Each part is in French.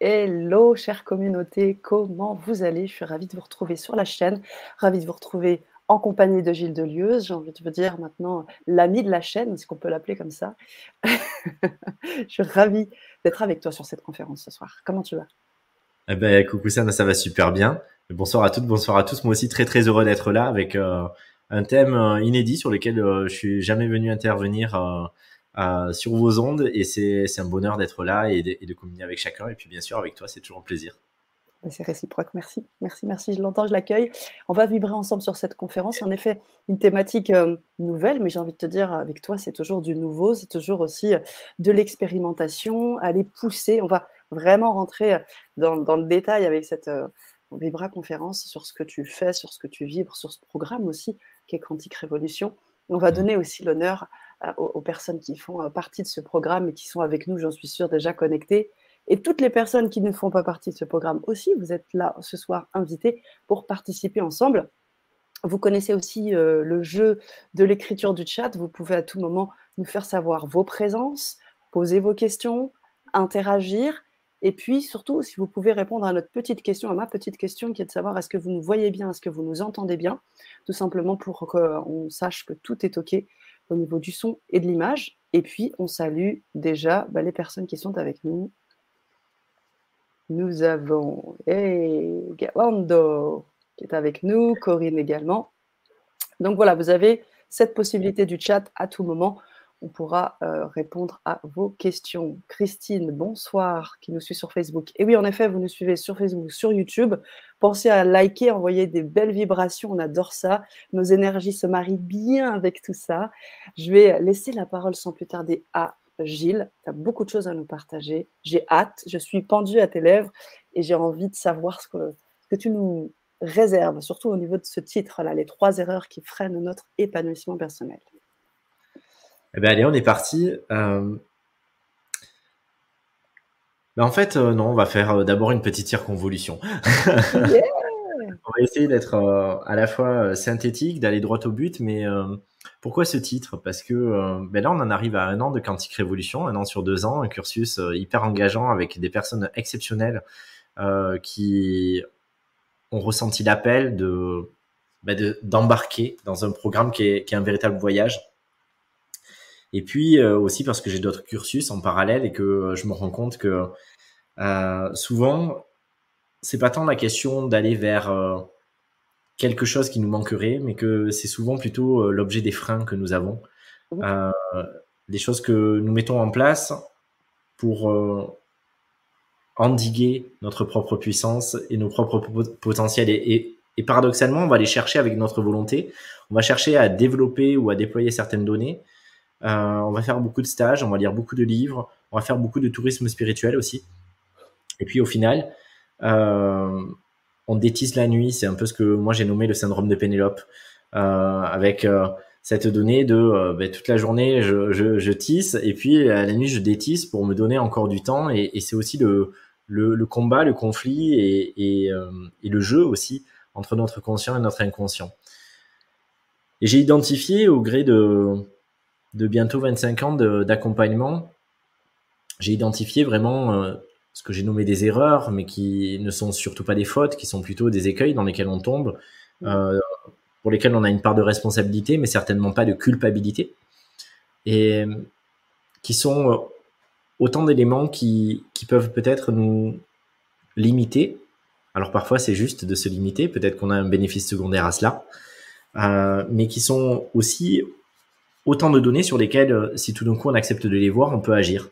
Hello, chère communauté, comment vous allez? Je suis ravie de vous retrouver sur la chaîne, ravie de vous retrouver en compagnie de Gilles Delieuse. J'ai envie de vous dire maintenant l'ami de la chaîne, est-ce qu'on peut l'appeler comme ça? Je suis ravie d'être avec toi sur cette conférence ce soir. Comment tu vas? Eh ben, coucou ça, ça va super bien. Bonsoir à toutes, bonsoir à tous. Moi aussi très très heureux d'être là avec euh, un thème euh, inédit sur lequel euh, je suis jamais venu intervenir sur vos ondes et c'est un bonheur d'être là et de, et de, communier avec chacun et puis bien sûr avec toi, c'est toujours un plaisir. C'est réciproque, merci, merci, merci, je l'entends, je l'accueille. On va vibrer ensemble sur cette conférence. En effet, une thématique nouvelle, mais j'ai envie de te dire, avec toi, c'est toujours du nouveau, c'est toujours aussi de l'expérimentation, aller pousser. On va vraiment rentrer dans, dans le détail avec cette Vibra conférence sur ce que tu fais, sur ce que tu vibres, sur ce programme aussi qui est Quantique Révolution. On va mmh. donner aussi l'honneur aux, personnes qui font partie de ce programme et qui sont avec nous, j'en suis sûre, déjà connectées. Et toutes les personnes qui ne font pas partie de ce programme aussi, vous êtes là ce soir invités pour participer ensemble. Vous connaissez aussi le jeu de l'écriture du chat. Vous pouvez à tout moment nous faire savoir vos présences, poser vos questions, interagir. Et puis surtout, si vous pouvez répondre à notre petite question, à ma petite question qui est de savoir est-ce que vous nous voyez bien, est-ce que vous nous entendez bien, tout simplement pour qu'on sache que tout est OK au niveau du son et de l'image. Et puis, on salue déjà bah, les personnes qui sont avec nous. Nous avons hey, Gawando qui est avec nous, Corinne également. Donc voilà, vous avez cette possibilité du chat à tout moment on pourra euh, répondre à vos questions. Christine, bonsoir, qui nous suit sur Facebook. Et oui, en effet, vous nous suivez sur Facebook, sur YouTube. Pensez à liker, envoyer des belles vibrations, on adore ça. Nos énergies se marient bien avec tout ça. Je vais laisser la parole sans plus tarder à Gilles. Tu as beaucoup de choses à nous partager. J'ai hâte, je suis pendue à tes lèvres et j'ai envie de savoir ce que, ce que tu nous réserves, surtout au niveau de ce titre-là, les trois erreurs qui freinent notre épanouissement personnel. Eh bien, allez, on est parti. Euh... Ben, en fait, euh, non, on va faire euh, d'abord une petite circonvolution. Yeah on va essayer d'être à la fois synthétique, d'aller droit au but, mais pourquoi ce titre? Parce que ben là, on en arrive à un an de Quantique Révolution, un an sur deux ans, un cursus hyper engageant avec des personnes exceptionnelles qui ont ressenti l'appel de ben, d'embarquer dans un programme qui est, qui est un véritable voyage et puis euh, aussi parce que j'ai d'autres cursus en parallèle et que euh, je me rends compte que euh, souvent, c'est pas tant la question d'aller vers euh, quelque chose qui nous manquerait, mais que c'est souvent plutôt l'objet des freins que nous avons, mmh. des choses que nous mettons en place pour endiguer notre propre puissance et nos propres potentiels. Et, et, et, paradoxalement, on va les chercher avec notre volonté. On va chercher à développer ou à déployer certaines données, euh, on va faire beaucoup de stages, on va lire beaucoup de livres, on va faire beaucoup de tourisme spirituel aussi. Et puis au final, euh, on détisse la nuit. C'est un peu ce que moi j'ai nommé le syndrome de Pénélope, euh, avec cette donnée de ben, toute la journée je, tisse et puis la nuit je détisse pour me donner encore du temps. Et, c'est aussi le, le, combat, le conflit et, le jeu aussi entre notre conscient et notre inconscient. Et j'ai identifié au gré de, de bientôt 25 ans d'accompagnement, j'ai identifié vraiment euh, ce que j'ai nommé des erreurs, mais qui ne sont surtout pas des fautes, qui sont plutôt des écueils dans lesquels on tombe, euh, pour lesquels on a une part de responsabilité, mais certainement pas de culpabilité, et qui sont euh, autant d'éléments qui, qui peuvent peut-être nous limiter. Alors parfois c'est juste de se limiter, peut-être qu'on a un bénéfice secondaire à cela, euh, mais qui sont aussi autant de données sur lesquelles, euh, si tout d'un coup on accepte de les voir, on peut agir.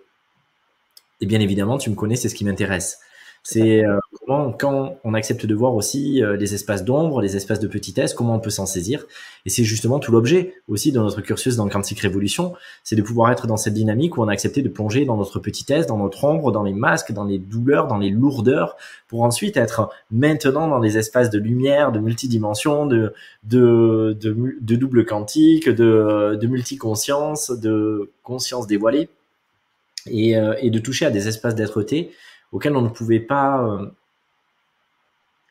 Et bien évidemment, tu me connais, c'est ce qui m'intéresse. C'est euh, comment, quand on accepte de voir aussi euh, les espaces d'ombre, les espaces de petitesse, comment on peut s'en saisir. Et c'est justement tout l'objet aussi de notre cursus dans Quantique Révolution, c'est de pouvoir être dans cette dynamique où on a accepté de plonger dans notre petitesse, dans notre ombre, dans les masques, dans les douleurs, dans les lourdeurs, pour ensuite être maintenant dans des espaces de lumière, de multidimension, de, de, de, de double quantique, de, de multiconscience, de conscience dévoilée. Et, et de toucher à des espaces d'être-té auquel on ne pouvait pas, euh,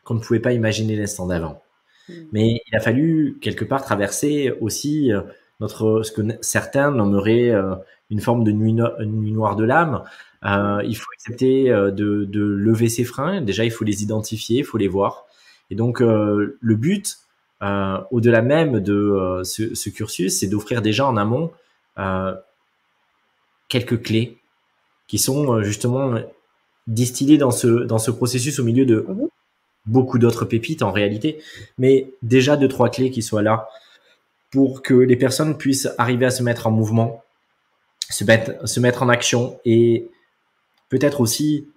qu'on ne pouvait pas imaginer l'instant d'avant. Hmm. Mais il a fallu quelque part traverser aussi euh, notre ce que certains nommeraient une forme de nuit, nuit noire de l'âme. il faut accepter de, de, lever ses freins. Déjà, il faut les identifier, il faut les voir. Et donc, le but, au-delà même de ce, ce, cursus, c'est d'offrir déjà en amont quelques clés qui sont justement distillées dans ce, dans ce processus au milieu de mhm. beaucoup d'autres pépites en réalité, mais déjà deux, trois clés qui soient là pour que les personnes puissent arriver à se mettre en mouvement, se mettre, se mettre en action et peut-être aussi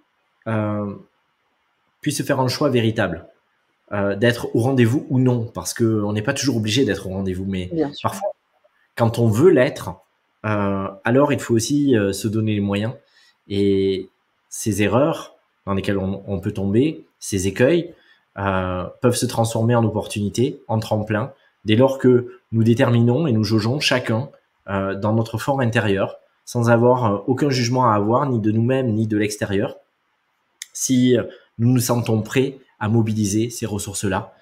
euh, puissent faire un choix véritable. Euh, d'être au rendez-vous ou non, parce qu'on n'est pas toujours obligé d'être au rendez-vous, mais parfois, quand on veut l'être, euh, alors il faut aussi euh, se donner les moyens. Et ces erreurs dans lesquelles on, peut tomber, ces écueils, euh, peuvent se transformer en opportunités, en tremplin, dès lors que nous déterminons et nous jaugeons chacun dans notre fort intérieur, sans avoir aucun jugement à avoir, ni de nous-mêmes, ni de l'extérieur, si nous nous sentons prêts à mobiliser ces ressources-là,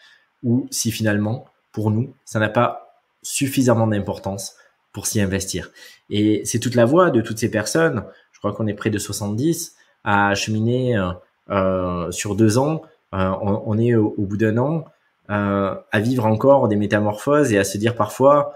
ou si finalement, pour nous, ça n'a pas suffisamment d'importance pour s'y investir. Et c'est toute la voie de toutes ces personnes, je crois qu'on est près de 70, à cheminer euh, euh, sur deux ans, euh, on, est au, bout d'un an, à vivre encore des métamorphoses et à se dire parfois,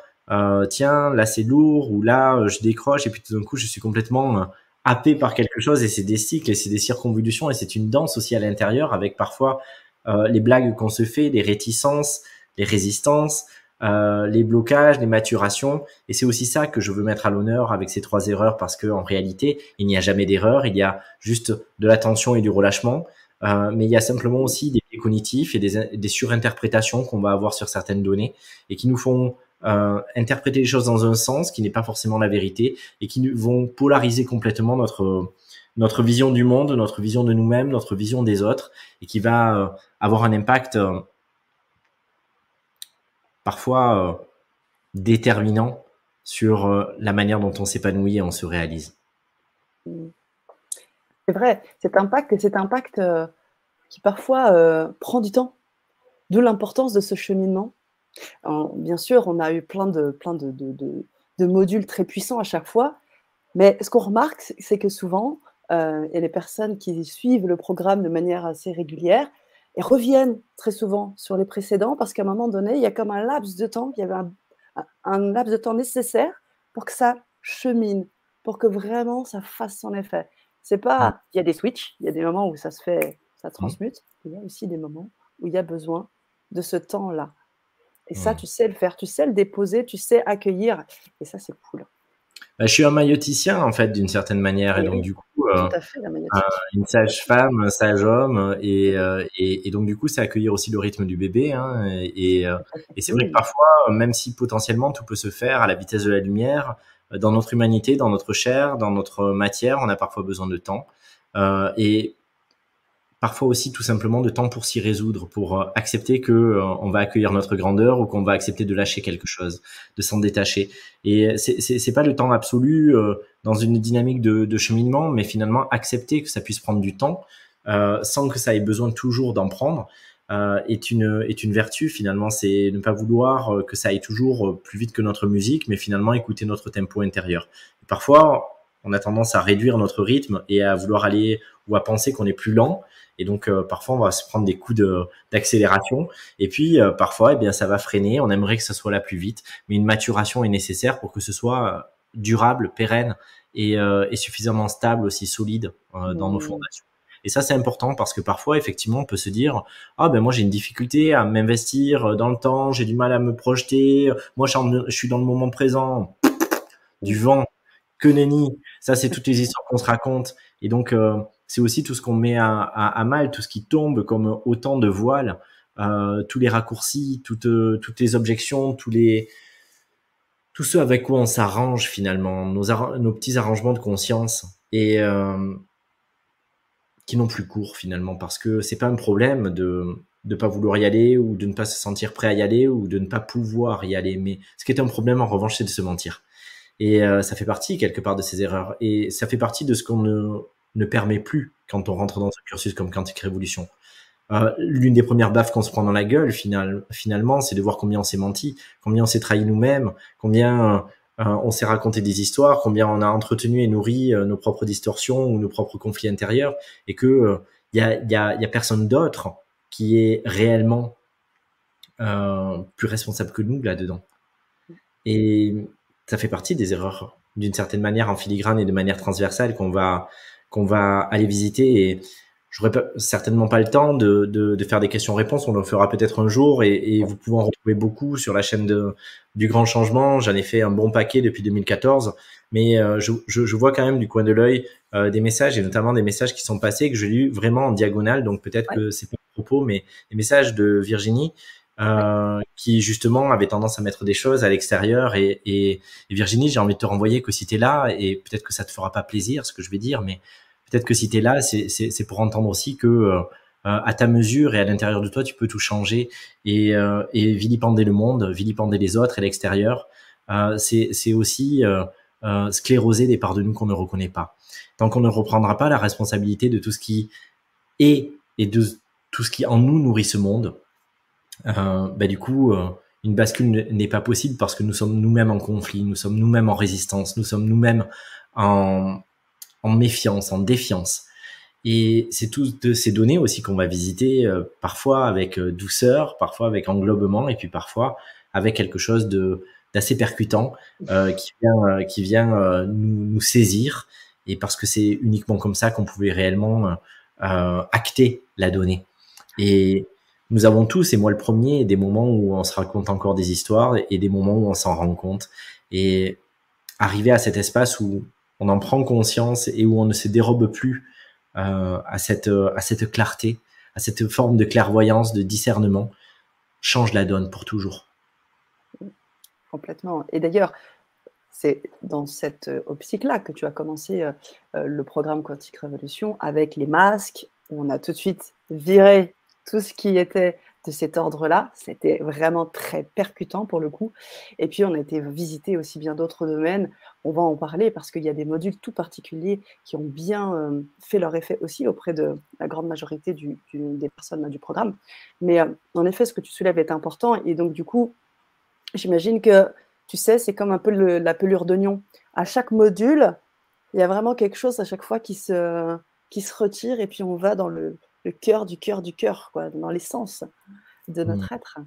tiens, là c'est lourd, ou là je décroche, et puis tout d'un coup je suis complètement happé par quelque chose, et c'est des cycles, et c'est des circonvolutions, et c'est une danse aussi à l'intérieur, avec parfois les blagues qu'on se fait, les réticences, les résistances, euh, les blocages, les maturations. Et c'est aussi ça que je veux mettre à l'honneur avec ces trois erreurs parce que en réalité, il n'y a jamais d'erreur, il y a juste de l'attention et du relâchement. Euh, mais il y a simplement aussi des cognitifs et des, des surinterprétations qu'on va avoir sur certaines données et qui nous font euh, interpréter les choses dans un sens qui n'est pas forcément la vérité et qui nous vont polariser complètement notre notre vision du monde, notre vision de nous-mêmes, notre vision des autres et qui va euh, avoir un impact euh, parfois euh, déterminant sur euh, la manière dont on s'épanouit et on se réalise. C'est vrai, cet impact, cet impact euh, qui parfois prend du temps, d'où l'importance de ce cheminement. bien sûr, on a eu plein de, plein de, de, modules très puissants à chaque fois, mais ce qu'on remarque, c'est que souvent, a des personnes qui suivent le programme de manière assez régulière et reviennent très souvent sur les précédents parce qu'à un moment donné, il y a comme un laps de temps, il y avait un, laps de temps nécessaire pour que ça chemine, pour que vraiment ça fasse son effet. C'est pas, il y a des switches, il y a des moments où ça se fait, ça transmute, il y a aussi des moments où il y a besoin de ce temps-là. Et ça, tu sais le faire, tu sais le déposer, tu sais accueillir, et ça, c'est cool. Bah, je suis un mailloticien en fait d'une certaine manière et, donc du coup euh, une sage femme, un sage homme et, euh, et, et, donc du coup c'est accueillir aussi le rythme du bébé hein, et, euh, et c'est vrai que parfois même si potentiellement tout peut se faire à la vitesse de la lumière dans notre humanité, dans notre chair, dans notre matière, on a parfois besoin de temps et parfois aussi tout simplement de temps pour s'y résoudre, pour euh, accepter que euh, on va accueillir notre grandeur ou qu'on va accepter de lâcher quelque chose, de s'en détacher. Et c'est pas le temps absolu euh, dans une dynamique de, de, cheminement, mais finalement accepter que ça puisse prendre du temps sans que ça ait besoin toujours d'en prendre. est une est une vertu finalement c'est ne pas vouloir que ça aille toujours plus vite que notre musique mais finalement écouter notre tempo intérieur parfois on a tendance à réduire notre rythme et à vouloir aller ou à penser qu'on est plus lent et donc euh, parfois on va se prendre des coups d'accélération. Et puis euh, parfois, eh bien ça va freiner. On aimerait que ça soit là plus vite, mais une maturation est nécessaire pour que ce soit euh, durable, pérenne et, et suffisamment stable, aussi solide dans nos mmh. fondations. Et ça, c'est important parce que parfois, effectivement, on peut se dire, ah ben moi j'ai une difficulté à m'investir dans le temps, j'ai du mal à me projeter, moi je suis dans le moment présent, du vent, que nenni. Ça, c'est toutes les histoires qu'on se raconte. Et donc, c'est aussi tout ce qu'on met à, mal, tout ce qui tombe comme autant de voiles, euh, tous les raccourcis, toutes, euh, toutes les objections, tous les tout ce avec quoi on s'arrange finalement, nos, nos petits arrangements de conscience et euh, qui n'ont plus cours finalement parce que c'est pas un problème de ne pas vouloir y aller ou de ne pas se sentir prêt à y aller ou de ne pas pouvoir y aller. Mais ce qui est un problème en revanche, c'est de se mentir. Et ça fait partie quelque part de ces erreurs. Et ça fait partie de ce qu'on ne ne permet plus quand on rentre dans un cursus comme Quantique Révolution. euh, l'une des premières baffes qu'on se prend dans la gueule, final, finalement, c'est de voir combien on s'est menti, combien on s'est trahi nous-mêmes, combien euh, on s'est raconté des histoires, combien on a entretenu et nourri nos propres distorsions ou nos propres conflits intérieurs, et que il y a personne d'autre qui est réellement plus responsable que nous là-dedans. Et ça fait partie des erreurs d'une certaine manière en filigrane et de manière transversale qu'on va qu'on va aller visiter et j'aurais certainement pas le temps de, de, de faire des questions-réponses. On le fera peut-être un jour et, et, vous pouvez en retrouver beaucoup sur la chaîne de, du Grand Changement. J'en ai fait un bon paquet depuis 2014, mais euh, je, je, je, vois quand même du coin de l'œil euh, des messages et notamment des messages qui sont passés que je lu vraiment en diagonale. Donc peut-être que c'est pas propos, mais des messages de Virginie euh, qui justement avait tendance à mettre des choses à l'extérieur. Et, et, Virginie, j'ai envie de te renvoyer que si tu es là, et peut-être que ça te fera pas plaisir ce que je vais dire, mais peut-être que si tu es là, c'est pour entendre aussi que euh, à ta mesure et à l'intérieur de toi, tu peux tout changer et, euh, et vilipender le monde, vilipender les autres et l'extérieur. Euh, c'est aussi euh, scléroser des parts de nous qu'on ne reconnaît pas. Tant qu'on ne reprendra pas la responsabilité de tout ce qui est et de tout ce qui en nous nourrit ce monde, euh, bah, du coup, euh, une bascule n'est pas possible parce que nous sommes nous-mêmes en conflit, nous sommes nous-mêmes en résistance, nous sommes nous-mêmes en, méfiance, en défiance. Et c'est toutes ces données aussi qu'on va visiter, euh, parfois avec douceur, parfois avec englobement, et puis parfois avec quelque chose de d'assez percutant euh, qui vient, qui vient nous, nous, saisir. Et parce que c'est uniquement comme ça qu'on pouvait réellement acter la donnée. Et nous avons tous, et moi le premier, des moments où on se raconte encore des histoires et des moments où on s'en rend compte. Et arriver à cet espace où on en prend conscience et où on ne se dérobe plus euh, à, cette, à cette clarté, à cette forme de clairvoyance, de discernement, change la donne pour toujours. Complètement. Et d'ailleurs, c'est dans cette optique-là que tu as commencé euh, euh, le programme Quantique Révolution avec les masques. On a tout de suite viré tout ce qui était de cet ordre-là. C'était vraiment très percutant pour le coup. Et puis, on a été visiter aussi bien d'autres domaines. On va en parler parce qu'il y a des modules tout particuliers qui ont bien euh, fait leur effet aussi auprès de la grande majorité des personnes du programme. Mais euh, en effet, ce que tu soulèves est important. Et donc, du coup, j'imagine que, tu sais, c'est comme un peu la pelure d'oignon. À chaque module, il y a vraiment quelque chose à chaque fois qui se, qui se retire et puis on va dans le, le cœur du cœur du cœur, quoi, dans l'essence de notre mmh. être.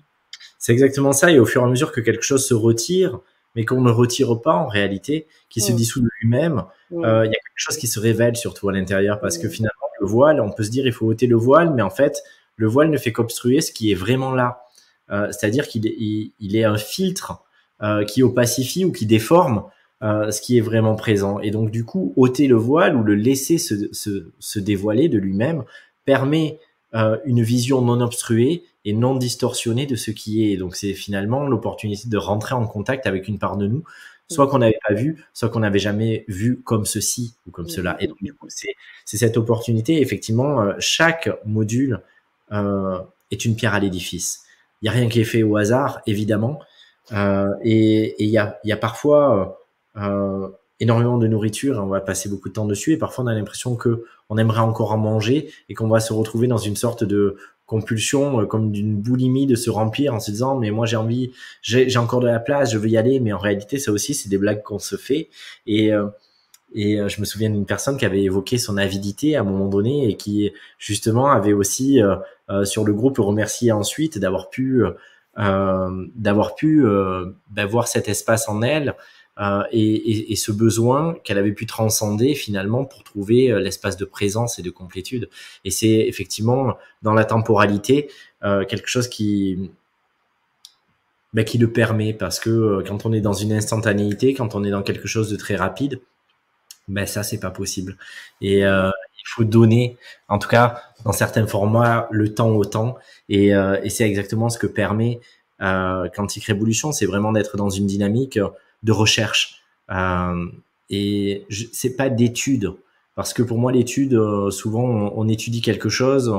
C'est exactement ça. Et au fur et à mesure que quelque chose se retire, mais qu'on ne retire pas en réalité, qui se mmh. dissout de lui-même, mmh. euh, il y a quelque chose qui se révèle surtout à l'intérieur. Parce que finalement, le voile, on peut se dire il faut ôter le voile, mais en fait, le voile ne fait qu'obstruer ce qui est vraiment là. Euh, c'est-à-dire qu'il est, il, est un filtre euh, qui opacifie ou qui déforme ce qui est vraiment présent. Et donc, du coup, ôter le voile ou le laisser se, se, se dévoiler de lui-même permet euh, une vision non obstruée et non distorsionnée de ce qui est. Donc c'est finalement l'opportunité de rentrer en contact avec une part de nous, soit qu'on n'avait pas vu, soit qu'on n'avait jamais vu comme ceci ou comme cela. Et donc du coup c'est cette opportunité. Effectivement, euh, chaque module euh, est une pierre à l'édifice. Il y a rien qui est fait au hasard, évidemment. Euh, et il y a, y a parfois euh, énormément de nourriture, on va passer beaucoup de temps dessus et parfois on a l'impression que on aimerait encore en manger et qu'on va se retrouver dans une sorte de compulsion euh, comme d'une boulimie de se remplir en se disant mais moi j'ai envie j'ai encore de la place je veux y aller mais en réalité ça aussi c'est des blagues qu'on se fait. Et euh, et euh, je me souviens d'une personne qui avait évoqué son avidité à un moment donné et qui justement avait aussi sur le groupe remercié ensuite d'avoir pu d'avoir pu bah, voir cet espace en elle euh, et, et, et, ce besoin qu'elle avait pu transcender finalement pour trouver euh, l'espace de présence et de complétude. Et c'est effectivement dans la temporalité euh, quelque chose qui ben, qui le permet parce que euh, quand on est dans une instantanéité, quand on est dans quelque chose de très rapide, ben ça c'est pas possible. Et euh, il faut donner, en tout cas dans certains formats, le temps au temps. Et, et c'est exactement ce que permet Quantique Révolution, c'est vraiment d'être dans une dynamique de recherche. Euh, et c'est pas d'étude, parce que pour moi l'étude, euh, souvent on, étudie quelque chose,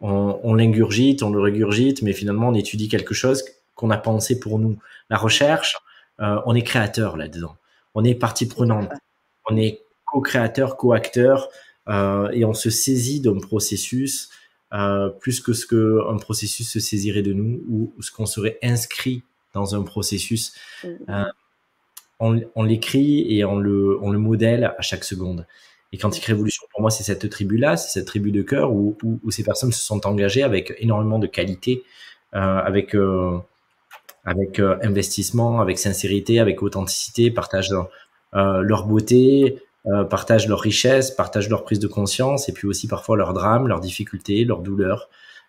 on, on l'ingurgite, on le régurgite, mais finalement on étudie quelque chose qu'on a pensé pour nous. La recherche, euh, on est créateur là-dedans. On est partie prenante. On est co-créateur, co-acteur, euh, et on se saisit d'un processus euh, plus que ce que un processus se saisirait de nous ou, ce qu'on serait inscrit dans un processus. Mm. On, l'écrit et on le, modèle à chaque seconde. Et Quantique Révolution, pour moi, c'est cette tribu-là, c'est cette tribu de cœur où, ces personnes se sont engagées avec énormément de qualité, euh, avec euh, euh, investissement, avec sincérité, avec authenticité, partagent leur beauté, partagent leur richesse, partagent leur prise de conscience et puis aussi parfois leurs drames, leurs difficultés, leurs douleurs,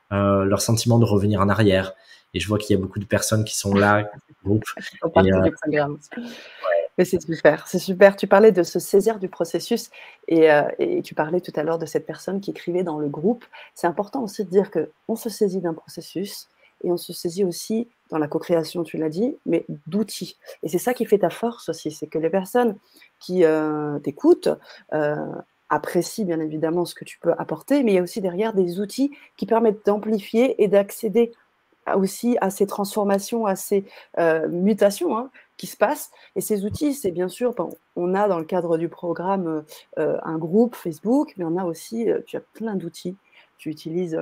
leur sentiment de revenir en arrière. Et je vois qu'il y a beaucoup de personnes qui sont là. groupe, euh, Mais c'est super, c'est super. Tu parlais de se saisir du processus et, euh, et tu parlais tout à l'heure de cette personne qui écrivait dans le groupe. C'est important aussi de dire que on se saisit d'un processus et on se saisit aussi dans la co-création, tu l'as dit, mais d'outils. Et c'est ça qui fait ta force aussi, c'est que les personnes qui euh, t'écoutent euh, apprécient bien évidemment ce que tu peux apporter, mais il y a aussi derrière des outils qui permettent d'amplifier et d'accéder aussi à ces transformations, à ces euh, mutations hein, qui se passent. Et ces outils, c'est bien sûr, on a dans le cadre du programme un groupe Facebook, mais on a aussi, tu as plein d'outils. Tu utilises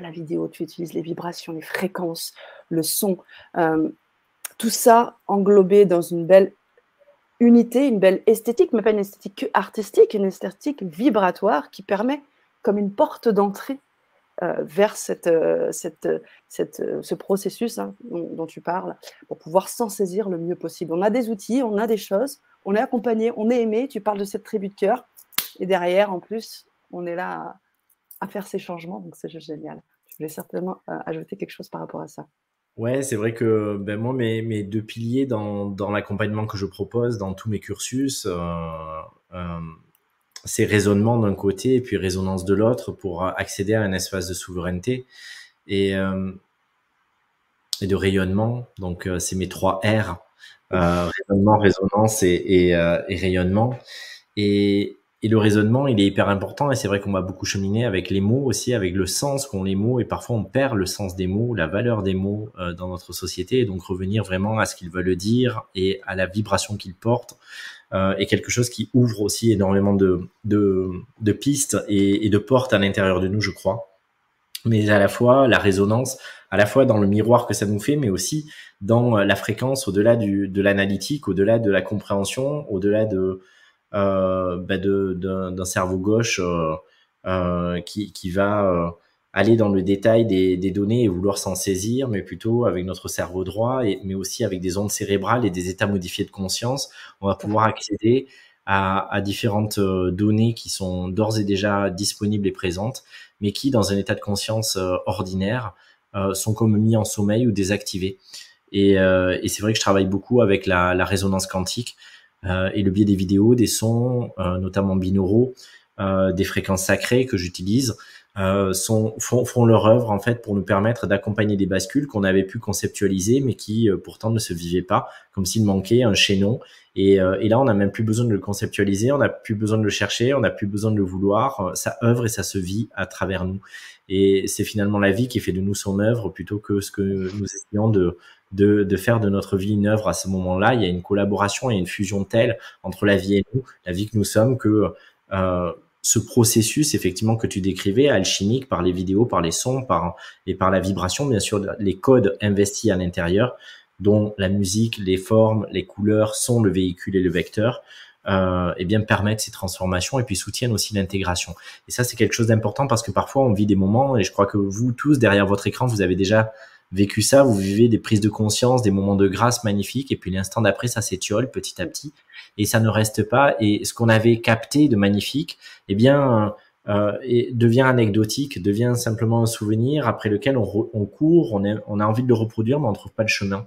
la vidéo, tu utilises les vibrations, les fréquences, le son, euh, tout ça englobé dans une belle unité, une belle esthétique, mais pas une esthétique artistique, une esthétique vibratoire qui permet comme une porte d'entrée euh, vers cette, euh, cette, ce processus hein, dont, tu parles, pour pouvoir s'en saisir le mieux possible. On a des outils, on a des choses, on est accompagné, on est aimé, tu parles de cette tribu de cœur, et derrière, en plus, on est là à faire ces changements. Donc, c'est génial. Je voulais certainement euh, ajouter quelque chose par rapport à ça. Ouais, c'est vrai que ben, moi, mes, deux piliers dans, l'accompagnement que je propose, dans tous mes cursus, euh, euh, c'est raisonnement d'un côté et puis résonance de l'autre pour accéder à un espace de souveraineté et, euh, de rayonnement. Donc, euh, c'est mes trois R. raisonnement, résonance et, rayonnement. Et, le raisonnement, il est hyper important et c'est vrai qu'on va beaucoup cheminer avec les mots aussi, avec le sens qu'ont les mots et parfois on perd le sens des mots, la valeur des mots euh, dans notre société et donc revenir vraiment à ce qu'ils veulent dire et à la vibration qu'ils portent euh, est quelque chose qui ouvre aussi énormément de, de, pistes et, de portes à l'intérieur de nous, je crois. Mais à la fois la résonance, à la fois dans le miroir que ça nous fait, mais aussi dans la fréquence au-delà de l'analytique, au-delà de la compréhension, au-delà de euh, bah d'un cerveau gauche euh, euh, qui, qui va aller dans le détail des, des données et vouloir s'en saisir, mais plutôt avec notre cerveau droit, et, mais aussi avec des ondes cérébrales et des états modifiés de conscience, on va pouvoir accéder à, à différentes données qui sont d'ores et déjà disponibles et présentes, mais qui, dans un état de conscience ordinaire, euh, sont comme mis en sommeil ou désactivés. Et, euh, et c'est vrai que je travaille beaucoup avec la, la résonance quantique, euh, et le biais des vidéos, des sons, euh, notamment binauraux, euh, des fréquences sacrées que j'utilise, sont, font, font, leur œuvre en fait pour nous permettre d'accompagner des bascules qu'on avait pu conceptualiser mais qui pourtant ne se vivaient pas, comme s'il manquait un chaînon. Et, et là, on n'a même plus besoin de le conceptualiser, on n'a plus besoin de le chercher, on n'a plus besoin de le vouloir. Ça œuvre et ça se vit à travers nous. Et c'est finalement la vie qui fait de nous son œuvre plutôt que ce que nous essayons de, de, de, faire de notre vie une œuvre à ce moment-là. Il y a une collaboration et une fusion telle entre la vie et nous, la vie que nous sommes, que euh, ce processus, effectivement, que tu décrivais, alchimique, par les vidéos, par les sons, par et par la vibration, bien sûr, les codes investis à l'intérieur, dont la musique, les formes, les couleurs sont le véhicule et le vecteur. Euh, et bien permettent ces transformations et puis soutiennent aussi l'intégration. Et ça, c'est quelque chose d'important parce que parfois on vit des moments, et je crois que vous tous, derrière votre écran, vous avez déjà vécu ça, vous vivez des prises de conscience, des moments de grâce magnifiques, et puis l'instant d'après, ça s'étiole petit à petit, et ça ne reste pas. Et ce qu'on avait capté de magnifique, eh bien, euh, et devient anecdotique, devient simplement un souvenir après lequel on, on court, on a, on a envie de le reproduire, mais on trouve pas le chemin.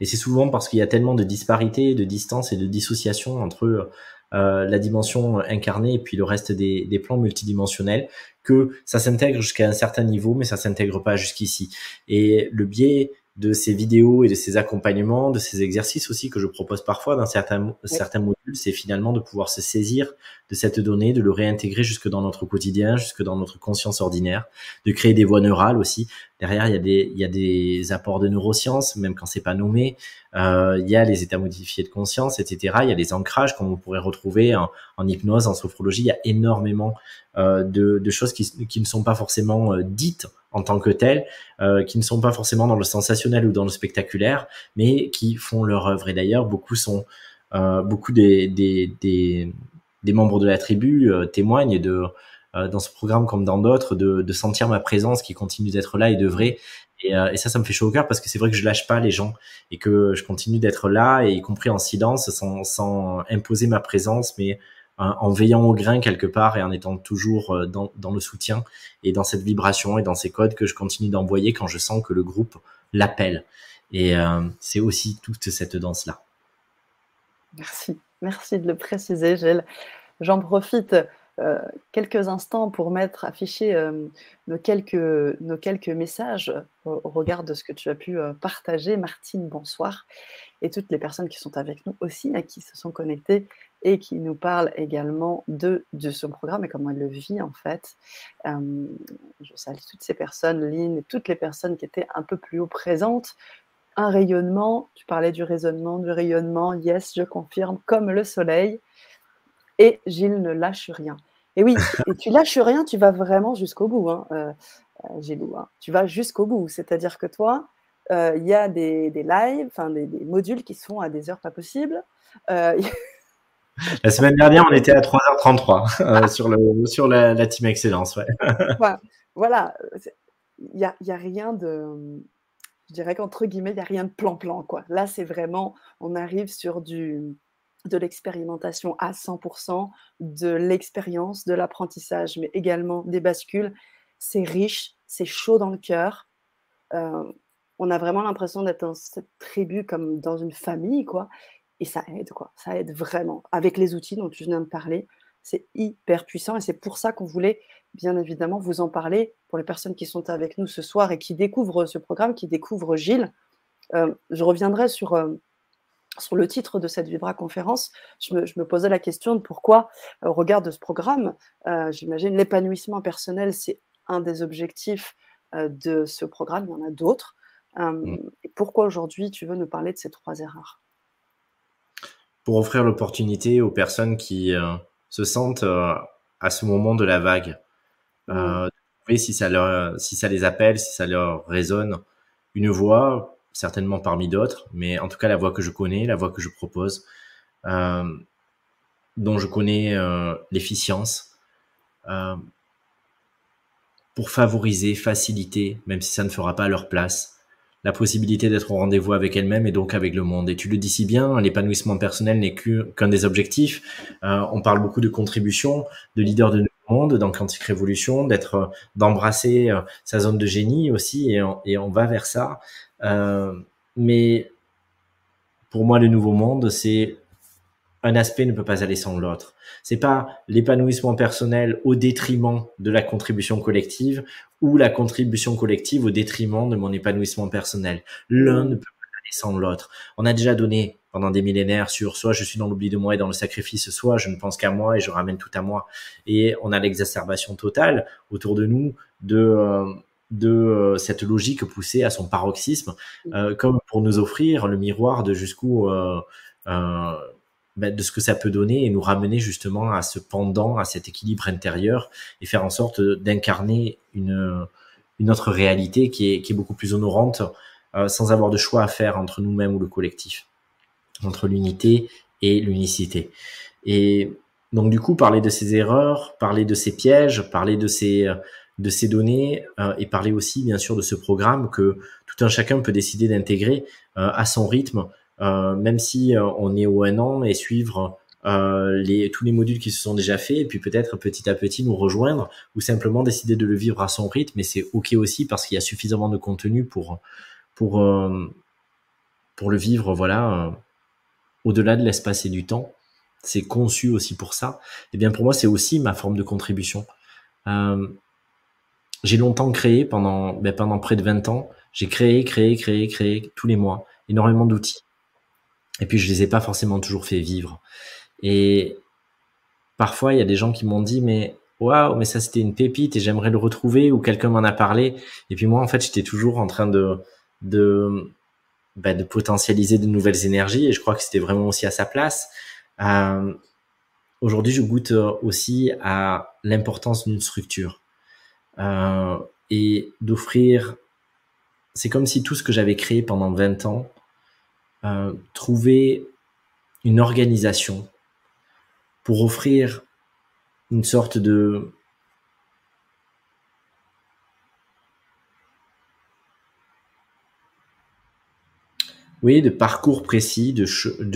Et c'est souvent parce qu'il y a tellement de disparités, de distance et de dissociation entre euh, la dimension incarnée et puis le reste des, des plans multidimensionnels que ça s'intègre jusqu'à un certain niveau, mais ça s'intègre pas jusqu'ici. Et le biais de ces vidéos et de ces accompagnements, de ces exercices aussi que je propose parfois dans certains, certains modules, c'est finalement de pouvoir se saisir de cette donnée, de le réintégrer jusque dans notre quotidien, jusque dans notre conscience ordinaire, de créer des voies neurales aussi. Derrière, il y a des, il y a des apports de neurosciences, même quand c'est pas nommé. Euh, il y a les états modifiés de conscience, etc. Il y a des ancrages comme on pourrait retrouver en, en hypnose, en sophrologie. Il y a énormément euh, de, de, choses qui, qui, ne sont pas forcément euh, dites en tant que telles, euh, qui ne sont pas forcément dans le sensationnel ou dans le spectaculaire, mais qui font leur œuvre. Et d'ailleurs, beaucoup sont, euh, beaucoup des, membres de la tribu euh, témoignent de, dans ce programme comme dans d'autres, de, sentir ma présence qui continue d'être là et de vrai. Et, ça, ça me fait chaud au cœur parce que c'est vrai que je lâche pas les gens et que je continue d'être là, y compris en silence, sans, sans imposer ma présence, mais en veillant au grain quelque part et en étant toujours euh, dans, le soutien et dans cette vibration et dans ces codes que je continue d'envoyer quand je sens que le groupe l'appelle. Et euh, c'est aussi toute cette danse-là. Merci, merci de le préciser, Gilles. J'en profite euh, quelques instants pour mettre, afficher nos, quelques, nos quelques messages au, au, regard de ce que tu as pu partager. Martine, bonsoir. Et toutes les personnes qui sont avec nous aussi, à qui se sont connectées et qui nous parlent également de, de son programme et comment elle le vit en fait. Euh, je salue toutes ces personnes, Lynn, et toutes les personnes qui étaient un peu plus haut présentes. Un rayonnement, tu parlais du raisonnement, du rayonnement, yes, je confirme, comme le soleil. Et Gilles ne lâche rien. Et oui, et tu lâches rien, tu vas vraiment jusqu'au bout, hein, euh, Gilles. Hein. Tu vas jusqu'au bout. C'est-à-dire que toi, il euh, y a des, des lives, enfin des, des, modules qui se font à des heures pas possibles. Euh, la semaine dernière, on était à 3h33 euh, sur, le, sur la, la, Team Excellence. Ouais. voilà, il n'y a, y a, rien de. Je dirais qu'entre guillemets, il n'y a rien de plan-plan. Quoi. Là, c'est vraiment, on arrive sur du, de l'expérimentation à 100%, de l'expérience, de l'apprentissage, mais également des bascules. C'est riche, c'est chaud dans le cœur. Euh, on a vraiment l'impression d'être dans cette tribu comme dans une famille, quoi. Et ça aide, quoi. Ça aide vraiment. Avec les outils dont tu viens de parler, c'est hyper puissant et c'est pour ça qu'on voulait bien évidemment vous en parler pour les personnes qui sont avec nous ce soir et qui découvrent ce programme, qui découvrent Gilles. Euh, je reviendrai sur, euh, sur le titre de cette Vibra conférence. Je me, je me posais la question de pourquoi, au regard de ce programme, euh, j'imagine l'épanouissement personnel, c'est un des objectifs de ce programme. Il y en a d'autres. Et pourquoi aujourd'hui tu veux nous parler de ces trois erreurs? Pour offrir l'opportunité aux personnes qui euh, se sentent euh, à ce moment de la vague, euh, de si ça leur, si ça les appelle, si ça leur résonne, une voix, certainement parmi d'autres, mais en tout cas la voix que je connais, la voix que je propose, euh, dont je connais l'efficience, pour favoriser, faciliter, même si ça ne fera pas leur place, la possibilité d'être au rendez-vous avec elle-même et donc avec le monde. Et tu le dis si bien, l'épanouissement personnel n'est qu'un des objectifs. Euh, on parle beaucoup de contribution, de leader de monde dans Quantique Révolution, d'être, d'embrasser euh, sa zone de génie aussi, et on, et on va vers ça. Euh, mais pour moi, le nouveau monde, c'est un aspect ne peut pas aller sans l'autre. C'est pas l'épanouissement personnel au détriment de la contribution collective ou la contribution collective au détriment de mon épanouissement personnel. L'un ne peut pas aller sans l'autre. On a déjà donné pendant des millénaires sur soit je suis dans l'oubli de moi et dans le sacrifice, soit je ne pense qu'à moi et je ramène tout à moi. Et on a l'exacerbation totale autour de nous de euh, de euh, cette logique poussée à son paroxysme, euh, comme pour nous offrir le miroir de jusqu'où euh, ben, de ce que ça peut donner et nous ramener justement à ce pendant, à cet équilibre intérieur et faire en sorte d'incarner une, une autre réalité qui est, qui est beaucoup plus honorante euh, sans avoir de choix à faire entre nous-mêmes ou le collectif, entre l'unité et l'unicité. Et donc du coup, parler de ces erreurs, parler de ces pièges, parler de ces de ces données euh, et parler aussi bien sûr de ce programme que tout un chacun peut décider d'intégrer euh, à son rythme même si euh, on est au un an et suivre euh, les, tous les modules qui se sont déjà faits et puis peut-être petit à petit nous rejoindre ou simplement décider de le vivre à son rythme. Mais c'est ok aussi parce qu'il y a suffisamment de contenu pour pour pour le vivre. Voilà, au-delà de l'espace et du temps, c'est conçu aussi pour ça. Et eh bien pour moi, c'est aussi ma forme de contribution. Euh, j'ai longtemps créé pendant ben, pendant près de 20 ans J'ai créé, créé, créé, créé tous les mois énormément d'outils. Et puis je les ai pas forcément toujours fait vivre. Et parfois il y a des gens qui m'ont dit mais waouh mais ça c'était une pépite et j'aimerais le retrouver ou quelqu'un m'en a parlé. Et puis moi en fait j'étais toujours en train de de bah, de potentialiser de nouvelles énergies et je crois que c'était vraiment aussi à sa place. Euh, Aujourd'hui, je goûte aussi à l'importance d'une structure euh, et d'offrir. C'est comme si tout ce que j'avais créé pendant 20 ans euh, trouvait une organisation pour offrir une sorte de parcours précis, de,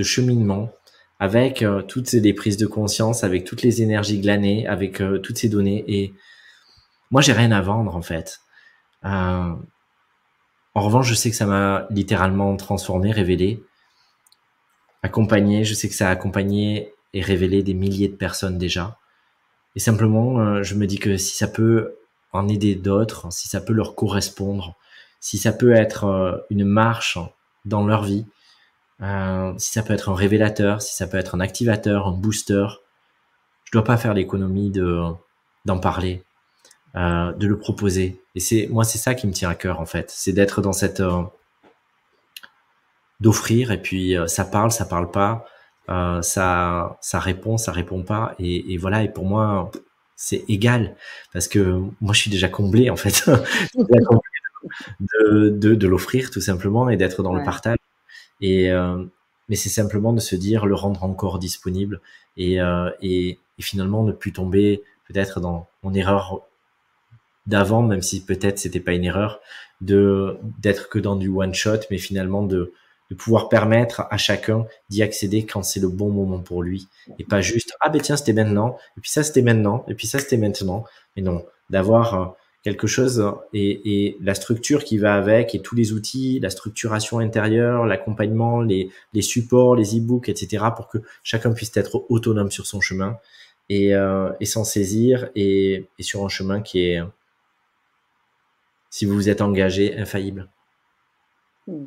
cheminement avec euh, toutes ces prises de conscience, avec toutes les énergies glanées, avec euh, toutes ces données. Et moi, j'ai rien à vendre en fait. En revanche, je sais que ça m'a littéralement transformé, révélé, accompagné. Je sais que ça a accompagné et révélé des milliers de personnes déjà. Et simplement, je me dis que si ça peut en aider d'autres, si ça peut leur correspondre, si ça peut être une marche dans leur vie, euh, si ça peut être un révélateur, si ça peut être un activateur, un booster, je dois pas faire l'économie de d'en parler, euh, de le proposer. Et c'est moi c'est ça qui me tient à cœur en fait, c'est d'être dans cette euh, d'offrir et puis euh, ça parle, ça parle pas, euh, ça ça répond, ça répond pas. Et, et voilà et pour moi c'est égal parce que moi je suis déjà comblé en fait. De, de, de l'offrir tout simplement et d'être dans le partage. Et, euh, mais c'est simplement de se dire, le rendre encore disponible et, euh, et, et finalement ne plus tomber peut-être dans mon erreur d'avant, même si peut-être c'était pas une erreur, de d'être que dans du one shot, mais finalement de, de pouvoir permettre à chacun d'y accéder quand c'est le bon moment pour lui, et pas juste ah ben tiens c'était maintenant, et puis ça c'était maintenant, et puis ça c'était maintenant, mais non, d'avoir euh, quelque chose et, et, la structure qui va avec et tous les outils, la structuration intérieure, l'accompagnement, les, les, supports, les e-books, etc. pour que chacun puisse être autonome sur son chemin et, euh, et s'en saisir et, et, sur un chemin qui est, si vous vous êtes engagé, infaillible. Hmm.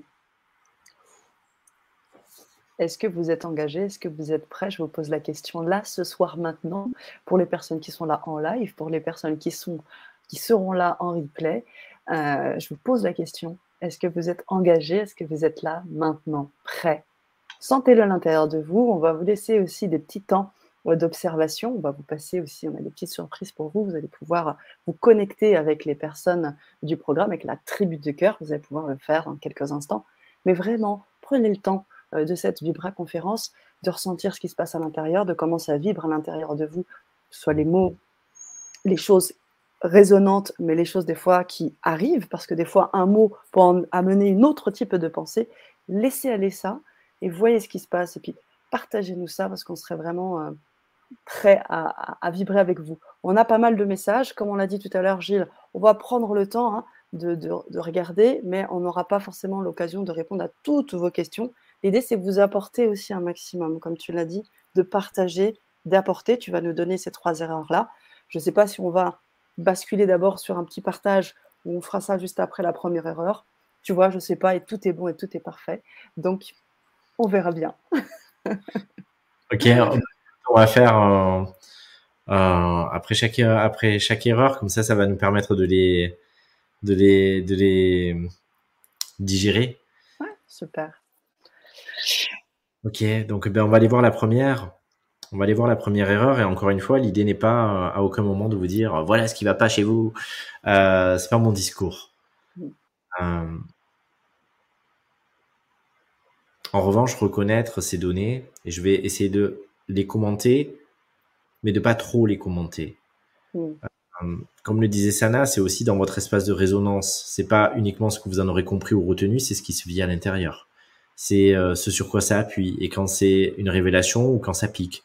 Est-ce que vous êtes engagé? Est-ce que vous êtes prêt? Je vous pose la question là, ce soir, maintenant, pour les personnes qui sont là en live, pour les personnes qui sont qui seront là en replay. Euh, je vous pose la question, est-ce que vous êtes engagé? Est-ce que vous êtes là maintenant, prêt? Sentez-le à l'intérieur de vous. On va vous laisser aussi des petits temps d'observation. On va vous passer aussi, on a des petites surprises pour vous. Vous allez pouvoir vous connecter avec les personnes du programme, avec la tribu de cœur. Vous allez pouvoir le faire dans quelques instants. Mais vraiment, prenez le temps euh, de cette Vibra conférence, de ressentir ce qui se passe à l'intérieur, de comment ça vibre à l'intérieur de vous, soit les mots, les choses résonantes, mais les choses des fois qui arrivent, parce que des fois un mot peut amener une autre type de pensée, laissez aller ça et voyez ce qui se passe. Et puis partagez-nous ça parce qu'on serait vraiment euh, prêt à, vibrer avec vous. On a pas mal de messages, comme on l'a dit tout à l'heure, Gilles, on va prendre le temps hein, de, de, regarder, mais on n'aura pas forcément l'occasion de répondre à toutes vos questions. L'idée, c'est de vous apporter aussi un maximum, comme tu l'as dit, de partager, d'apporter. Tu vas nous donner ces trois erreurs-là. Je ne sais pas si on va basculer d'abord sur un petit partage où on fera ça juste après la première erreur. Tu vois, je sais pas, et tout est bon et tout est parfait. Donc, on verra bien. ok, on va faire euh, euh, après, chaque, après chaque erreur, comme ça, ça va nous permettre de les, de les, de les digérer. Ouais, super. Ok, donc ben, on va aller voir la première. On va aller voir la première erreur et encore une fois, l'idée n'est pas euh, à aucun moment de vous dire voilà ce qui va pas chez vous. Euh, c'est pas mon discours. Euh, en revanche, reconnaître ces données et je vais essayer de les commenter, mais de pas trop les commenter. comme le disait Sana, c'est aussi dans votre espace de résonance. C'est pas uniquement ce que vous en aurez compris ou retenu, c'est ce qui se vit à l'intérieur. C'est ce sur quoi ça appuie. Et quand c'est une révélation ou quand ça pique.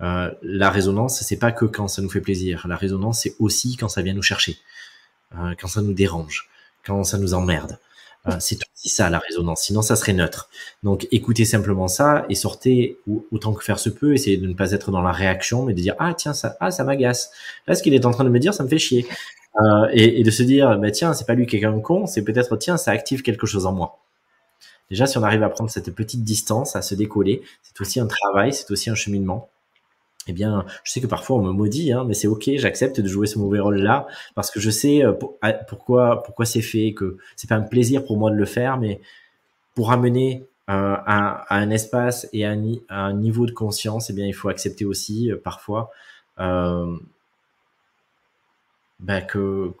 Euh, la résonance, c'est pas que quand ça nous fait plaisir. La résonance, c'est aussi quand ça vient nous chercher, euh, quand ça nous dérange, quand ça nous emmerde. Euh, c'est aussi ça la résonance. Sinon, ça serait neutre. Donc, écoutez simplement ça et sortez autant que faire se peut. Essayez de ne pas être dans la réaction, mais de dire ah tiens ça ah ça m'agace. Là, ce qu'il est en train de me dire, ça me fait chier. Euh, et, et, de se dire, bah, tiens, c'est pas lui qui est un con, c'est peut-être, tiens, ça active quelque chose en moi. Déjà, si on arrive à prendre cette petite distance, à se décoller, c'est aussi un travail, c'est aussi un cheminement. Eh bien, je sais que parfois on me maudit, hein, mais c'est ok, j'accepte de jouer ce mauvais rôle-là parce que je sais euh, ah, pourquoi pourquoi c'est fait, que c'est pas un plaisir pour moi de le faire, mais pour amener euh, à, à, un espace et à un, à un, niveau de conscience, eh bien, il faut accepter aussi euh, parfois euh, ben que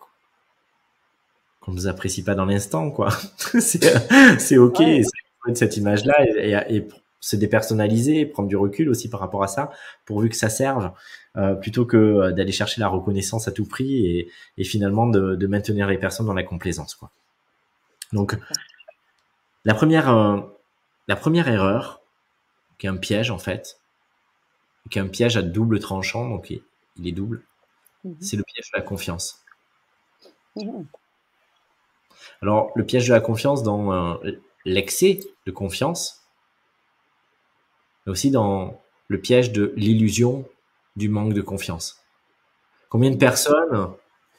qu'on nous apprécie pas dans l'instant, quoi. c'est ok, ouais. cette image-là et, et, se dépersonnaliser, prendre du recul aussi par rapport à ça, pourvu que ça serve, euh, plutôt que euh, d'aller chercher la reconnaissance à tout prix et, et finalement de, de, maintenir les personnes dans la complaisance. Quoi. Donc, la première, euh, la première erreur, qui est un piège en fait, qui est un piège à double tranchant, donc il, il est double, -hmm. c'est le piège de la confiance. -hmm. Alors, le piège de la confiance dans euh, l'excès de confiance, mais aussi dans le piège de l'illusion du manque de confiance. Combien de personnes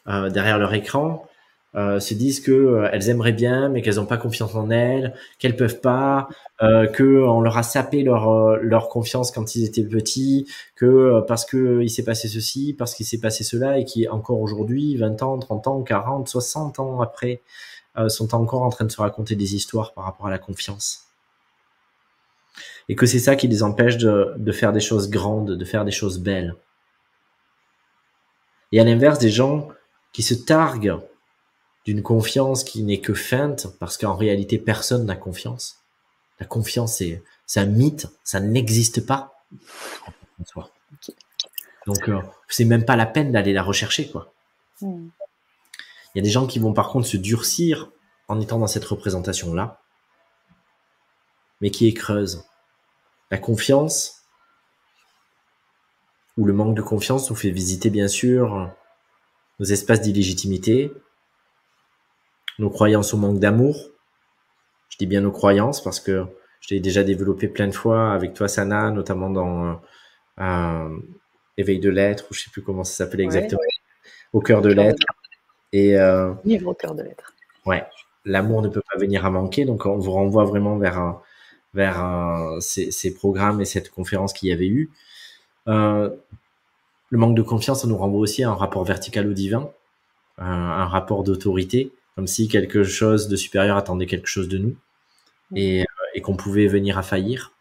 euh, derrière leur écran euh, se disent que euh, elles aimeraient bien, mais qu'elles n'ont pas confiance en elles, qu'elles peuvent pas, euh, que on leur a sapé leur leur confiance quand ils étaient petits, que parce que il s'est passé ceci, parce qu'il s'est passé cela, et qui encore aujourd'hui, 20 ans, 30 ans, 40, 60 ans après, sont encore en train de se raconter des histoires par rapport à la confiance et que c'est ça qui les empêche de, de, faire des choses grandes, de faire des choses belles. Et à l'inverse, des gens qui se targuent d'une confiance qui n'est que feinte, parce qu'en réalité, personne n'a confiance. La confiance, c'est, c'est un mythe, ça n'existe pas en soi. Donc, euh, c'est même pas la peine d'aller la rechercher, quoi. Mm. Il y a des gens qui vont par contre se durcir en étant dans cette représentation-là, mais qui est creuse la confiance ou le manque de confiance nous fait visiter bien sûr nos espaces d'illégitimité, nos croyances au manque d'amour. Je dis bien nos croyances parce que je l'ai déjà développé plein de fois avec toi, Sana, notamment dans euh, Éveil de l'être, ou je sais plus comment ça s'appelle exactement, au cœur de l'être. Et euh, Livre au cœur de l'être. Ouais, l'amour ne peut pas venir à manquer, donc on vous renvoie vraiment vers un, vers euh, ces, ces, programmes et cette conférence qu'il y avait eu. Euh, le manque de confiance, ça nous renvoie aussi à un rapport vertical au divin, un, un rapport d'autorité, comme si quelque chose de supérieur attendait quelque chose de nous et, euh, et qu'on pouvait venir à faillir.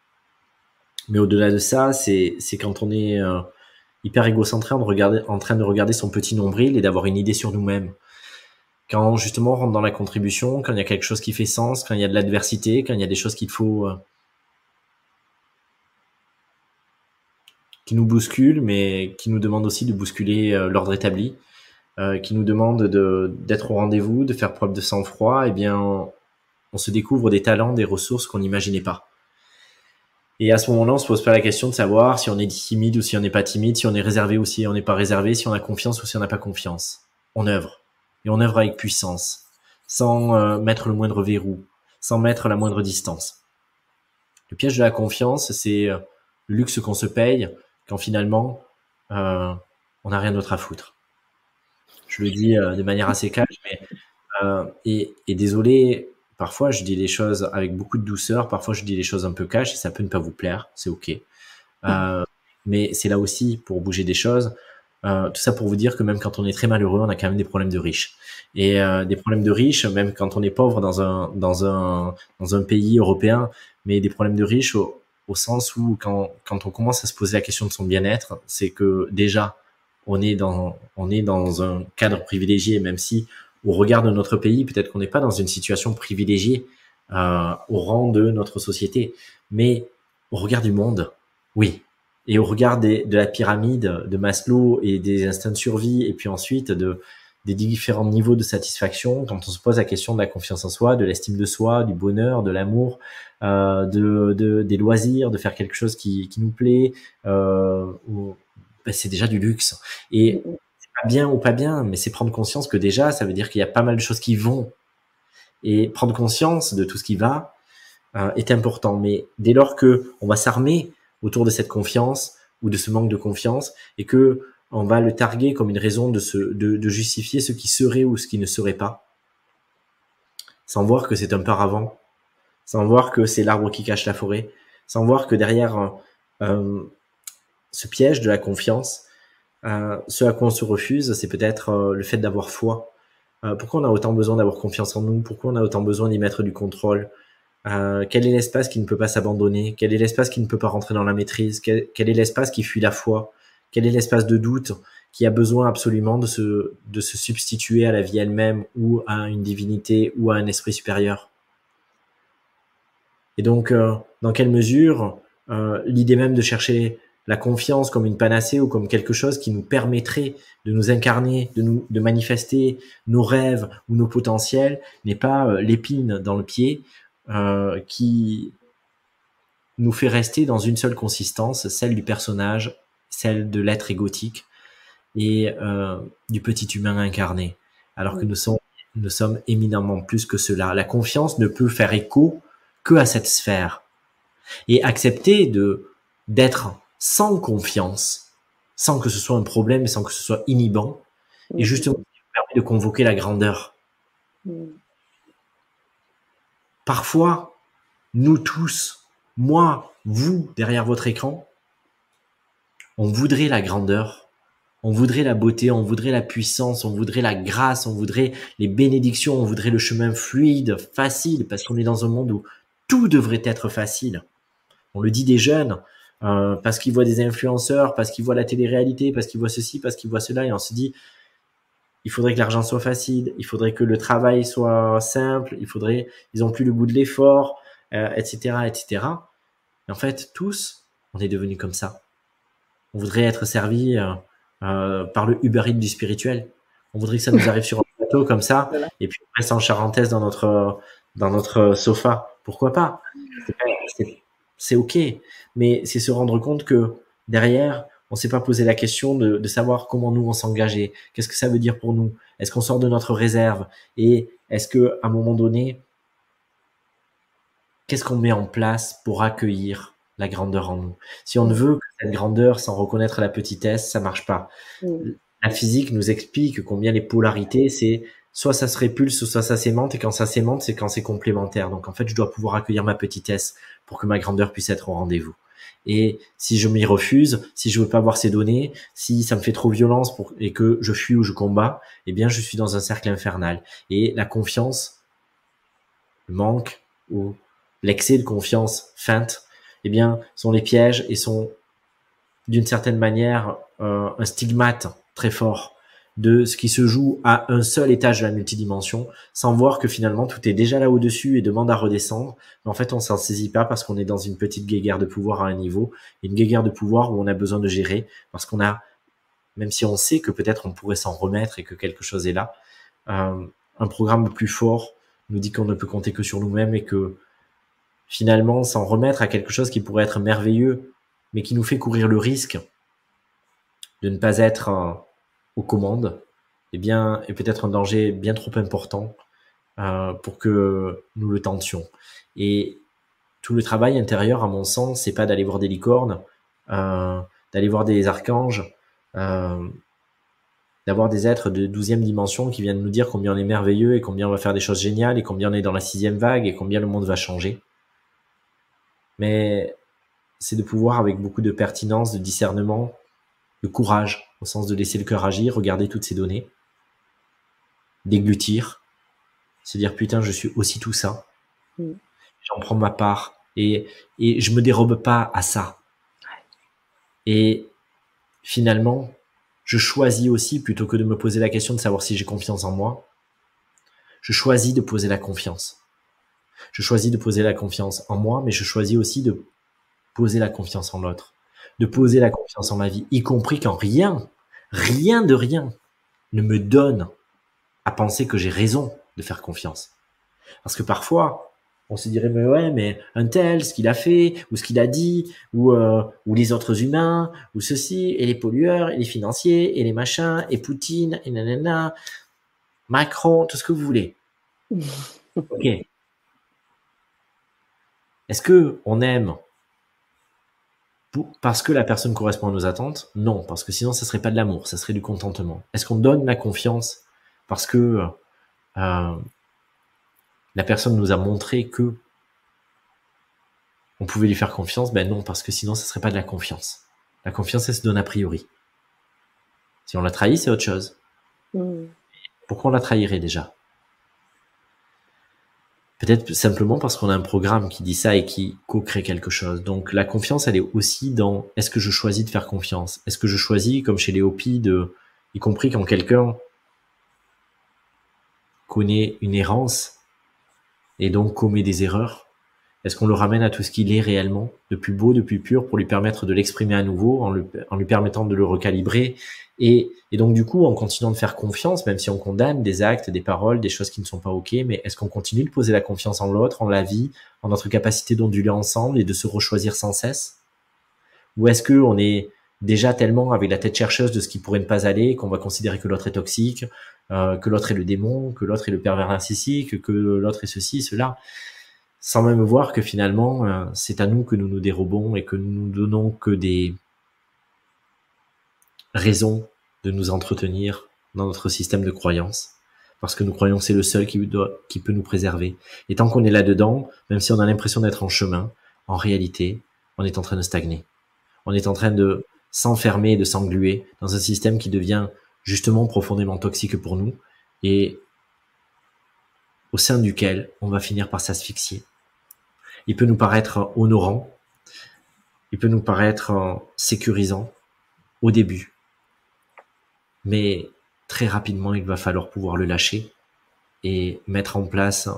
Mais au-delà de ça, c'est quand on est euh, hyper égocentré en, regarder, en train de regarder son petit nombril et d'avoir une idée sur nous-mêmes quand justement on rentre dans la contribution, quand il y a quelque chose qui fait sens, quand il y a de l'adversité, quand il y a des choses qu'il faut euh, qui nous bousculent, mais qui nous demandent aussi de bousculer euh, l'ordre établi, euh, qui nous demandent de d'être au rendez-vous, de faire preuve de sang-froid, eh bien on se découvre des talents, des ressources qu'on n'imaginait pas. Et à ce moment-là, on se pose pas la question de savoir si on est timide ou si on n'est pas timide, si on est réservé ou si on n'est pas réservé, si on a confiance ou si on n'a pas confiance. On œuvre et on œuvre avec puissance, sans euh, mettre le moindre verrou, sans mettre la moindre distance. Le piège de la confiance, c'est euh, le luxe qu'on se paye quand finalement euh, on n'a rien d'autre à foutre. Je le dis de manière assez cash, mais et, désolé, parfois je dis les choses avec beaucoup de douceur, parfois je dis les choses un peu cash et ça peut ne pas vous plaire, c'est ok. Mais c'est là aussi pour bouger des choses. Euh, tout ça pour vous dire que même quand on est très malheureux, on a quand même des problèmes de riches. Et euh, des problèmes de riches, même quand on est pauvre dans un, dans un, dans un pays européen, mais des problèmes de riches au, au sens où quand, quand on commence à se poser la question de son bien-être, c'est que déjà, on est dans, on est dans un cadre privilégié, même si au regard de notre pays, peut-être qu'on n'est pas dans une situation privilégiée euh, au rang de notre société, mais au regard du monde, oui, et au regard des, de la pyramide de Maslow et des instincts de survie, et puis ensuite de, des différents niveaux de satisfaction, quand on se pose la question de la confiance en soi, de l'estime de soi, du bonheur, de l'amour, euh, de, de, des loisirs, de faire quelque chose qui, qui nous plaît, euh, ben c'est déjà du luxe. Et c'est pas bien ou pas bien, mais c'est prendre conscience que déjà, ça veut dire qu'il y a pas mal de choses qui vont. Et prendre conscience de tout ce qui va euh, est important. Mais dès lors que on va s'armer autour de cette confiance ou de ce manque de confiance et que on va le targuer comme une raison de, justifier ce qui serait ou ce qui ne serait pas, sans voir que c'est un paravent, sans voir que c'est l'arbre qui cache la forêt, sans voir que derrière euh, ce piège de la confiance, euh, ce à quoi on se refuse, c'est peut-être euh, le fait d'avoir foi. Euh, pourquoi on a autant besoin d'avoir confiance en nous? Pourquoi on a autant besoin d'y mettre du contrôle? Euh, Quel est l'espace qui ne peut pas s'abandonner? Quel est l'espace qui ne peut pas rentrer dans la maîtrise? Quel, est l'espace qui fuit la foi? Quel est l'espace de doute qui a besoin absolument de se, substituer à la vie elle-même ou à une divinité ou à un esprit supérieur? Et donc, euh, dans quelle mesure euh, l'idée même de chercher la confiance comme une panacée ou comme quelque chose qui nous permettrait de nous incarner, de nous de manifester nos rêves ou nos potentiels n'est pas l'épine dans le pied euh, qui nous fait rester dans une seule consistance, celle du personnage, celle de l'être égotique et euh, du petit humain incarné, alors oui. que nous sommes, nous sommes éminemment plus que cela. La confiance ne peut faire écho que à cette sphère et accepter de d'être sans confiance, sans que ce soit un problème, sans que ce soit inhibant, et justement, permet de convoquer la grandeur. Parfois, nous tous, moi, vous, derrière votre écran, on voudrait la grandeur, on voudrait la beauté, on voudrait la puissance, on voudrait la grâce, on voudrait les bénédictions, on voudrait le chemin fluide, facile, parce qu'on est dans un monde où tout devrait être facile. On le dit des jeunes, euh, parce qu'ils voient des influenceurs, parce qu'ils voient la télé-réalité, parce qu'ils voient ceci, parce qu'ils voient cela, et on se dit, il faudrait que l'argent soit facile, il faudrait que le travail soit simple, il faudrait, ils ont plus le goût de l'effort, euh, etc., etc. Et en fait, tous, on est devenus comme ça. On voudrait être servi euh, euh, par le Uber Eats du spirituel. On voudrait que ça nous arrive sur un plateau comme ça, voilà. et puis on reste en charentaise dans notre dans notre sofa. Pourquoi pas? C'est ok mais c'est se rendre compte que derrière, on s'est pas posé la question de, de savoir comment nous on s'engager, qu'est-ce que ça veut dire pour nous, est-ce qu'on sort de notre réserve? Et est-ce que à un moment donné, qu'est-ce qu'on met en place pour accueillir la grandeur en nous? Si on ne veut que cette grandeur sans reconnaître la petitesse, ça marche pas. Mm. La physique nous explique combien les polarités, c'est soit ça se répulse, soit ça s'aimante, et quand ça s'aimante, c'est quand c'est complémentaire. Donc en fait, je dois pouvoir accueillir ma petitesse pour que ma grandeur puisse être au rendez-vous. Et si je m'y refuse, si je veux pas voir ces données, si ça me fait trop violence et que je fuis ou je combats, eh bien, je suis dans un cercle infernal. Et la confiance, le manque ou l'excès de confiance feinte, eh bien, sont les pièges et sont d'une certaine manière euh, un stigmate très fort de ce qui se joue à un seul étage de la multidimension, sans voir que finalement tout est déjà là au-dessus et demande à redescendre. Mais en fait, on s'en saisit pas parce qu'on est dans une petite guéguerre de pouvoir à un niveau, une guéguerre de pouvoir où on a besoin de gérer, parce qu'on a, même si on sait que peut-être on pourrait s'en remettre et que quelque chose est là, euh, un programme plus fort nous dit qu'on ne peut compter que sur nous-mêmes et que finalement s'en remettre à quelque chose qui pourrait être merveilleux, mais qui nous fait courir le risque de ne pas être aux commandes, eh bien, est peut-être un danger bien trop important euh, pour que nous le tentions. Et tout le travail intérieur, à mon sens, c'est pas d'aller voir des licornes, euh, d'aller voir des archanges, euh, d'avoir des êtres de douzième dimension qui viennent nous dire combien on est merveilleux et combien on va faire des choses géniales et combien on est dans la sixième vague et combien le monde va changer. Mais c'est de pouvoir, avec beaucoup de pertinence, de discernement, de courage, au sens de laisser le cœur agir, regarder toutes ces données, déglutir, se dire putain, je suis aussi tout ça. Mm. J'en prends ma part et, et je me dérobe pas à ça. Et finalement, je choisis aussi, plutôt que de me poser la question de savoir si j'ai confiance en moi, je choisis de poser la confiance. Je choisis de poser la confiance en moi, mais je choisis aussi de poser la confiance en l'autre de poser la confiance en ma vie, y compris quand rien, rien de rien ne me donne à penser que j'ai raison de faire confiance. Parce que parfois, on se dirait mais ouais mais un tel ce qu'il a fait ou ce qu'il a dit ou euh, ou les autres humains ou ceci et les pollueurs et les financiers et les machins et Poutine et nanana Macron tout ce que vous voulez ok est-ce que on aime parce que la personne correspond à nos attentes? Non, parce que sinon, ça serait pas de l'amour, ça serait du contentement. Est-ce qu'on donne la confiance parce que euh, la personne nous a montré que on pouvait lui faire confiance? Ben non, parce que sinon, ça serait pas de la confiance. La confiance, elle se donne a priori. Si on l'a trahi, c'est autre chose. Hmm. Pourquoi on la trahirait déjà? Peut-être simplement parce qu'on a un programme qui dit ça et qui co-crée quelque chose. Donc la confiance, elle est aussi dans est-ce que je choisis de faire confiance? Est-ce que je choisis, comme chez les Hopi, de, y compris quand quelqu'un connaît une errance et donc commet des erreurs, est-ce qu'on le ramène à tout ce qu'il est réellement, de plus beau, de plus pur, pour lui permettre de l'exprimer à nouveau, en, lui permettant de le recalibrer et, donc du coup, en continuant de faire confiance, même si on condamne des actes, des paroles, des choses qui ne sont pas ok, mais est-ce qu'on continue de poser la confiance en l'autre, en la vie, en notre capacité d'onduler ensemble et de se rechoisir sans cesse? Ou est-ce que on est déjà tellement avec la tête chercheuse de ce qui pourrait ne pas aller, qu'on va considérer que l'autre est toxique, euh, que l'autre est le démon, que l'autre est le pervers narcissique, que l'autre est ceci, cela? Sans même voir que finalement, euh, c'est à nous que nous nous dérobons et que nous nous donnons que des raisons de nous entretenir dans notre système de croyance. Parce que nous croyons que c'est le seul qui, doit, qui peut nous préserver. Et tant qu'on est là-dedans, même si on a l'impression d'être en chemin, en réalité, on est en train de stagner. On est en train de s'enfermer, de s'engluer dans un système qui devient justement profondément toxique pour nous et au sein duquel on va finir par s'asphyxier. Il peut nous paraître honorant, il peut nous paraître sécurisant au début, mais très rapidement il va falloir pouvoir le lâcher et mettre en place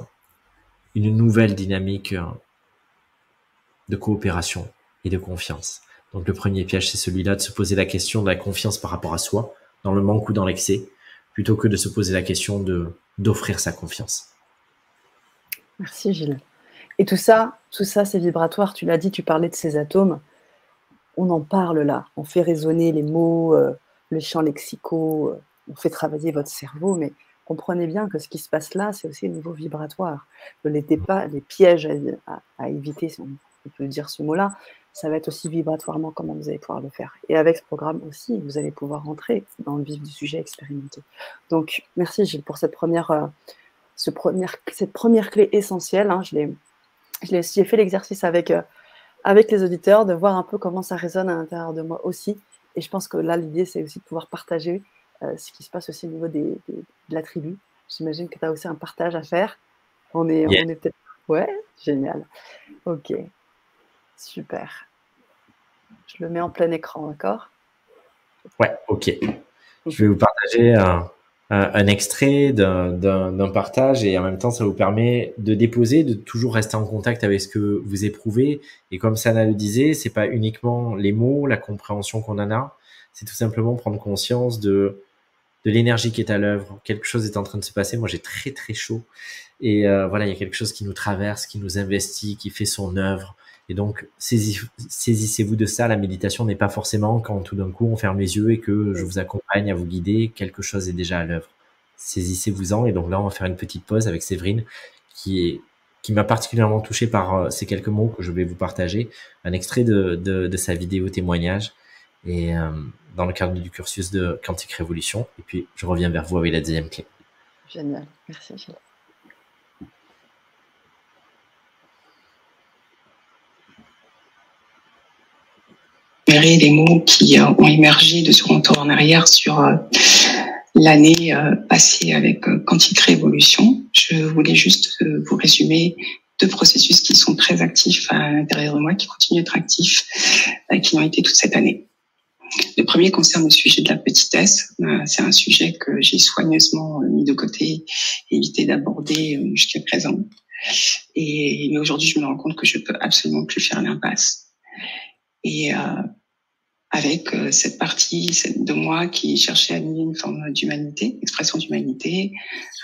une nouvelle dynamique de coopération et de confiance. Donc le premier piège, c'est celui-là de se poser la question de la confiance par rapport à soi, dans le manque ou dans l'excès, plutôt que de se poser la question d'offrir sa confiance. Merci Gilles. Et tout ça, tout ça, c'est vibratoire. Tu l'as dit, tu parlais de ces atomes. On en parle là. On fait résonner les mots, euh, les champs lexicaux. Euh, on fait travailler votre cerveau, mais comprenez bien que ce qui se passe là, c'est aussi au niveau vibratoire. Les, pas, les pièges à, éviter, si on peut dire ce mot-là, ça va être aussi vibratoirement comment vous allez pouvoir le faire. Et avec ce programme aussi, vous allez pouvoir rentrer dans le vif du sujet expérimenté. Donc, merci Gilles pour cette première, euh, ce cette première clé essentielle. Hein, j'ai fait l'exercice avec, euh, avec les auditeurs de voir un peu comment ça résonne à l'intérieur de moi aussi. Et je pense que là, l'idée, c'est aussi de pouvoir partager euh, ce qui se passe aussi au niveau des, de la tribu. J'imagine que tu as aussi un partage à faire. On est, on est peut-être. Ouais, génial. Ok, super. Je le mets en plein écran, d'accord? Ouais, ok. Je vais vous partager un, un, extrait d'un partage et en même temps ça vous permet de déposer, de toujours rester en contact avec ce que vous éprouvez. Et comme Sana le disait, c'est pas uniquement les mots, la compréhension qu'on en a, c'est tout simplement prendre conscience de de l'énergie qui est à l'œuvre. Quelque chose est en train de se passer. Moi, j'ai très très chaud et euh, voilà, il y a quelque chose qui nous traverse, qui nous investit, qui fait son œuvre. Et donc, saisissez-vous de ça. La méditation n'est pas forcément quand tout d'un coup on ferme les yeux et que je vous accompagne à vous guider. Quelque chose est déjà à l'œuvre. Saisissez-vous-en. Et donc là, on va faire une petite pause avec Séverine qui m'a particulièrement touché par euh, ces quelques mots que je vais vous partager. Un extrait de sa vidéo témoignage et euh, dans le cadre du cursus de Quantique Révolution. Et puis, je reviens vers vous avec la deuxième clé. Génial. Merci, Gilles. Les mots qui euh, ont émergé de ce retour en arrière sur euh, l'année euh, passée avec Quantique Révolution. Je voulais juste vous résumer deux processus qui sont très actifs à l'intérieur de moi, qui continuent d'être actifs, qui l'ont été toute cette année. Le premier concerne le sujet de la petitesse. C'est un sujet que j'ai soigneusement mis de côté, évité d'aborder jusqu'à présent. Et mais aujourd'hui, je me rends compte que je peux absolument plus faire l'impasse. Et avec euh, cette partie de moi qui cherchait à nier une forme d'humanité, expression d'humanité,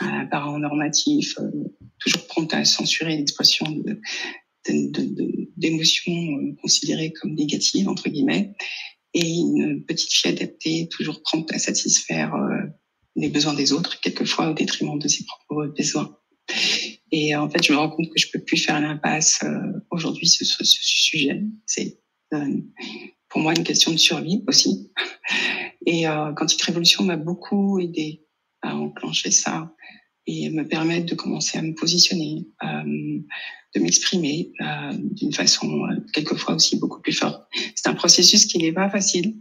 un euh, parent normatif, euh, toujours prompt à censurer l'expression de, d'émotions considérées comme négatives entre guillemets, et une petite fille adaptée, toujours prompte à satisfaire les besoins des autres, quelquefois au détriment de ses propres besoins. Et en fait, je me rends compte que je peux plus faire l'impasse aujourd'hui sur ce, ce, sujet. C'est pour moi une question de survie aussi. Et euh, Quantique Révolution m'a beaucoup aidé à enclencher ça et me permettre de commencer à me positionner, euh, de m'exprimer euh, d'une façon quelquefois aussi beaucoup plus forte. C'est un processus qui n'est pas facile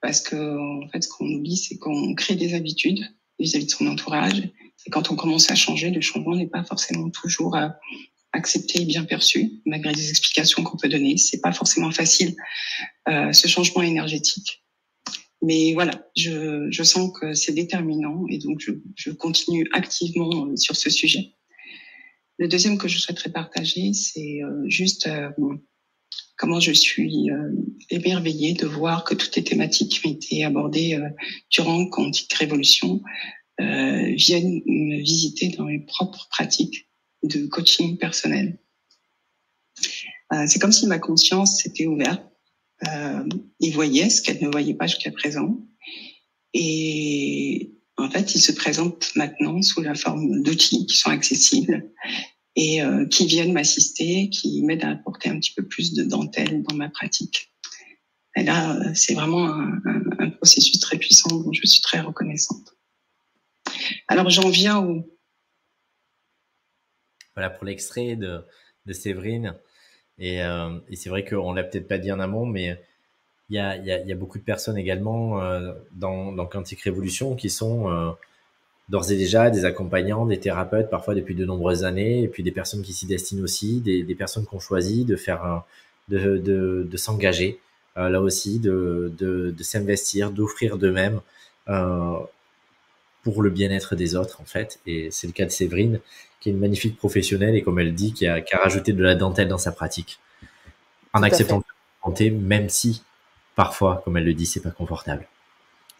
parce que en fait, ce qu'on oublie, c'est qu'on crée des habitudes vis-à-vis de son entourage. Et quand on commence à changer, le changement n'est pas forcément toujours accepté et bien perçu, malgré les explications qu'on peut donner. C'est pas forcément facile euh, ce changement énergétique. Mais voilà, je, je sens que c'est déterminant et donc je, je, continue activement euh, sur ce sujet. Le deuxième que je souhaiterais partager, c'est euh, juste euh, comment je suis émerveillée de voir que toutes les thématiques qui ont été abordées durant Quantique Révolution viennent me visiter dans mes propres pratiques de coaching personnel. c'est comme si ma conscience s'était ouverte euh, il voyait ce qu'elle ne voyait pas jusqu'à présent. Et en fait, il se présente maintenant sous la forme d'outils qui sont accessibles et euh, qui viennent m'assister, qui m'aident à apporter un petit peu plus de dentelle dans ma pratique. Et là, c'est vraiment un, un, processus très puissant dont je suis très reconnaissante. Alors, j'en viens au... Voilà pour l'extrait de, de Séverine. Et, euh, et c'est vrai qu'on l'a peut-être pas dit en amont, mais il y a, y, y a, beaucoup de personnes également euh, dans, dans Quantique Révolution qui sont euh, d'ores et déjà des accompagnants, des thérapeutes, parfois depuis de nombreuses années, et puis des personnes qui s'y destinent aussi, des, des personnes qui ont choisi de faire, de, de, s'engager, là aussi, de, de, s'investir, d'offrir d'eux-mêmes pour le bien-être des autres, en fait. Et c'est le cas de Séverine, qui est une magnifique professionnelle et comme elle dit, qui a, qui a rajouté de la dentelle dans sa pratique, en Tout acceptant de santé, même si parfois, comme elle le dit, c'est pas confortable.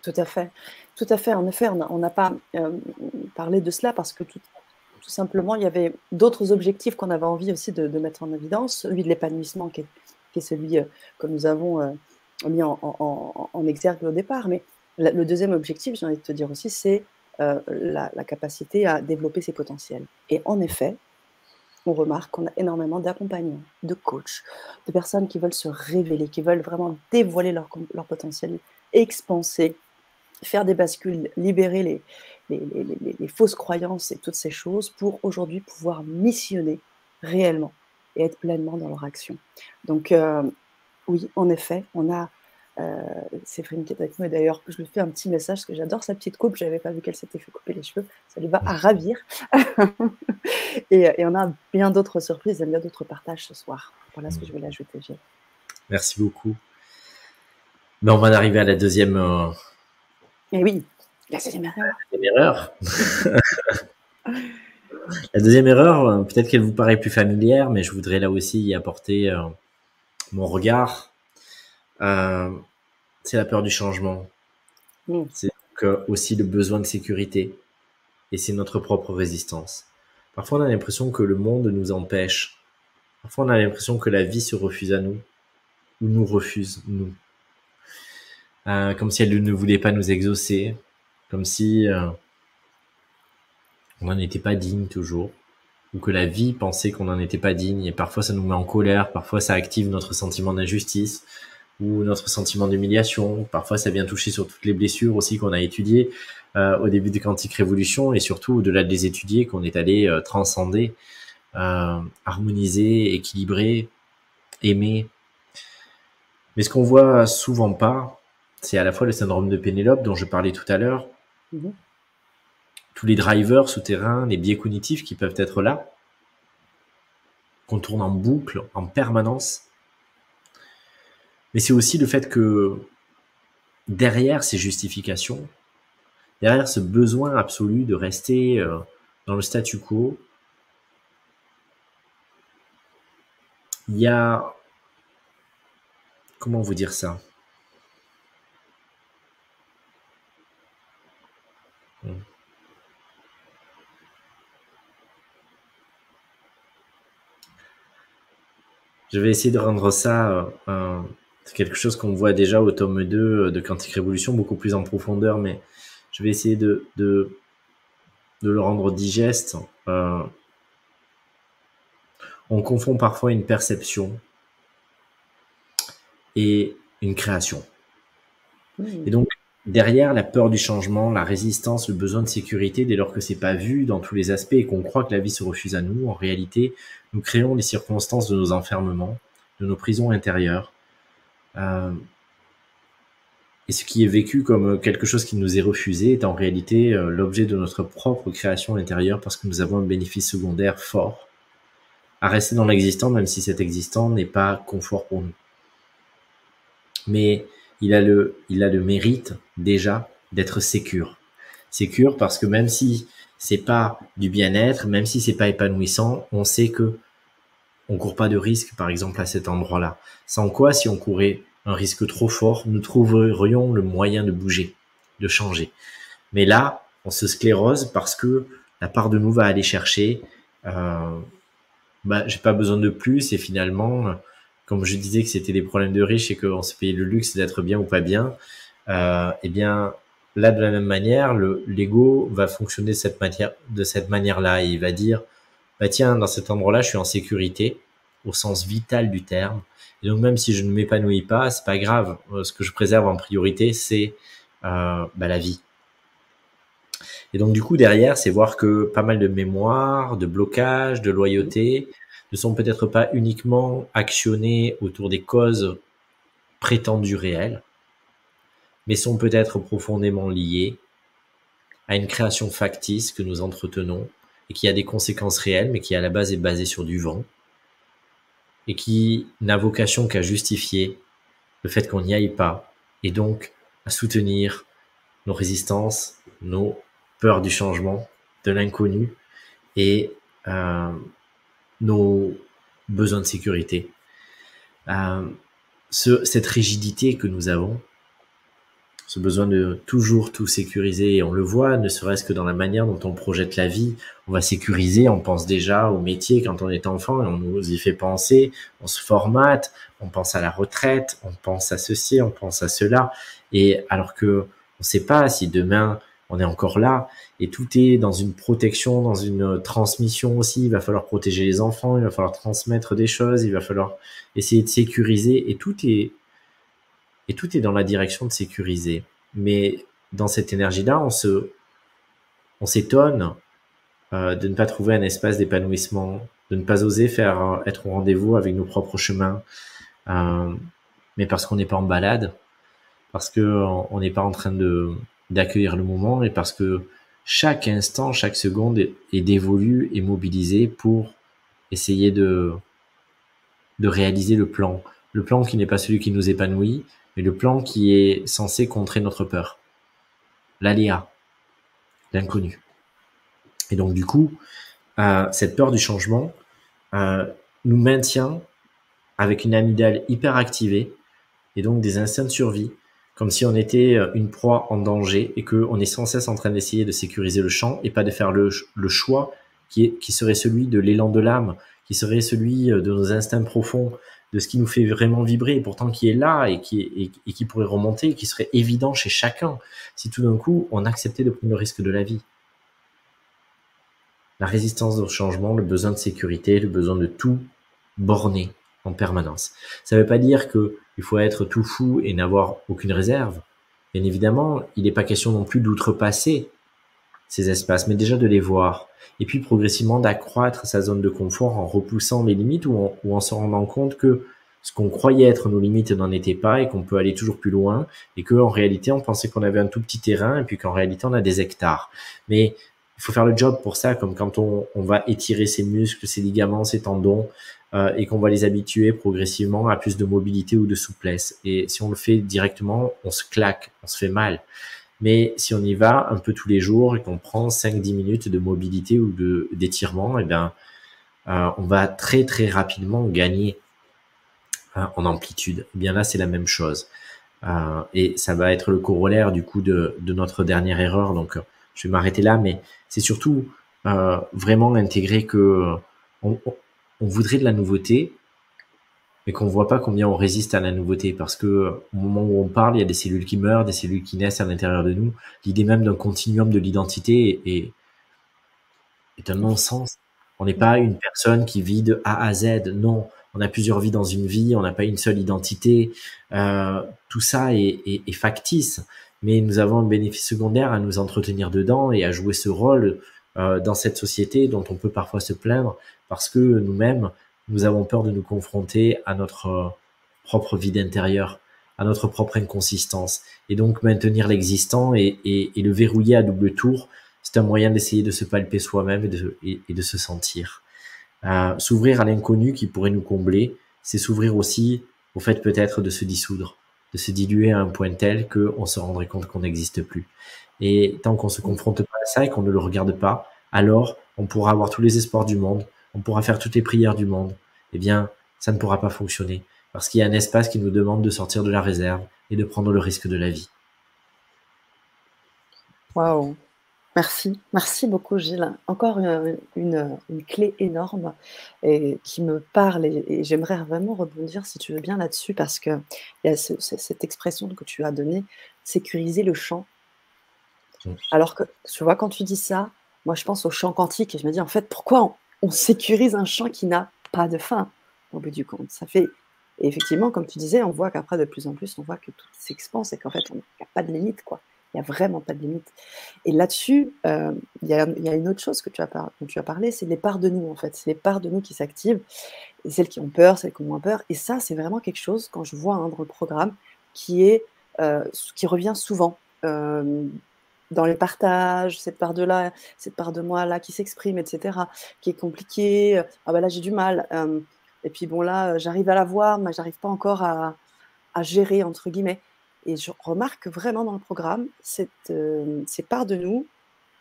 Tout à fait, tout à fait. En effet, on n'a pas euh, parlé de cela parce que tout, tout simplement, il y avait d'autres objectifs qu'on avait envie aussi de, de, mettre en évidence, celui de l'épanouissement qui, qui est, celui euh, que nous avons euh, mis en, en, en, exergue au départ. Mais le deuxième objectif, j'ai envie de te dire aussi, c'est euh, la, capacité à développer ses potentiels. Et en effet, on remarque qu'on a énormément d'accompagnants, de coachs, de personnes qui veulent se révéler, qui veulent vraiment dévoiler leur, leur potentiel, expanser, faire des bascules, libérer les, les, les, les, fausses croyances et toutes ces choses pour aujourd'hui pouvoir missionner réellement et être pleinement dans leur action. Donc euh, oui, en effet, on a euh, Séverine qui est avec nous. Et d'ailleurs, je lui fais un petit message parce que j'adore sa petite coupe. Je n'avais pas vu qu'elle s'était fait couper les cheveux. Ça lui va à ravir. et, et, on a bien d'autres surprises et bien d'autres partages ce soir. Voilà ce que je voulais ajouter, Gilles. Merci beaucoup. Mais on va arriver à la deuxième. Euh... Et oui, la deuxième erreur. La deuxième erreur. la deuxième erreur, euh, peut-être qu'elle vous paraît plus familière, mais je voudrais là aussi y apporter euh, mon regard. Euh, c'est la peur du changement. Mmh. C'est aussi le besoin de sécurité. Et c'est notre propre résistance. Parfois, on a l'impression que le monde nous empêche. Parfois, on a l'impression que la vie se refuse à nous. Ou nous refuse, nous. Euh, comme si elle ne voulait pas nous exaucer. Comme si euh, on n'en était pas digne toujours. Ou que la vie pensait qu'on n'en était pas digne. Et parfois, ça nous met en colère. Parfois, ça active notre sentiment d'injustice ou notre sentiment d'humiliation. Parfois, ça vient toucher sur toutes les blessures aussi qu'on a étudiées euh, au début de Quantique Révolution et surtout au-delà de les étudier, qu'on est allé euh, transcender, euh, harmoniser, équilibrer, aimer. Mais ce qu'on voit souvent pas, c'est à la fois le syndrome de Pénélope dont je parlais tout à l'heure, mmh. tous les drivers souterrains, les biais cognitifs qui peuvent être là, qu'on tourne en boucle en permanence mais c'est aussi le fait que derrière ces justifications, derrière ce besoin absolu de rester euh, dans le statu quo, il y a... Comment vous dire ça? Je vais essayer de rendre ça euh, c'est quelque chose qu'on voit déjà au tome 2 euh, de Quantique Révolution, beaucoup plus en profondeur, mais je vais essayer de, de, de le rendre digeste. Euh, on confond parfois une perception et une création. Et donc, derrière la peur du changement, la résistance, le besoin de sécurité, dès lors que c'est pas vu dans tous les aspects et qu'on croit que la vie se refuse à nous, en réalité, nous créons les circonstances de nos enfermements, de nos prisons intérieures. Euh, et ce qui est vécu comme quelque chose qui nous est refusé est en réalité euh, l'objet de notre propre création intérieure parce que nous avons un bénéfice secondaire fort à rester dans l'existant, même si cet existant n'est pas confort pour nous. Mais il a le, il a le mérite déjà d'être sécure. Sécure parce que même si c'est pas du bien-être, même si c'est pas épanouissant, on sait que on court pas de risque, par exemple, à cet endroit-là. Sans quoi, si on courait un risque trop fort, nous trouverions le moyen de bouger, de changer. Mais là, on se sclérose parce que la part de nous va aller chercher. Euh, bah, j'ai pas besoin de plus et finalement, comme je disais que c'était des problèmes de riches et qu'on se payait le luxe d'être bien ou pas bien, euh, eh bien là de la même manière, le l'ego va fonctionner de cette manière, de cette manière-là il va dire, bah tiens, dans cet endroit-là, je suis en sécurité au sens vital du terme. Et donc même si je ne m'épanouis pas, c'est pas grave. Euh, ce que je préserve en priorité, c'est euh, bah, la vie. Et donc du coup derrière, c'est voir que pas mal de mémoire, de blocage, de loyauté ne sont peut-être pas uniquement actionnés autour des causes prétendues réelles, mais sont peut-être profondément liés à une création factice que nous entretenons et qui a des conséquences réelles, mais qui à la base est basée sur du vent et qui n'a vocation qu'à justifier le fait qu'on n'y aille pas et donc à soutenir nos résistances, nos peurs du changement, de l'inconnu et euh, nos besoins de sécurité. Euh, ce, cette rigidité que nous avons, ce besoin de toujours tout sécuriser, et on le voit, ne serait-ce que dans la manière dont on projette la vie, on va sécuriser, on pense déjà au métier quand on est enfant, et on nous y fait penser, on se formate, on pense à la retraite, on pense à ceci, on pense à cela, et alors que on ne sait pas si demain on est encore là et tout est dans une protection, dans une transmission aussi. Il va falloir protéger les enfants, il va falloir transmettre des choses, il va falloir essayer de sécuriser et tout est et tout est dans la direction de sécuriser. Mais dans cette énergie-là, on se on s'étonne euh, de ne pas trouver un espace d'épanouissement, de ne pas oser faire euh, être au rendez-vous avec nos propres chemins, euh, mais parce qu'on n'est pas en balade, parce que on n'est pas en train de d'accueillir le moment et parce que chaque instant, chaque seconde est, dévolue et mobilisée pour essayer de, de réaliser le plan. Le plan qui n'est pas celui qui nous épanouit, mais le plan qui est censé contrer notre peur. L'aléa, l'inconnu. Et donc du coup, euh, cette peur du changement euh, nous maintient avec une amygdale hyper activée et donc des instincts de survie comme si on était euh, une proie en danger et qu'on est sans cesse en train d'essayer de sécuriser le champ et pas de faire le, choix qui, serait celui de l'élan de l'âme, qui serait celui de nos instincts profonds, de ce qui nous fait vraiment vibrer et pourtant qui est là et qui, pourrait remonter et qui serait évident chez chacun si tout d'un coup on acceptait de prendre le risque de la vie. La résistance au changement, le besoin de sécurité, le besoin de tout borner en permanence. Ça ne veut pas dire que il faut être tout fou et n'avoir aucune réserve. Bien évidemment, il n'est pas question non plus d'outrepasser ces espaces, mais déjà de les voir. Et puis progressivement d'accroître sa zone de confort en repoussant les limites ou en, se rendant compte que ce qu'on croyait être nos limites n'en était pas et qu'on peut aller toujours plus loin et qu'en réalité on pensait qu'on avait un tout petit terrain et puis qu'en réalité on a des hectares. Mais il faut faire le job pour ça, comme quand on, on va étirer ses muscles, ses ligaments, ses tendons, euh, et qu'on va les habituer progressivement à plus de mobilité ou de souplesse. Et si on le fait directement, on se claque, on se fait mal. Mais si on y va un peu tous les jours et qu'on prend 5-10 minutes de mobilité ou de d'étirement, et eh bien, euh, on va très très rapidement gagner euh, en amplitude. Eh bien là, c'est la même chose. Euh, et ça va être le corollaire du coup de, de notre dernière erreur. Donc, je vais m'arrêter là, mais c'est surtout euh, vraiment intégrer que on, voudrait de la nouveauté, mais qu'on voit pas combien on résiste à la nouveauté, parce que au moment où on parle, il y a des cellules qui meurent, des cellules qui naissent à l'intérieur de nous. L'idée même d'un continuum de l'identité est, un non-sens. On n'est pas une personne qui vit de A à Z. Non, on a plusieurs vies dans une vie, on n'a pas une seule identité. Euh, tout ça est, est, factice, mais nous avons un bénéfice secondaire à nous entretenir dedans et à jouer ce rôle euh, dans cette société dont on peut parfois se plaindre parce que nous-mêmes, nous avons peur de nous confronter à notre euh, propre vie d'intérieur, à notre propre inconsistance. Et donc maintenir l'existant et, le verrouiller à double tour, c'est un moyen d'essayer de se palper soi-même et de, et, de se sentir. Euh, s'ouvrir à l'inconnu qui pourrait nous combler, c'est s'ouvrir aussi au fait peut-être de se dissoudre, de se diluer à un point tel qu'on se rendrait compte qu'on n'existe plus. Et tant qu'on se confronte pas à ça et qu'on ne le regarde pas, alors on pourra avoir tous les espoirs du monde, on pourra faire toutes les prières du monde. Eh bien, ça ne pourra pas fonctionner parce qu'il y a un espace qui nous demande de sortir de la réserve et de prendre le risque de la vie. Waouh, merci, merci beaucoup Gilles. Encore une, clé énorme et qui me parle et, j'aimerais vraiment rebondir si tu veux bien là-dessus parce que il y a cette expression que tu as donnée, sécuriser le champ. Alors que tu vois quand tu dis ça, moi je pense au champ quantique et je me dis en fait pourquoi on sécurise un champ qui n'a pas de fin au bout du compte. Ça fait et effectivement, comme tu disais, on voit qu'après, de plus en plus, on voit que tout s'expanse et qu'en fait, il n'y a pas de limite, quoi. Il n'y a vraiment pas de limite. Et là-dessus, euh, il y, a, une autre chose que tu as dont tu as parlé, c'est les parts de nous, en fait. C'est les parts de nous qui s'activent, celles qui ont peur, celles qui ont moins peur. Et ça, c'est vraiment quelque chose, quand je vois hein, dans le programme, euh, qui revient souvent. Euh, dans les partages, cette part de moi là qui s'exprime, etc., qui est compliquée. Ah ben là, j'ai du mal. Et puis bon, là, j'arrive à la voir, mais j'arrive pas encore à, gérer, entre guillemets. Et je remarque vraiment dans le programme cette, ces parts de nous.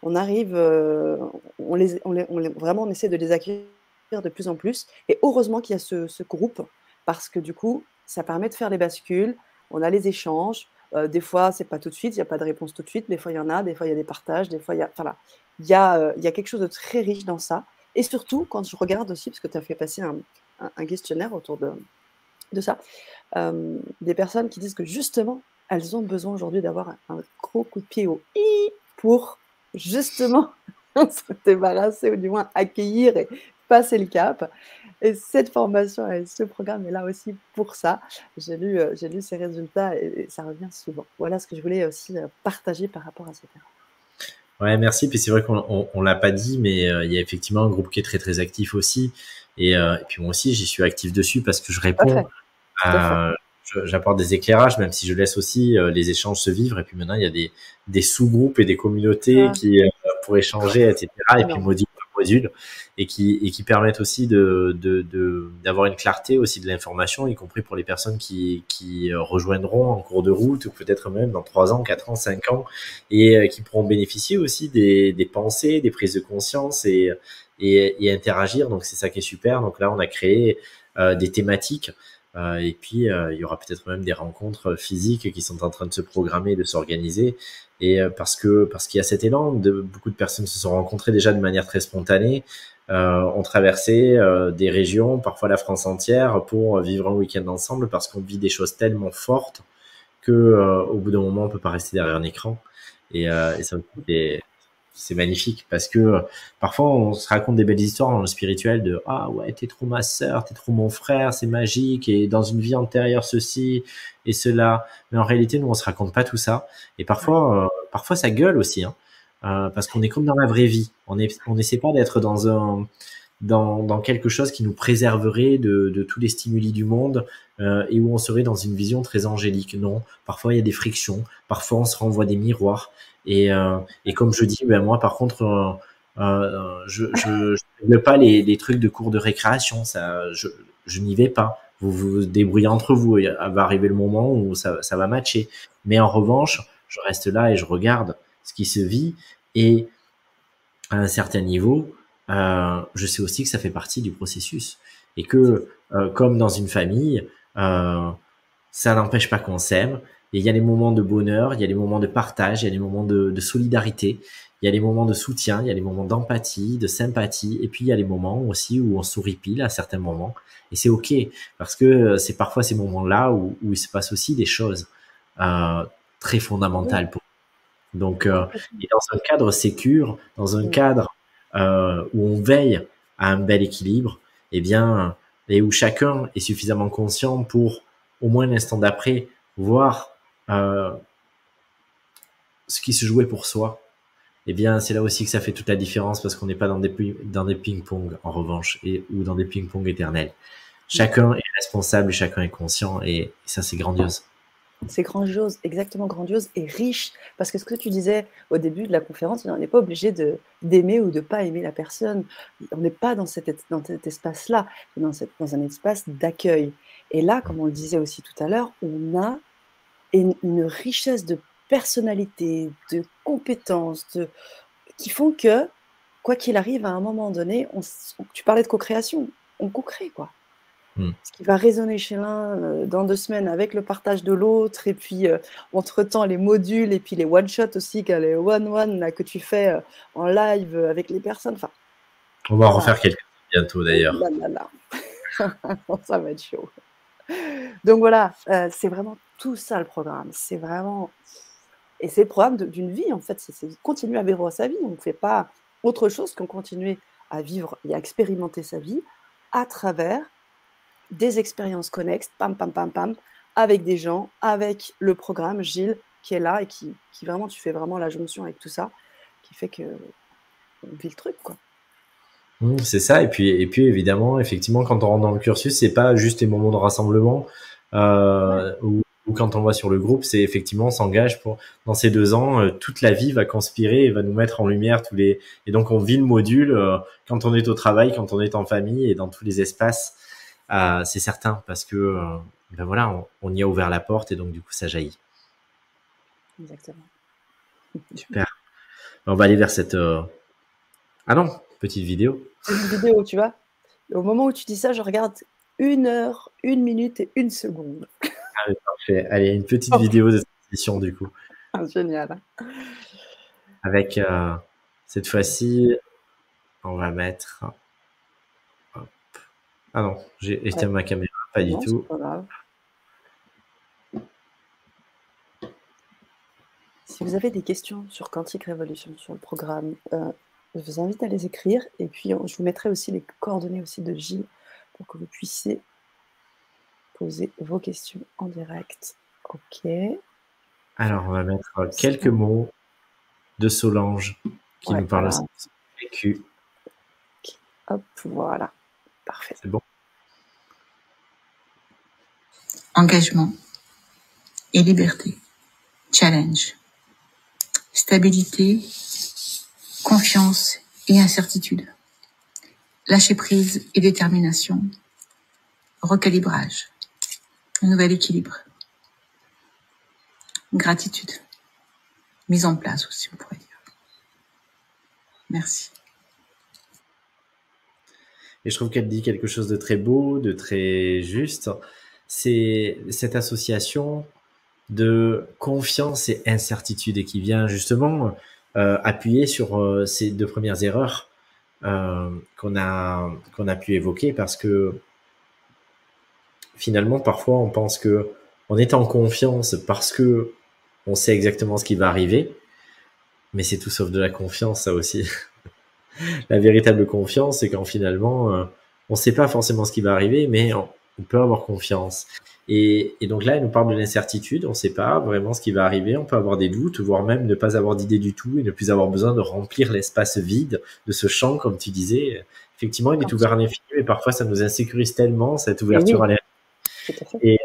On arrive, on, les, on, les, vraiment, on essaie de les accueillir de plus en plus. Et heureusement qu'il y a ce, groupe, parce que du coup, ça permet de faire les bascules. On a les échanges. Des fois, c'est pas tout de suite, il n'y a pas de réponse tout de suite. Des fois, il y en a. Des fois, il y a des partages. Des fois, il y a, enfin, il y il y a quelque chose de très riche dans ça. Et surtout, quand je regarde aussi, parce que tu as fait passer un, un, questionnaire autour de, de ça. Euh, des personnes qui disent que justement, elles ont besoin aujourd'hui d'avoir un, gros coup de pied au i pour justement se débarrasser ou du moins accueillir et passer le cap. Et cette formation et ce programme est là aussi pour ça. J'ai lu, euh, j'ai lu ces résultats et, ça revient souvent. Voilà ce que je voulais aussi euh, partager par rapport à ce terrain. Ouais, merci. Puis c'est vrai qu'on on, l'a pas dit, mais il y a effectivement un groupe qui est très très actif aussi. Euh, et, puis moi aussi, j'y suis actif dessus parce que je réponds. J'apporte des éclairages, même si je laisse aussi euh, les échanges se vivre. Et puis maintenant, il y a des, des sous-groupes et des communautés ah. qui euh, pour échanger, etc. Et puis module et qui et qui permettent aussi d'avoir une clarté aussi de l'information, y compris pour les personnes qui qui rejoindront en cours de route ou peut-être même dans trois ans, quatre ans, cinq ans, et qui pourront bénéficier aussi des pensées, des prises de conscience et et, interagir. Donc c'est ça qui est super. Donc là, on a créé euh, des thématiques. Euh, et puis, euh, il y aura peut-être même des rencontres physiques qui sont en train de se programmer, de s'organiser. Et parce que parce qu'il y a cet élan, de, beaucoup de personnes se sont rencontrées déjà de manière très spontanée, euh, ont traversé des régions, parfois la France entière, pour vivre un week-end ensemble, parce qu'on vit des choses tellement fortes que au bout d'un moment, on peut pas rester derrière un écran. Et, et ça c'est magnifique parce que euh, parfois on se raconte des belles histoires dans le spirituel de ah ouais t'es trop ma sœur t'es trop mon frère c'est magique et dans une vie antérieure ceci et cela mais en réalité nous on se raconte pas tout ça. Et parfois euh, parfois ça gueule aussi hein, euh, parce qu'on est comme dans la vraie vie. On est on n'essaie pas d'être dans un dans, dans quelque chose qui nous préserverait de, de tous les stimuli du monde et où on serait dans une vision très angélique. Non, parfois il y a des frictions, parfois on se renvoie des miroirs, et, euh, et comme je dis, ben moi par contre, euh, euh je je, je pas les, les trucs de cours de récréation. Ça, je, je n'y vais pas. Vous vous débrouillez entre vous. Il va arriver le moment où ça, ça va matcher. Mais en revanche, je reste là et je regarde ce qui se vit. Et à un certain niveau, euh, je sais aussi que ça fait partie du processus. Et que, euh, comme dans une famille, euh, ça n'empêche pas qu'on s'aime, il y a les moments de bonheur, il y a les moments de partage, il y a les moments de, de solidarité, il y a les moments de soutien, il y a les moments d'empathie, de sympathie, et puis il y a les moments aussi où on sourit pile à certains moments. Et c'est ok, parce que c'est parfois ces moments-là où, où, il se passe aussi des choses euh, très fondamentales pour nous. Donc, euh, et dans un cadre sécure, dans un cadre euh, où on veille à un bel équilibre, eh bien, et où chacun est suffisamment conscient pour au moins l'instant d'après voir euh, ce qui se jouait pour soi, eh bien, c'est là aussi que ça fait toute la différence parce qu'on n'est pas dans des, ping-pong, en revanche, et, ou dans des ping-pong éternels. Chacun est responsable, chacun est conscient, et, ça, c'est grandiose. C'est grandiose, exactement grandiose et riche. Parce que ce que tu disais au début de la conférence, on n'est pas obligé d'aimer ou de pas aimer la personne. On n'est pas dans cet, dans cet espace-là, dans, dans un espace d'accueil. Et là, comme on le disait aussi tout à l'heure, on a une, richesse de personnalité, de compétences, qui font que, quoi qu'il arrive, à un moment donné, on, tu parlais de co-création, on co-crée, quoi. Hmm. Ce qui va résonner chez l'un euh, dans deux semaines avec le partage de l'autre, et puis euh, entre-temps les modules, et puis les one-shots aussi, les one-one que tu fais euh, en live avec les personnes. Enfin, on va en refaire quelques bientôt d'ailleurs. ça va être chaud. Donc voilà, c'est vraiment tout ça le programme. C'est vraiment et c'est le programme d'une vie, en fait. C'est continuer à vivre sa vie. On ne fait pas autre chose qu'en continuer à vivre et à expérimenter sa vie à travers des expériences connexes, pam, pam, pam, pam, avec des gens, avec le programme Gilles qui est là et qui, qui vraiment, tu fais vraiment la jonction avec tout ça, qui fait que on vit le truc, quoi. C'est ça, et puis, et puis évidemment, effectivement, quand on rentre dans le cursus, c'est pas juste les moments de rassemblement euh, ou quand on va sur le groupe, c'est effectivement s'engage pour dans ces deux ans, euh, toute la vie va conspirer et va nous mettre en lumière tous les et donc on vit le module euh, quand on est au travail, quand on est en famille et dans tous les espaces, euh, c'est certain parce que ben voilà, on, y a ouvert la porte et donc du coup ça jaillit. Exactement. Super. On va aller vers cette ah non petite vidéo. Petite vidéo, tu vois. Au moment où tu dis ça, je regarde une heure, une minute et une seconde. Ah, parfait. Allez, une petite oh. vidéo de cette émission du coup. Ah, génial. Avec euh, cette fois-ci, on va mettre. Ah non, j'ai éteint ma caméra, pas du tout. Si vous avez des questions sur Quantique Révolution, sur le programme, euh, je vous invite à les écrire. Et puis, je vous mettrai aussi les coordonnées aussi de Gilles pour que vous puissiez poser vos questions en direct. Ok. Alors, on va mettre quelques mots de Solange qui nous parle de vécu. Hop, voilà. Parfait. C'est bon. Engagement et liberté. Challenge. Stabilité, confiance et incertitude. Lâcher prise et détermination. Recalibrage un nouvel équilibre. Gratitude. Mise en place aussi, on pourrait dire. Merci. Et je trouve qu'elle dit quelque chose de très beau, de très juste. C'est cette association de confiance et incertitude et qui vient justement euh, appuyer sur euh, ces deux premières erreurs euh, qu'on a qu'on a pu évoquer parce que finalement, parfois, on pense que on est en confiance parce que on sait exactement ce qui va arriver, mais c'est tout sauf de la confiance, ça aussi. la véritable confiance, c'est quand finalement, euh, on ne sait pas forcément ce qui va arriver, mais on, peut avoir confiance. Et, donc là, elle nous parle de l'incertitude, on ne sait pas vraiment ce qui va arriver, on peut avoir des doutes, voire même ne pas avoir d'idée du tout et ne plus avoir besoin de remplir l'espace vide de ce champ, comme tu disais. Effectivement, il est ouvert à l'infini, mais parfois ça nous insécurise tellement, cette ouverture à l'infini euh,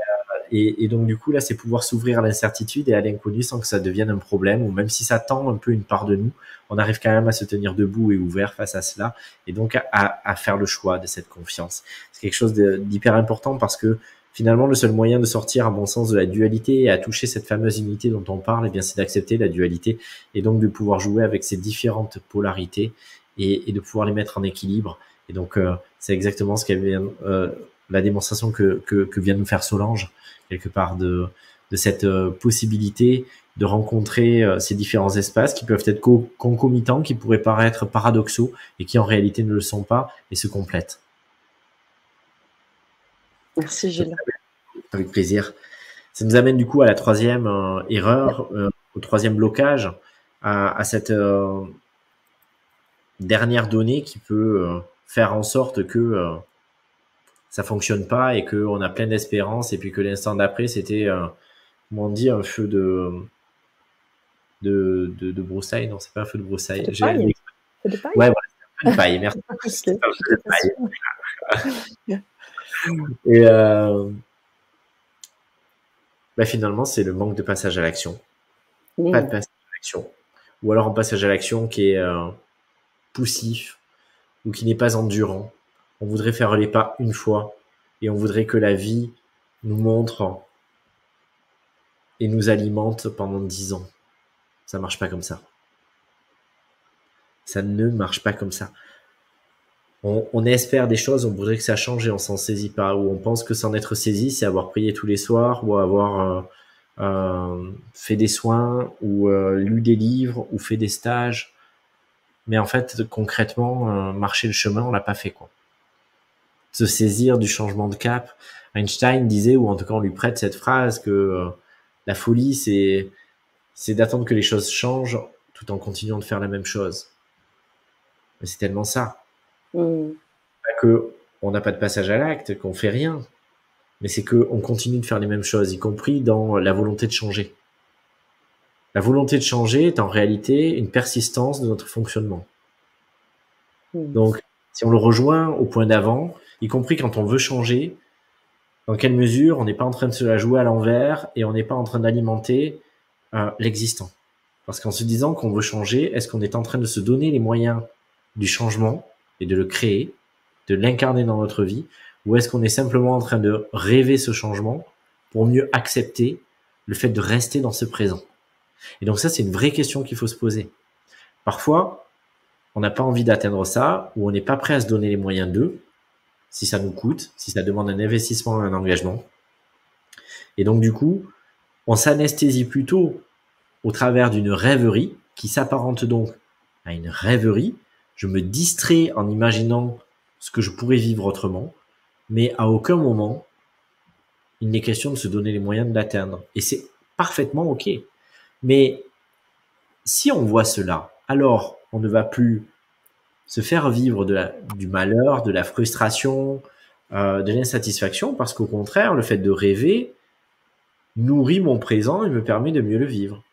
et, et, donc du coup là, c'est pouvoir s'ouvrir à l'incertitude et à l'inconnu sans que ça devienne un problème, ou même si ça tend un peu une part de nous, on arrive quand même à se tenir debout et ouvert face à cela, et donc à, à faire le choix de cette confiance. C'est quelque chose d'hyper important parce que finalement, le seul moyen de sortir, à mon sens, de la dualité et à toucher cette fameuse unité dont on parle, eh bien, c'est d'accepter la dualité et donc de pouvoir jouer avec ces différentes polarités et, et de pouvoir les mettre en équilibre. Et donc, euh, c'est exactement ce qu'elle vient, euh, la démonstration que, que, que, vient nous faire Solange, quelque part, de, de cette euh, possibilité de rencontrer euh, ces différents espaces qui peuvent être concomitants, qui pourraient paraître paradoxaux et qui en réalité ne le sont pas et se complètent. Merci Gilles. Avec plaisir. Ça nous amène du coup à la troisième euh, erreur, au troisième blocage, à, à cette dernière donnée qui peut faire en sorte que ça fonctionne pas et qu'on a plein d'espérance et puis que l'instant d'après c'était comment on dit un feu de de, de, de broussailles. Non c'est pas un feu de broussailles. De paille. de paille. ouais voilà un feu de paille. Merci. Et euh, bah finalement c'est le manque de passage à l'action. Pas de passage à l'action. Ou alors un passage à l'action qui est euh, poussif ou qui n'est pas endurant on voudrait faire les pas une fois et on voudrait que la vie nous montre et nous alimente pendant dix ans. Ça marche pas comme ça. Ça ne marche pas comme ça. On, espère des choses, on voudrait que ça change et on s'en saisit pas. Ou on pense que s'en être saisi, c'est avoir prié tous les soirs ou avoir euh, euh, fait des soins ou euh, lu des livres ou fait des stages. Mais en fait, concrètement, marcher le chemin, on l'a pas fait quoi se saisir du changement de cap. Einstein disait, ou en tout cas on lui prête cette phrase, que euh, la folie, c'est c'est d'attendre que les choses changent tout en continuant de faire la même chose. Mais c'est tellement ça. Mm. Pas que on n'a pas de passage à l'acte, qu'on fait rien, mais c'est que on continue de faire les mêmes choses, y compris dans la volonté de changer. La volonté de changer est en réalité une persistance de notre fonctionnement. Mm. Donc, si on le rejoint au point d'avant, y compris quand on veut changer, dans quelle mesure on n'est pas en train de se la jouer à l'envers et on n'est pas en train d'alimenter euh, l'existant. Parce qu'en se disant qu'on veut changer, est-ce qu'on est en train de se donner les moyens du changement et de le créer, de l'incarner dans notre vie, ou est-ce qu'on est simplement en train de rêver ce changement pour mieux accepter le fait de rester dans ce présent? Et donc ça, c'est une vraie question qu'il faut se poser. Parfois, on n'a pas envie d'atteindre ça, ou on n'est pas prêt à se donner les moyens d'eux, si ça nous coûte, si ça demande un investissement, un engagement. Et donc du coup, on s'anesthésie plutôt au travers d'une rêverie qui s'apparente donc à une rêverie. Je me distrais en imaginant ce que je pourrais vivre autrement, mais à aucun moment il n'est question de se donner les moyens de l'atteindre. Et c'est parfaitement OK. Mais si on voit cela, alors on ne va plus se faire vivre du malheur, de la frustration, euh, de l'insatisfaction, parce qu'au contraire, le fait de rêver nourrit mon présent et me permet de mieux le vivre.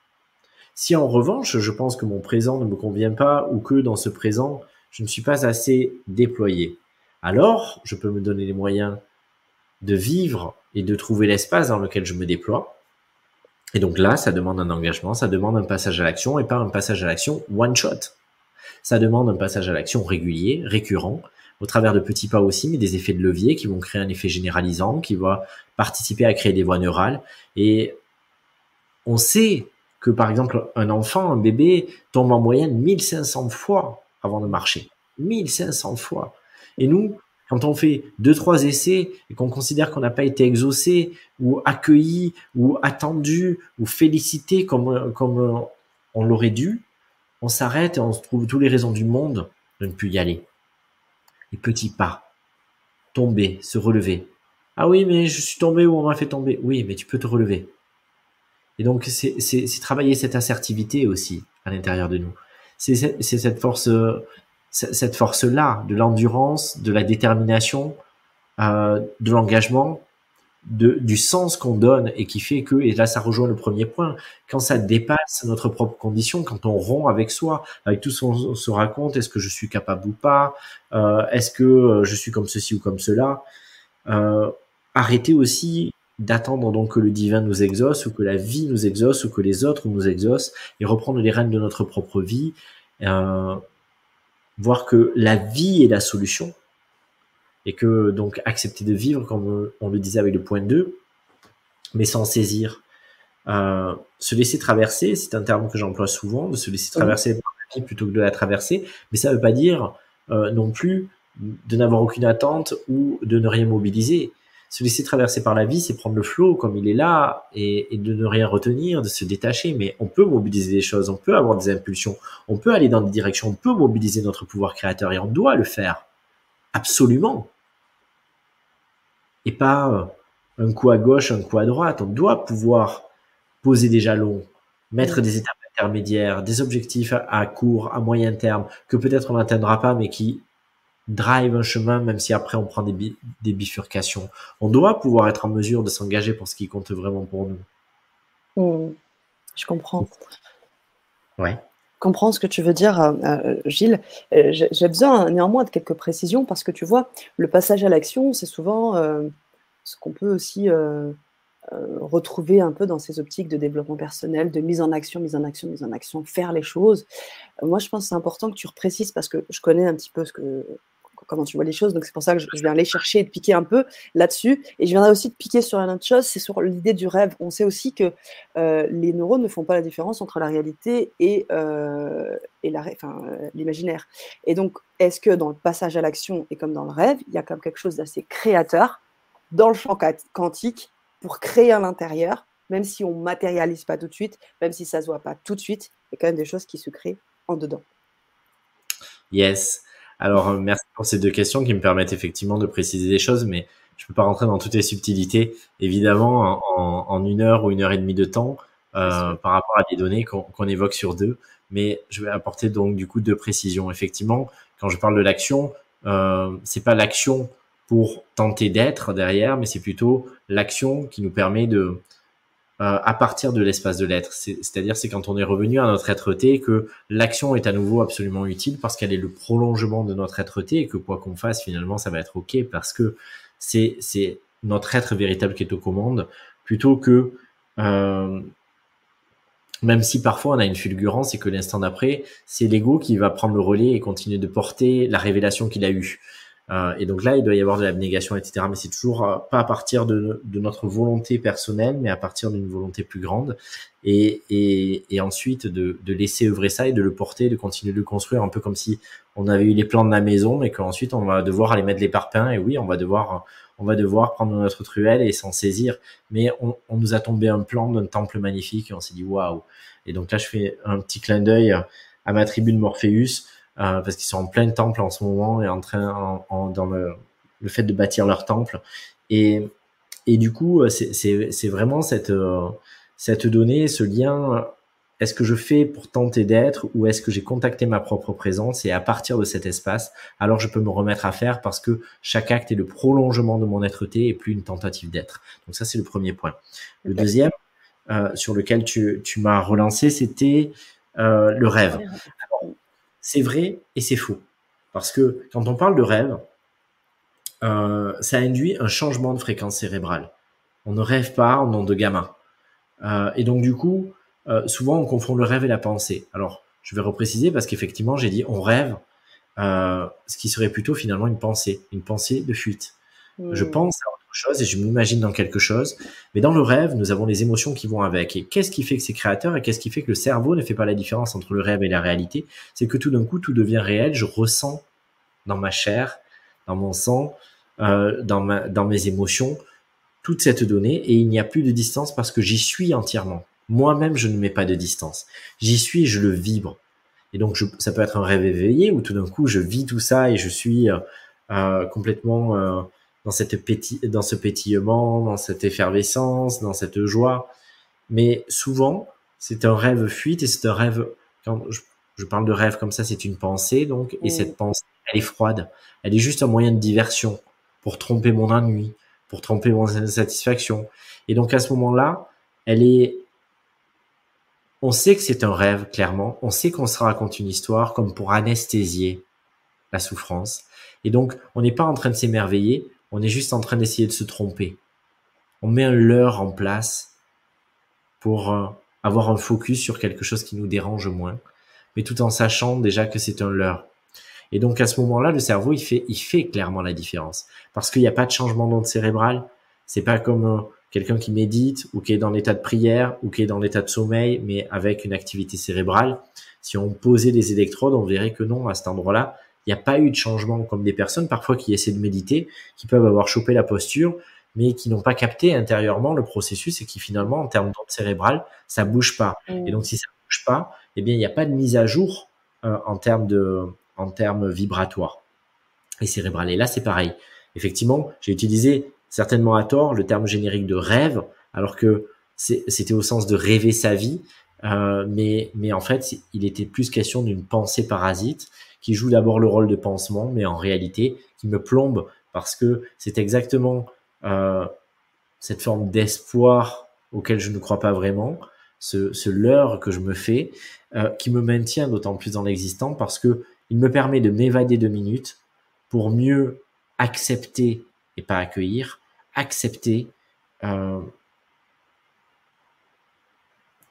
Si en revanche, je pense que mon présent ne me convient pas ou que dans ce présent, je ne suis pas assez déployé, alors je peux me donner les moyens de vivre et de trouver l'espace dans lequel je me déploie. Et donc là, ça demande un engagement, ça demande un passage à l'action et pas un passage à l'action one shot. Ça demande un passage à l'action régulier, récurrent, au travers de petits pas aussi, mais des effets de levier qui vont créer un effet généralisant, qui va participer à créer des voies neurales. Et on sait que, par exemple, un enfant, un bébé, tombe en moyenne 1500 fois avant de marcher. 1500 fois. Et nous, quand on fait deux, trois essais et qu'on considère qu'on n'a pas été exaucé ou accueilli ou attendu ou félicité comme, comme on l'aurait dû, on s'arrête et on se trouve toutes les raisons du monde de ne plus y aller. Les petits pas. Tomber, se relever. Ah oui, mais je suis tombé ou on m'a fait tomber. Oui, mais tu peux te relever. Et donc, c'est travailler cette assertivité aussi à l'intérieur de nous. C'est cette force, cette force-là, de l'endurance, de la détermination, euh, de l'engagement, de, du sens qu'on donne et qui fait que, et là ça rejoint le premier point, quand ça dépasse notre propre condition, quand on rompt avec soi, avec tout ce qu'on se raconte, est-ce que je suis capable ou pas, euh, est-ce que euh, je suis comme ceci ou comme cela, euh, arrêter aussi d'attendre donc que le divin nous exauce ou que la vie nous exauce ou que les autres nous exaucent et reprendre les rênes de notre propre vie, euh, voir que la vie est la solution et que donc accepter de vivre, comme on le disait avec le point 2, mais sans saisir. Euh, se laisser traverser, c'est un terme que j'emploie souvent, de se laisser traverser par la vie plutôt que de la traverser, mais ça ne veut pas dire euh, non plus de n'avoir aucune attente ou de ne rien mobiliser. Se laisser traverser par la vie, c'est prendre le flot comme il est là et, et, de ne rien retenir, de se détacher. Mais on peut mobiliser des choses, on peut avoir des impulsions, on peut aller dans des directions, on peut mobiliser notre pouvoir créateur et on doit le faire. Absolument. Et pas euh, un coup à gauche, un coup à droite. On doit pouvoir poser des jalons, mettre des étapes intermédiaires, des objectifs à court, à moyen terme, que peut-être on n'atteindra pas, mais qui drive un chemin, même si après on prend des, des bifurcations. On doit pouvoir être en mesure de s'engager pour ce qui compte vraiment pour nous. Hmm. je comprends. Ouais. Comprends ce que tu veux dire, euh, euh, Gilles. Euh, j'ai besoin néanmoins de quelques précisions parce que tu vois, le passage à l'action, c'est souvent ce qu'on peut aussi retrouver un peu dans ces optiques de développement personnel, de mise en action, mise en action, mise en action, faire les choses. moi, je pense que c'est important que tu reprécises parce que je connais un petit peu ce que, comment tu vois les choses. Donc c'est pour ça que je, viens aller chercher et de piquer un peu là-dessus. Et je viendrai aussi de piquer sur une autre chose, c'est sur l'idée du rêve. On sait aussi que euh, les neurones ne font pas la différence entre la réalité et, euh, et l'imaginaire. Et donc, est-ce que dans le passage à l'action et comme dans le rêve, il y a comme quelque chose d'assez créateur dans le champ quantique pour créer à l'intérieur, même si on matérialise pas tout de suite, même si ça se voit pas tout de suite, il y a quand même des choses qui se créent en dedans. Yes. Alors, euh, merci pour ces deux questions qui me permettent effectivement de préciser des choses, mais je ne peux pas rentrer dans toutes les subtilités. Évidemment, en, une heure ou une heure et demie de temps, euh, par rapport à des données qu'on évoque sur deux, mais je vais apporter donc du coup deux précisions. Effectivement, quand je parle de l'action, euh, c'est pas l'action pour tenter d'être derrière, mais c'est plutôt l'action qui nous permet de à partir de l'espace de l'être. C'est-à-dire, c'est quand on est revenu à notre être-té que l'action est à nouveau absolument utile parce qu'elle est le prolongement de notre être-té et que quoi qu'on fasse, finalement, ça va être OK parce que c'est notre être véritable qui est aux commandes plutôt que euh, même si parfois on a une fulgurance et que l'instant d'après, c'est l'ego qui va prendre le relais et continuer de porter la révélation qu'il a eue. Euh, et donc là, il doit y avoir de l'abnégation, etc. Mais c'est toujours euh, pas à partir de, de, notre volonté personnelle, mais à partir d'une volonté plus grande. Et, et, et ensuite de, de, laisser œuvrer ça et de le porter, de continuer de le construire, un peu comme si on avait eu les plans de la maison, mais qu'ensuite on va devoir aller mettre les parpaings. Et oui, on va devoir, on va devoir prendre notre truelle et s'en saisir. Mais on, on, nous a tombé un plan d'un temple magnifique et on s'est dit waouh. Et donc là, je fais un petit clin d'œil à ma tribu de Morpheus euh, parce qu'ils sont en plein temple en ce moment et en train en, dans le, le, fait de bâtir leur temple. Et, et du coup, euh, c'est vraiment cette, euh, cette donnée, ce lien. Est-ce que je fais pour tenter d'être ou est-ce que j'ai contacté ma propre présence et à partir de cet espace, alors je peux me remettre à faire parce que chaque acte est le prolongement de mon être-té et plus une tentative d'être. Donc ça, c'est le premier point. Le deuxième, euh, sur lequel tu, tu m'as relancé, c'était euh, le rêve c'est vrai et c'est faux. Parce que quand on parle de rêve, euh, ça induit un changement de fréquence cérébrale. On ne rêve pas en nom de gamin. Euh, et donc du coup, euh, souvent on confond le rêve et la pensée. Alors, je vais repréciser parce qu'effectivement, j'ai dit on rêve, ce qui serait plutôt finalement une pensée, une pensée de fuite. Je mmh. pense à et je m'imagine dans quelque chose. Mais dans le rêve, nous avons les émotions qui vont avec. Et qu'est-ce qui fait que c'est créateur et qu'est-ce qui fait que le cerveau ne fait pas la différence entre le rêve et la réalité? C'est que tout d'un coup, tout devient réel. Je ressens dans ma chair, dans mon sang, euh, dans, ma, dans mes émotions, toute cette donnée et il n'y a plus de distance parce que j'y suis entièrement. Moi-même, je ne mets pas de distance. J'y suis, je le vibre. Et donc, je, ça peut être un rêve éveillé où tout d'un coup, je vis tout ça et je suis euh, euh complètement euh, dans, cette dans ce pétillement, dans cette effervescence, dans cette joie. Mais souvent, c'est un rêve fuite et c'est un rêve, quand je, parle de rêve comme ça, c'est une pensée, donc, et cette pensée, elle est froide. Elle est juste un moyen de diversion pour tromper mon ennui, pour tromper mon insatisfaction. Et donc, à ce moment-là, elle est, on sait que c'est un rêve, clairement. On sait qu'on se raconte une histoire comme pour anesthésier la souffrance. Et donc, on n'est pas en train de s'émerveiller, on est juste en train d'essayer de se tromper. On met un leurre en place pour euh, avoir un focus sur quelque chose qui nous dérange moins, mais tout en sachant déjà que c'est un leurre. Et donc à ce moment-là, le cerveau, il fait, il fait clairement la différence. Parce qu'il n'y a pas de changement d'onde cérébrale. C'est pas comme euh, quelqu'un qui médite ou qui est dans l'état de prière ou qui est dans l'état de sommeil, mais avec une activité cérébrale. Si on posait des électrodes, on verrait que non, à cet endroit-là, n'y a pas eu de changement comme des personnes parfois qui essaient de méditer, qui peuvent avoir chopé la posture, mais qui n'ont pas capté intérieurement le processus et qui finalement, en termes d'onde cérébrale, ça bouge pas. Mm. Et donc, si ça bouge pas, eh bien, il n'y a pas de mise à jour euh, en termes de, en termes vibratoires et cérébral. Et là, c'est pareil. Effectivement, j'ai utilisé certainement à tort le terme générique de rêve, alors que c'était au sens de rêver sa vie. Euh, mais, mais en fait, il était plus question d'une pensée parasite qui joue d'abord le rôle de pansement, mais en réalité qui me plombe parce que c'est exactement euh, cette forme d'espoir auquel je ne crois pas vraiment, ce, ce leurre que je me fais, euh, qui me maintient d'autant plus dans l'existant parce que il me permet de m'évader deux minutes pour mieux accepter et pas accueillir, accepter, euh,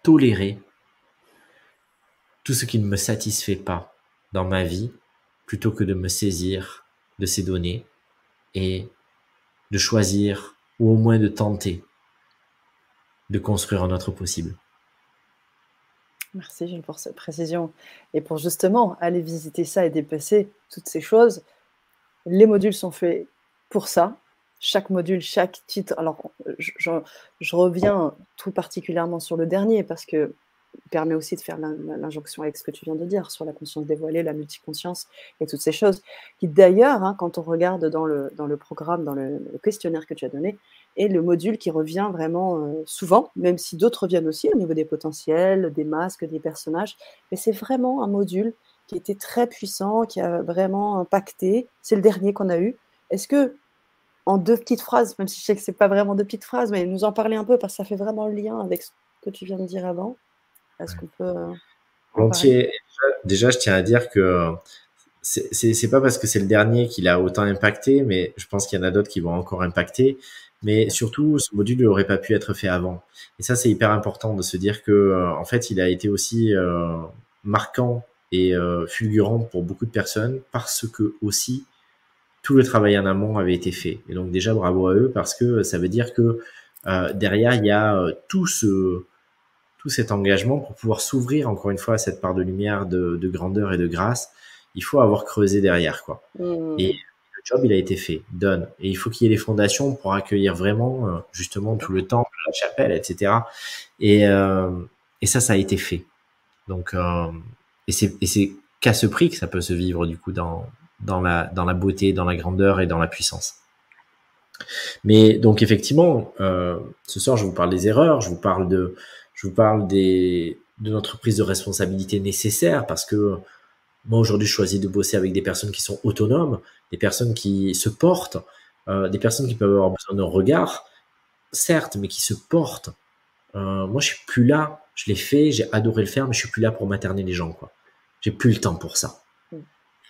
tolérer tout ce qui ne me satisfait pas dans ma vie, plutôt que de me saisir de ces données et de choisir, ou au moins de tenter, de construire un autre possible. Merci Gilles pour cette précision. Et pour justement aller visiter ça et dépasser toutes ces choses, les modules sont faits pour ça. Chaque module, chaque titre. Alors, je, reviens tout particulièrement sur le dernier parce que permet aussi de faire l'injonction avec ce que tu viens de dire sur la conscience dévoilée, la multiconscience et toutes ces choses, qui d'ailleurs, hein, quand on regarde dans le, dans le programme, dans le, questionnaire que tu as donné, est le module qui revient vraiment euh, souvent, même si d'autres reviennent aussi au niveau des potentiels, des masques, des personnages, mais c'est vraiment un module qui était très puissant, qui a vraiment impacté. C'est le dernier qu'on a eu. Est-ce que, en deux petites phrases, même si je sais que c'est pas vraiment deux petites phrases, mais nous en parler un peu parce que ça fait vraiment le lien avec ce que tu viens de dire avant. Est-ce qu'on peut. Euh, déjà, je tiens à dire que c'est pas parce que c'est le dernier qu'il a autant impacté, mais je pense qu'il y en a d'autres qui vont encore impacter. Mais surtout, ce module n'aurait pas pu être fait avant. Et ça, c'est hyper important de se dire que, euh, en fait, il a été aussi euh, marquant et fulgurant pour beaucoup de personnes parce que aussi tout le travail en amont avait été fait. Et donc déjà, bravo à eux parce que ça veut dire que derrière, il y a tout ce tout cet engagement pour pouvoir s'ouvrir encore une fois à cette part de lumière, de, grandeur et de grâce, il faut avoir creusé derrière quoi. Mmh. Et le job il a été fait, donne. Et il faut qu'il y ait les fondations pour accueillir vraiment euh, justement tout le temple, la chapelle, etc. Et, euh, et ça, ça a été fait. Donc euh, et c'est et c'est qu'à ce prix que ça peut se vivre du coup dans dans la dans la beauté, dans la grandeur et dans la puissance. Mais donc effectivement, ce soir je vous parle des erreurs, je vous parle de je vous parle des, de notre prise de responsabilité nécessaire parce que moi aujourd'hui je choisis de bosser avec des personnes qui sont autonomes, des personnes qui se portent, euh, des personnes qui peuvent avoir besoin d'un regard, certes, mais qui se portent. Euh, moi je suis plus là, je l'ai fait, j'ai adoré le faire, mais je suis plus là pour materner les gens quoi. J'ai plus le temps pour ça. Mm.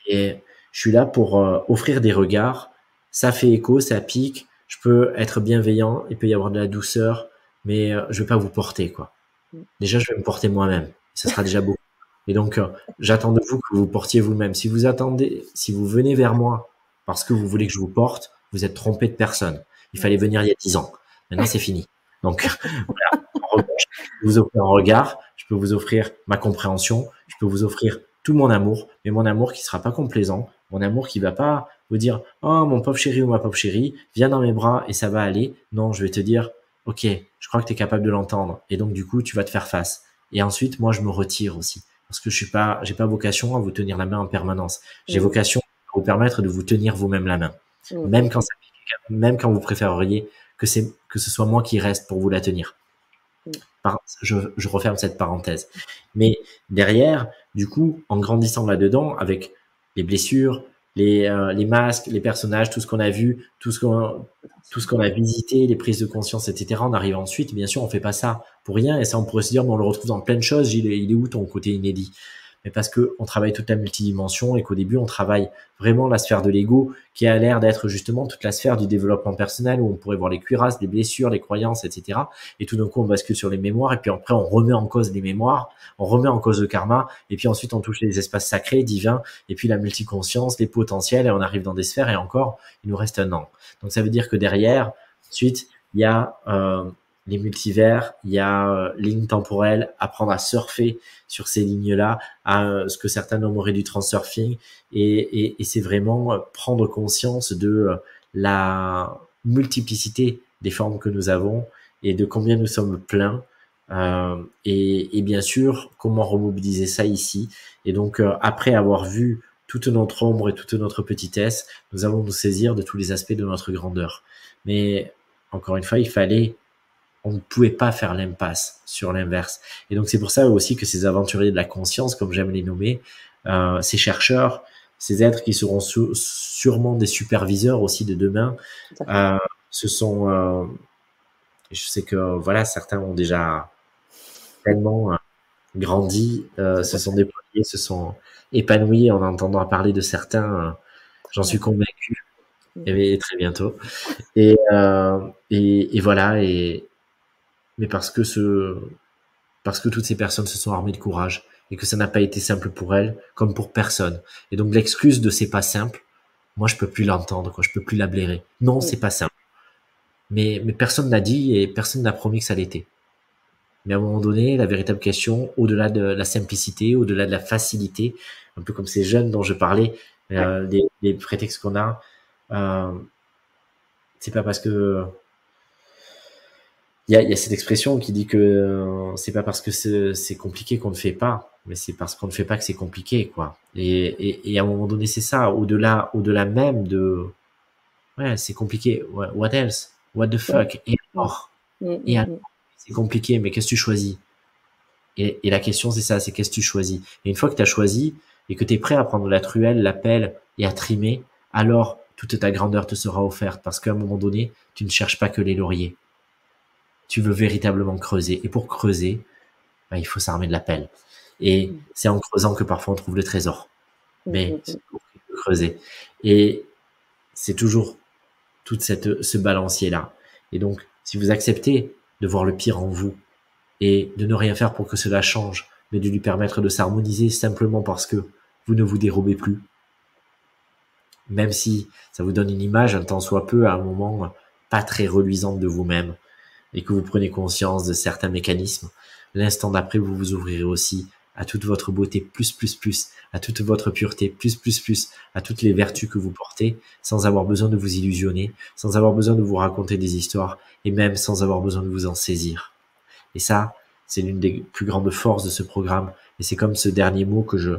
Et je suis là pour euh, offrir des regards. Ça fait écho, ça pique. Je peux être bienveillant, il peut y avoir de la douceur, mais je vais pas vous porter quoi déjà, je vais me porter moi-même. Ce sera déjà beaucoup. Et donc, euh, j'attends de vous que vous portiez vous-même. Si vous attendez, si vous venez vers moi parce que vous voulez que je vous porte, vous êtes trompé de personne. Il fallait venir il y a dix ans. Maintenant, c'est fini. Donc, voilà. je peux vous offrir un regard, je peux vous offrir ma compréhension, je peux vous offrir tout mon amour, mais mon amour qui sera pas complaisant, mon amour qui va pas vous dire, oh, mon pauvre chéri ou ma pauvre chérie, viens dans mes bras et ça va aller. Non, je vais te dire, ok, je crois que tu es capable de l'entendre. Et donc, du coup, tu vas te faire face. Et ensuite, moi, je me retire aussi. Parce que je suis pas, j'ai pas vocation à vous tenir la main en permanence. J'ai vocation à vous permettre de vous tenir vous-même la main. Même quand ça, même quand vous préféreriez que c'est, que ce soit moi qui reste pour vous la tenir. je, je referme cette parenthèse. Mais derrière, du coup, en grandissant là-dedans, avec les blessures, les, euh, les masques, les personnages, tout ce qu'on a vu, tout ce qu'on a visité, les prises de conscience, etc. On arrive ensuite, bien sûr, on fait pas ça pour rien. Et ça, on pourrait se dire, mais on le retrouve dans plein de choses. Il est, il est où ton côté inédit? Mais parce que on travaille toute la multidimension et qu'au début on travaille vraiment la sphère de l'ego qui a l'air d'être justement toute la sphère du développement personnel où on pourrait voir les cuirasses, les blessures, les croyances, etc. Et tout d'un coup on bascule sur les mémoires et puis après on remet en cause les mémoires, on remet en cause le karma et puis ensuite on touche les espaces sacrés, divins et puis la multiconscience, les potentiels et on arrive dans des sphères et encore il nous reste un an. Donc ça veut dire que derrière, ensuite il y a euh, les multivers, il y a euh, lignes temporelles, apprendre à surfer sur ces lignes-là, à euh, ce que certains nommeraient du transurfing, et, et, et c'est vraiment euh, prendre conscience de euh, la multiplicité des formes que nous avons et de combien nous sommes pleins. Euh, et, et, bien sûr, comment remobiliser ça ici. Et donc, après avoir vu toute notre ombre et toute notre petitesse, nous allons nous saisir de tous les aspects de notre grandeur. Mais encore une fois, il fallait on ne pouvait pas faire l'impasse sur l'inverse. Et donc c'est pour ça aussi que ces aventuriers de la conscience, comme j'aime les nommer, euh, ces chercheurs, ces êtres qui seront sûrement des superviseurs aussi de demain, euh, ce sont, euh, je sais que voilà, certains ont déjà tellement euh, grandi, se sont déployés, se sont épanouis en entendant parler de certains. J'en suis convaincu. Et très bientôt. Et, et, et voilà. Et, mais parce que ce, parce que toutes ces personnes se sont armées de courage et que ça n'a pas été simple pour elles, comme pour personne. Et donc l'excuse de c'est pas simple, moi je peux plus l'entendre, quoi, je peux plus la blairer. Non, c'est pas simple. Mais, mais personne n'a dit et personne n'a promis que ça l'était. Mais à un moment donné, la véritable question, au-delà de la simplicité, au-delà de la facilité, un peu comme ces jeunes dont je parlais, euh, des, des, prétextes qu'on a, euh, c'est pas parce que il y a, y a, cette expression qui dit que euh, c'est pas parce que c'est compliqué qu'on ne fait pas, mais c'est parce qu'on ne fait pas que c'est compliqué, quoi. Et, et, et, à un moment donné, c'est ça. Au-delà, au-delà même de, ouais, c'est compliqué. What else? What the fuck? Et alors? Mm, mm, et mm. C'est compliqué, mais qu'est-ce que tu choisis? Et, et la question, c'est ça, c'est qu'est-ce que tu choisis? Et une fois que tu as choisi et que tu es prêt à prendre la truelle, la pelle et à trimer, alors toute ta grandeur te sera offerte parce qu'à un moment donné, tu ne cherches pas que les lauriers tu veux véritablement creuser. Et pour creuser, ben, il faut s'armer de la pelle. Et mm. c'est en creusant que parfois on trouve le trésor. Mm, Mais mm, c'est pour creuser. Et c'est toujours toute cette, ce balancier-là. Et donc, si vous acceptez de voir le pire en vous et de ne rien faire pour que cela change, mais de lui permettre de s'harmoniser simplement parce que vous ne vous dérobez plus, même si ça vous donne une image un temps soit peu à un moment pas très reluisante de vous-même, et que vous prenez conscience de certains mécanismes, l'instant d'après, vous vous ouvrirez aussi à toute votre beauté plus, plus, plus, à toute votre pureté plus, plus, plus, à toutes les vertus que vous portez, sans avoir besoin de vous illusionner, sans avoir besoin de vous raconter des histoires, et même sans avoir besoin de vous en saisir. Et ça, c'est l'une des plus grandes forces de ce programme, et c'est comme ce dernier mot que je,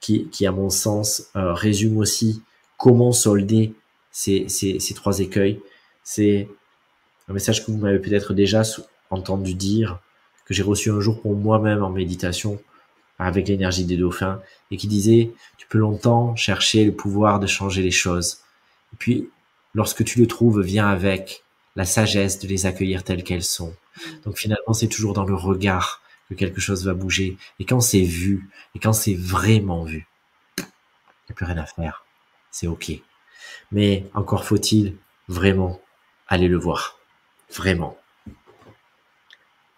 qui, qui à mon sens, euh, résume aussi comment solder ces, ces, ces trois écueils. C'est un message que vous m'avez peut-être déjà entendu dire, que j'ai reçu un jour pour moi-même en méditation avec l'énergie des dauphins, et qui disait, tu peux longtemps chercher le pouvoir de changer les choses. Et puis, lorsque tu le trouves, viens avec la sagesse de les accueillir telles qu'elles sont. Donc finalement, c'est toujours dans le regard que quelque chose va bouger. Et quand c'est vu, et quand c'est vraiment vu, il n'y a plus rien à faire. C'est OK. Mais encore faut-il vraiment aller le voir. Vraiment.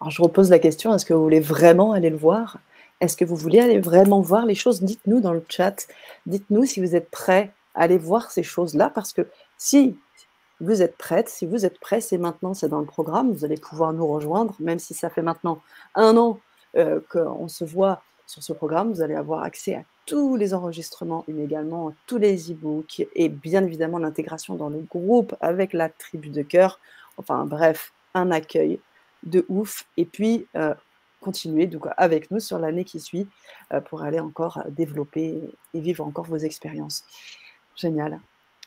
Alors je repose la question, est-ce que vous voulez vraiment aller le voir? Est-ce que vous voulez aller vraiment voir les choses? Dites-nous dans le chat, dites-nous si vous êtes prêts à aller voir ces choses-là, parce que si vous êtes prête, si vous êtes prêts, c'est maintenant, c'est dans le programme, vous allez pouvoir nous rejoindre, même si ça fait maintenant un an euh, qu'on se voit sur ce programme, vous allez avoir accès à tous les enregistrements, mais également tous les e-books et bien évidemment l'intégration dans le groupe avec la tribu de cœur. Enfin bref, un accueil de ouf. Et puis, euh, continuer donc, avec nous sur l'année qui suit euh, pour aller encore développer et vivre encore vos expériences. Génial.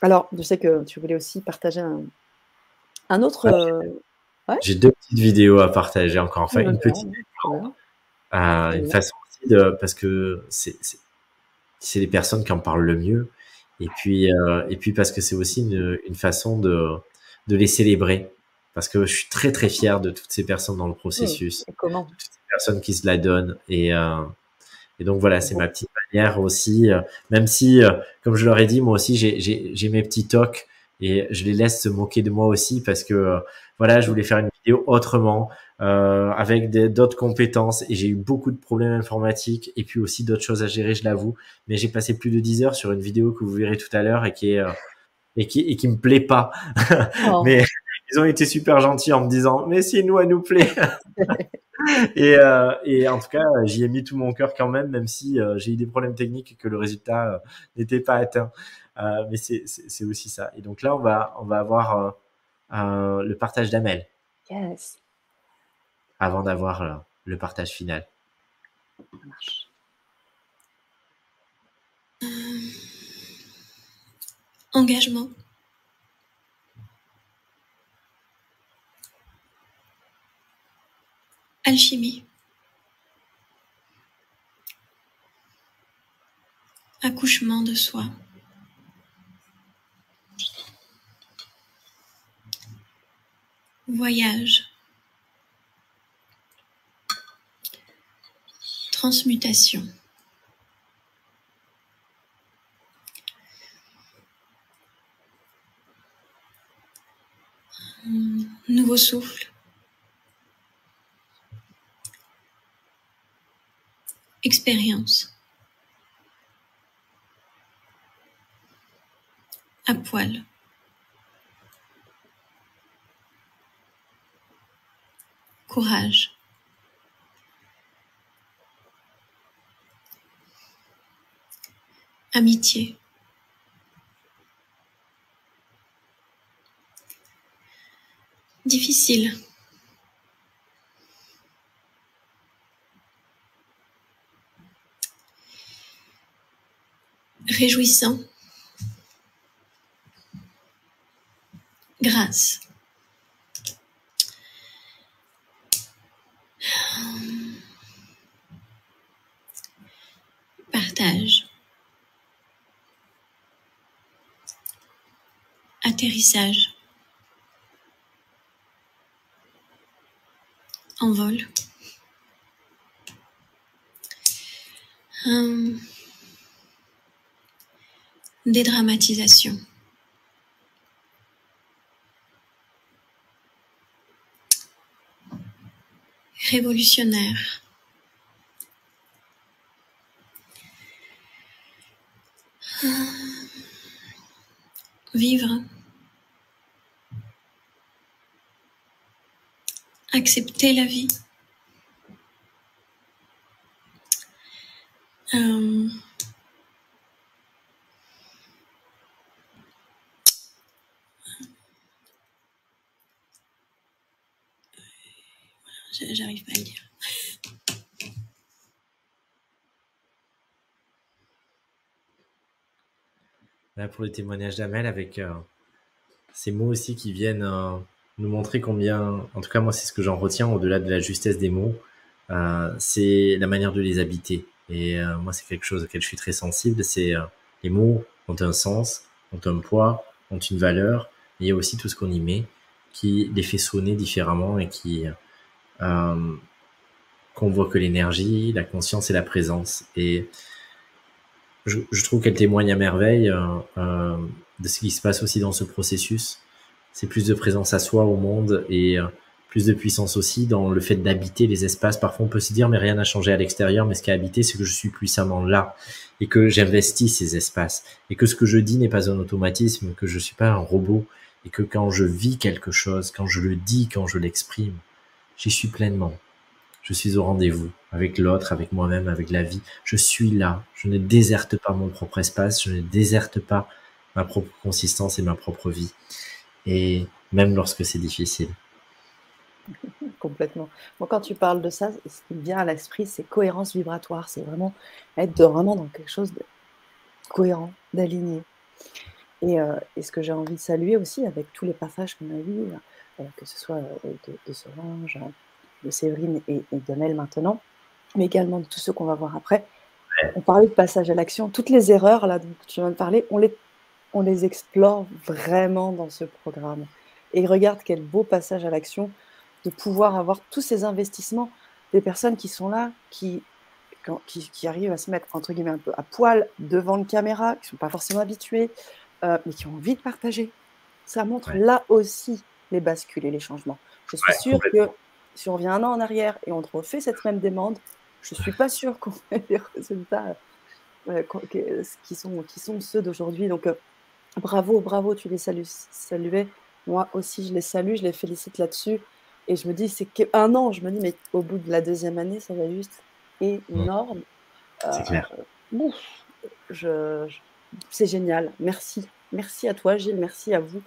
Alors, je sais que tu voulais aussi partager un, autre. Euh, j'ai deux petites vidéos à partager encore. Enfin, une petite une façon aussi de. Parce que c'est les personnes qui en parlent le mieux. Et puis, et puis parce que c'est aussi une, une façon de, de les célébrer parce que je suis très très fier de toutes ces personnes dans le processus, comment toutes ces personnes qui se la donnent et euh, et donc voilà, c'est ma petite manière aussi, euh, même si, euh, comme je leur ai dit, moi aussi j'ai mes petits tocs et je les laisse se moquer de moi aussi parce que voilà, je voulais faire une vidéo autrement, euh, avec d'autres compétences et j'ai eu beaucoup de problèmes informatiques et puis aussi d'autres choses à gérer, je l'avoue. Mais j'ai passé plus de 10 heures sur une vidéo que vous verrez tout à l'heure et qui est et qui et qui me plaît pas. Oh. Mais ils ont été super gentils en me disant mais si nous elle nous plaît et, euh, et en tout cas j'y ai mis tout mon cœur quand même même si euh, j'ai eu des problèmes techniques et que le résultat euh, n'était pas atteint. Euh, mais c'est c'est aussi ça. Et donc là on va on va avoir le partage d'Amel. Yes. avant d'avoir le partage final. Engagement Alchimie. Accouchement de soi. Voyage. Transmutation. Nouveau souffle. Expérience. À poil. Courage. Amitié. Difficile. Réjouissant. Grâce. Partage. Atterrissage. Envol. Hum. Dédramatisation. Révolutionnaire. Hum. Vivre. Accepter la vie. Euh, J'arrive pas à le dire. Là, pour le témoignage d'Amel, avec euh, ces mots aussi qui viennent euh, nous montrer combien, en tout cas moi c'est ce que j'en retiens au-delà de la justesse des mots, euh, c'est la manière de les habiter. Et moi c'est quelque chose auquel je suis très sensible, c'est les mots ont un sens, ont un poids, ont une valeur, mais il y a aussi tout ce qu'on y met qui les fait sonner différemment et qui euh, convoque l'énergie, la conscience et la présence. Et je, je trouve qu'elle témoigne à merveille euh, euh, de ce qui se passe aussi dans ce processus c'est plus de présence à soi au monde et euh, plus de puissance aussi dans le fait d'habiter les espaces. Parfois, on peut se dire, mais rien n'a changé à l'extérieur, mais ce qui a habité, c'est que je suis puissamment là et que j'investis ces espaces et que ce que je dis n'est pas un automatisme, que je suis pas un robot et que quand je vis quelque chose, quand je le dis, quand je l'exprime, j'y suis pleinement. Je suis au rendez-vous avec l'autre, avec moi-même, avec la vie. Je suis là. Je ne déserte pas mon propre espace. Je ne déserte pas ma propre consistance et ma propre vie et même lorsque c'est difficile. Complètement. Moi, quand tu parles de ça, ce qui me vient à l'esprit, c'est cohérence vibratoire. C'est vraiment être vraiment dans quelque chose de cohérent, d'aligné. Et, euh, et, ce que j'ai envie de saluer aussi avec tous les passages qu'on a vus, que ce soit de, de Solange, de Séverine et, et de Mel maintenant, mais également de tous ceux qu'on va voir après. On parlait de passage à l'action. Toutes les erreurs là dont tu viens de parler, on les on les explore vraiment dans ce programme. Et regarde quel beau passage à l'action de pouvoir avoir tous ces investissements des personnes qui sont là, qui, qui, qui, arrivent à se mettre entre guillemets un peu à poil devant une caméra, qui ne sont pas forcément habitués, euh, mais qui ont envie de partager. Ça montre ouais. là aussi les bascules et les changements. Je suis ouais, sûre que si on revient un an en arrière et on refait cette même demande, je ne suis pas sûre qu'on ait des résultats euh, qui, sont, qui sont ceux d'aujourd'hui. Donc, euh, Bravo, bravo, tu les salues, saluais. Moi aussi, je les salue, je les félicite là-dessus. Et je me dis, c'est qu'un an, je me dis, mais au bout de la deuxième année, ça va juste énorme. Mmh. C'est euh, clair. Bon, je, je, c'est génial. Merci. Merci à toi, Gilles. Merci à vous,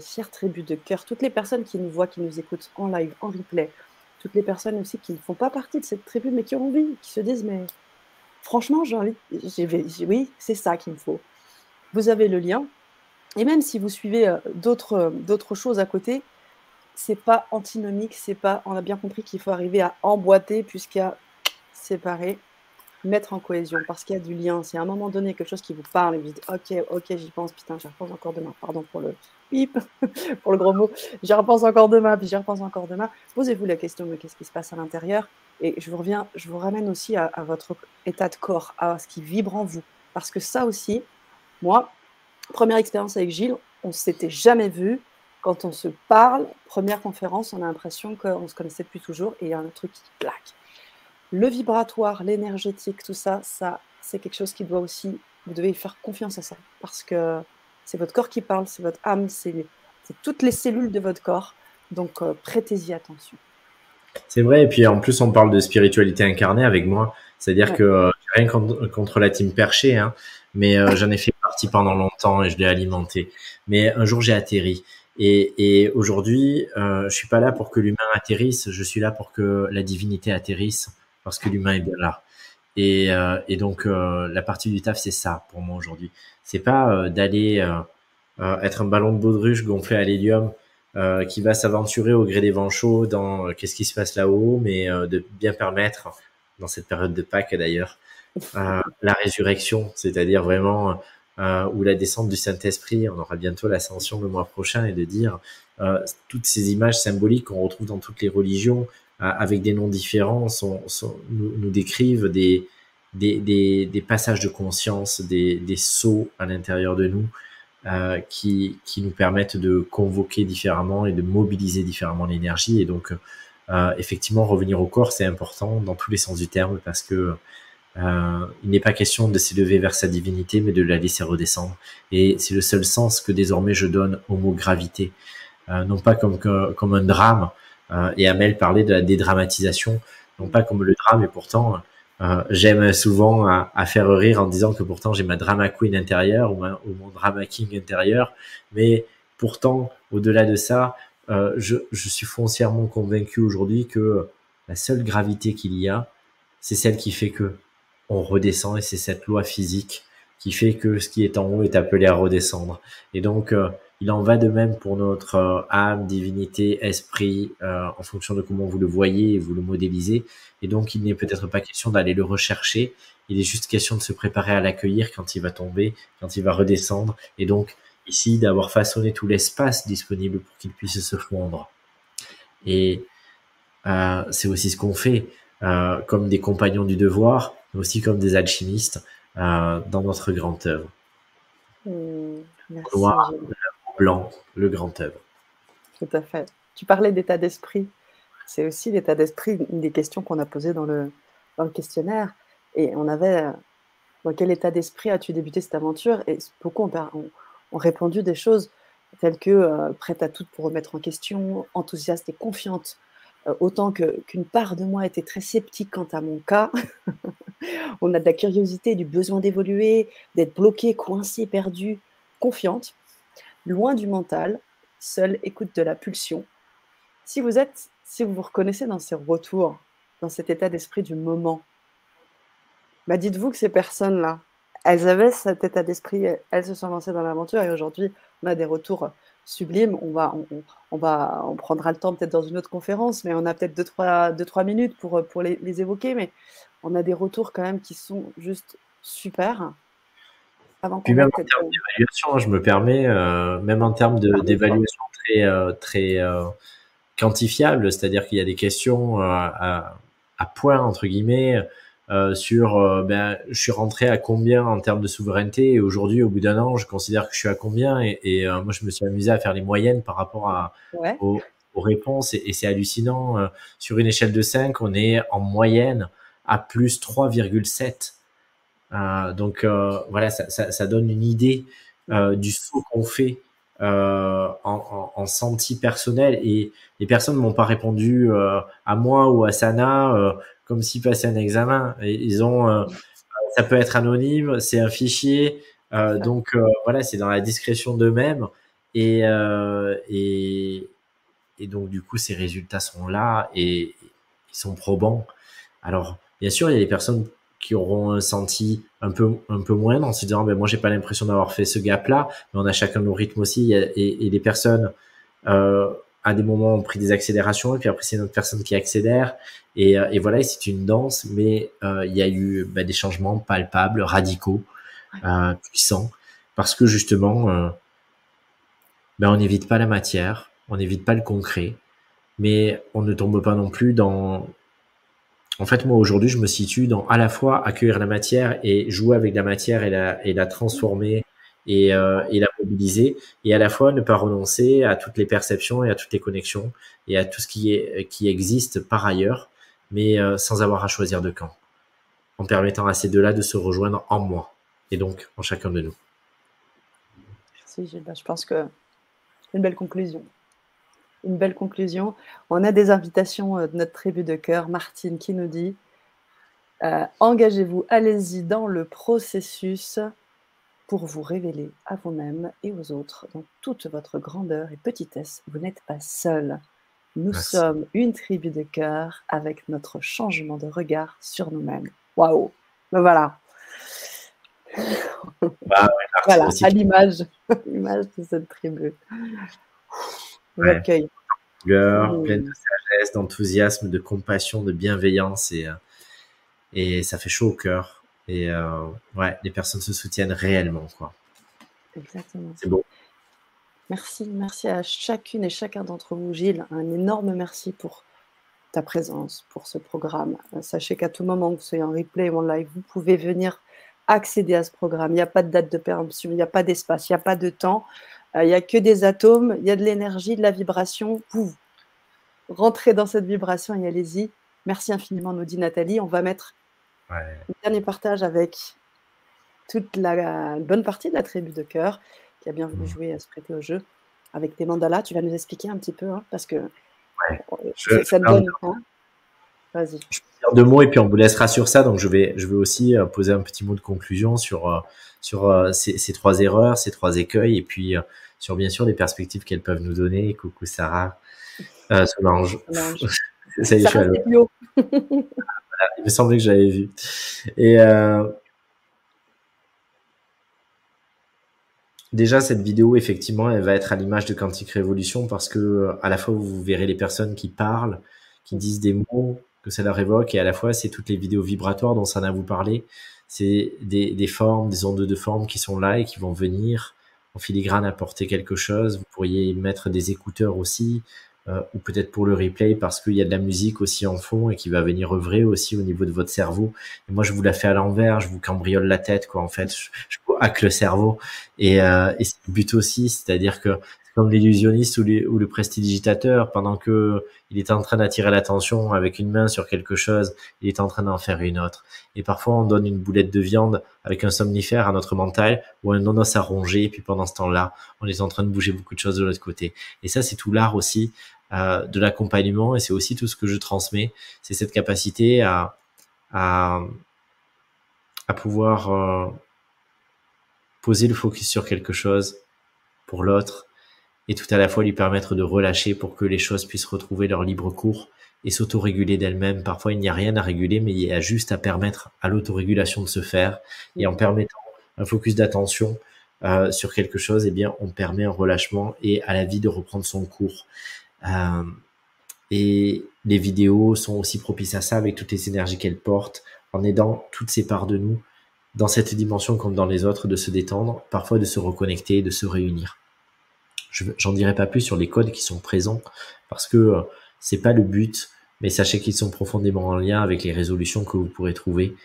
fière tribu de cœur. Toutes les personnes qui nous voient, qui nous écoutent en live, en replay. Toutes les personnes aussi qui ne font pas partie de cette tribu, mais qui ont envie, qui se disent, mais franchement, j'ai envie, oui, c'est ça qu'il me faut. Vous avez le lien. Et même si vous suivez d'autres, d'autres choses à côté, c'est pas antinomique, c'est pas. On a bien compris qu'il faut arriver à emboîter puisqu'il y a séparer, mettre en cohésion parce qu'il y a du lien. C'est à un moment donné quelque chose qui vous parle et vous dites Ok, ok, j'y pense, putain, j'y repense encore demain. Pardon pour le pip, pour le gros mot. J'y repense encore demain, puis j'y repense encore demain. Posez-vous la question de qu'est-ce qui se passe à l'intérieur et je vous reviens, je vous ramène aussi à, votre état de corps, à ce qui vibre en vous. Parce que ça aussi, moi, première expérience avec Gilles, on s'était jamais vu. Quand on se parle, première conférence, on a l'impression qu'on se connaissait depuis toujours et il y a un truc qui claque. Le vibratoire, l'énergétique, tout ça, ça, c'est quelque chose qui doit aussi, vous devez faire confiance à ça parce que c'est votre corps qui parle, c'est votre âme, c'est toutes les cellules de votre corps. Donc euh, prêtez-y attention. C'est vrai, et puis en plus on parle de spiritualité incarnée avec moi, c'est-à-dire que euh, rien contre, la team perchée, hein, mais euh, j'en ai fait partie pendant longtemps et je l'ai alimenté. Mais un jour j'ai atterri. Et, et aujourd'hui, euh, je suis pas là pour que l'humain atterrisse, je suis là pour que la divinité atterrisse, parce que l'humain est bien là. Et, euh, et donc la partie du taf, c'est ça pour moi aujourd'hui. C'est pas d'aller être un ballon de baudruche gonflé à l'hélium euh, qui va s'aventurer au gré des vents chauds dans euh, qu'est-ce qui se passe là-haut, mais euh, de bien permettre, dans cette période de Pâques d'ailleurs, la résurrection, c'est-à-dire vraiment ou la descente du Saint-Esprit. On aura bientôt l'ascension le mois prochain et de dire toutes ces images symboliques qu'on retrouve dans toutes les religions avec des noms différents sont, nous, nous, décrivent des, des, des, des, passages de conscience, des, des sauts à l'intérieur de nous euh, qui, qui nous permettent de convoquer différemment et de mobiliser différemment l'énergie. Et donc, euh, effectivement, revenir au corps, c'est important dans tous les sens du terme parce que euh, il n'est pas question de s'élever vers sa divinité, mais de la laisser redescendre. Et c'est le seul sens que désormais je donne au mot gravité, euh, non pas comme comme un drame. Euh, et Amel parlait de la dédramatisation, non pas comme le drame, et pourtant euh, j'aime souvent à, faire rire en disant que pourtant j'ai ma drama queen intérieure ou, mon drama king intérieur, mais pourtant au-delà de ça, euh, je, je, suis foncièrement convaincu aujourd'hui que la seule gravité qu'il y a, c'est celle qui fait que on redescend et c'est cette loi physique qui fait que ce qui est en haut est appelé à redescendre. Et donc euh, il en va de même pour notre euh, âme, divinité, esprit, euh, en fonction de comment vous le voyez et vous le modélisez. Et donc, il n'est peut-être pas question d'aller le rechercher. Il est juste question de se préparer à l'accueillir quand il va tomber, quand il va redescendre. Et donc, ici, d'avoir façonné tout l'espace disponible pour qu'il puisse se fondre. Et euh, c'est aussi ce qu'on fait euh, comme des compagnons du devoir, mais aussi comme des alchimistes dans notre grande œuvre. Mmh, merci, blanc, le grand œuvre. Tout à fait. Tu parlais d'état d'esprit. C'est aussi l'état d'esprit, une des questions qu'on a posées dans le, questionnaire. Et on avait, dans quel état d'esprit as-tu débuté cette aventure Et beaucoup ont, répondu des choses telles que euh, prête à tout pour remettre en question, enthousiaste et confiante. Euh, autant qu'une part de moi était très sceptique quant à mon cas. on a de la curiosité, du besoin d'évoluer, d'être bloqué, coincé, perdu, confiante loin du mental, seul écoute de la pulsion. Si vous êtes, si vous vous reconnaissez dans ces retours, dans cet état d'esprit du moment, bah dites-vous que ces personnes-là, elles avaient cet état d'esprit, elles se sont lancées dans l'aventure et aujourd'hui, on a des retours sublimes. On va, on, va, on prendra le temps peut-être dans une autre conférence, mais on a peut-être deux trois, deux, trois minutes pour, pour les évoquer. Mais on a des retours quand même qui sont juste super. Puis même en termes d'évaluation, je me permets, euh, même en termes d'évaluation très, euh, très euh, quantifiable, c'est-à-dire qu'il y a des questions à, à, point, entre guillemets, sur ben, je suis rentré à combien en termes de souveraineté et aujourd'hui, au bout d'un an, je considère que je suis à combien et, et moi, je me suis amusé à faire les moyennes par rapport à, aux, aux, réponses et, et c'est hallucinant. sur une échelle de 5, on est en moyenne à plus 3,7 euh, donc euh, voilà, ça, ça, ça, donne une idée euh, du saut qu'on fait euh, en, en, en, senti personnel. Et les personnes m'ont pas répondu euh, à moi ou à Sana euh, comme s'ils passaient un examen. Et ils ont, ça peut être anonyme, c'est un fichier, donc voilà, c'est dans la discrétion d'eux-mêmes. Et, et et donc du coup ces résultats sont là et ils sont probants. Alors bien sûr, il y a des personnes qui auront un senti un peu un peu moindre en se disant ben moi j'ai pas l'impression d'avoir fait ce gap là mais on a chacun nos rythmes aussi et, et les personnes euh, à des moments ont pris des accélérations et puis après c'est une autre personne qui accélère et, euh, et voilà c'est une danse mais euh, il y a eu bah, des changements palpables radicaux euh, puissants parce que justement ben on n'évite pas la matière on n'évite pas le concret mais on ne tombe pas non plus dans en fait moi aujourd'hui je me situe dans à la fois accueillir la matière et jouer avec la matière et la, et la transformer et, euh, la mobiliser et à la fois ne pas renoncer à toutes les perceptions et à toutes les connexions et à tout ce qui est qui existe par ailleurs mais euh, sans avoir à choisir de camp en permettant à ces deux-là de se rejoindre en moi et donc en chacun de nous Merci. Bah, Je pense que c'est une belle conclusion. Une belle conclusion. On a des invitations euh, de notre tribu de cœur, Martine, qui nous dit euh, Engagez-vous, allez-y dans le processus pour vous révéler à vous-même et aux autres dans toute votre grandeur et petitesse. Vous n'êtes pas seul. Nous Merci. sommes une tribu de cœur avec notre changement de regard sur nous-mêmes. Waouh! Ben voilà. Bah, Voilà, à l'image, l'image de cette tribu. Ouais. J'accueille. couleur, Mm. pleine de sagesse, d'enthousiasme, de compassion, de bienveillance et, euh, et ça fait chaud au cœur. Et euh, ouais, les personnes se soutiennent réellement, quoi. Exactement. C'est beau. Merci, merci à chacune et chacun d'entre vous, Gilles. Un énorme merci pour ta présence, pour ce programme. Euh, Sachez qu'à tout moment, que vous soyez en replay ou en live, vous pouvez venir accéder à ce programme. Il n'y a pas de date de péremption, il n'y a pas d'espace, il n'y a pas de temps. Euh, Il n'y a que des atomes, il y a de l'énergie, de la vibration. Vous rentrez dans cette vibration et allez-y. Merci infiniment, nous dit Nathalie. On va mettre Ouais. un dernier partage avec toute la bonne partie de la tribu de cœur qui a bien voulu Mhm. jouer à se prêter au jeu avec tes mandalas. Tu vas nous expliquer un petit peu hein, parce que Ouais. euh, Je- ça- te je- donne. hein. Vas-y. dire deux mots et puis on vous laissera sur ça. Donc je vais, je vais aussi euh, poser un petit mot de conclusion sur sur ces, ces trois erreurs, ces trois écueils et puis sur bien sûr les perspectives qu'elles peuvent nous donner. Coucou Sarah, euh, Solange. Solange. Ça y est, je suis à. Il me semblait que j'avais vu. Et euh, déjà cette vidéo, effectivement, elle va être à l'image de Quantique Révolution parce que euh, à la fois vous verrez les personnes qui parlent, qui disent des mots que ça leur évoque, et à la fois c'est toutes les vidéos vibratoires dont ça a vous parlé. C'est des, des formes, des ondes de forme qui sont là et qui vont venir en filigrane apporter quelque chose. Vous pourriez mettre des écouteurs aussi, euh, ou peut-être pour le replay parce qu'il y a de la musique aussi en fond et qui va venir œuvrer aussi au niveau de votre cerveau. Moi, je vous la fais à l'envers, je vous cambriole la tête, quoi. En fait, je, je hack le cerveau et, euh, et c'est le but aussi, c'est-à-dire que comme l'illusionniste ou, le prestidigitateur, pendant que il est en train d'attirer l'attention avec une main sur quelque chose, il est en train d'en faire une autre. Et parfois, on donne une boulette de viande avec un somnifère à notre mental ou un nonos à ronger, et puis pendant ce temps-là, on est en train de bouger beaucoup de choses de l'autre côté. Et ça, c'est tout l'art aussi euh, de l'accompagnement et c'est aussi tout ce que je transmets. C'est cette capacité à pouvoir euh, poser le focus sur quelque chose pour l'autre et tout à la fois lui permettre de relâcher pour que les choses puissent retrouver leur libre cours et s'autoréguler d'elles-mêmes. Parfois, il n'y a rien à réguler, mais il y a juste à permettre à l'autorégulation de se faire et en permettant un focus d'attention euh, sur quelque chose, eh bien, on permet un relâchement et à la vie de reprendre son cours. Euh, et les vidéos sont aussi propices à ça avec toutes les énergies qu'elles portent, en aidant toutes ces parts de nous, dans cette dimension comme dans les autres, de se détendre, parfois de se reconnecter, de se réunir. Je j'en dirai pas plus sur les codes qui sont présents, parce que euh, c'est pas le but, mais sachez qu'ils sont profondément en lien avec les résolutions que vous pourrez trouver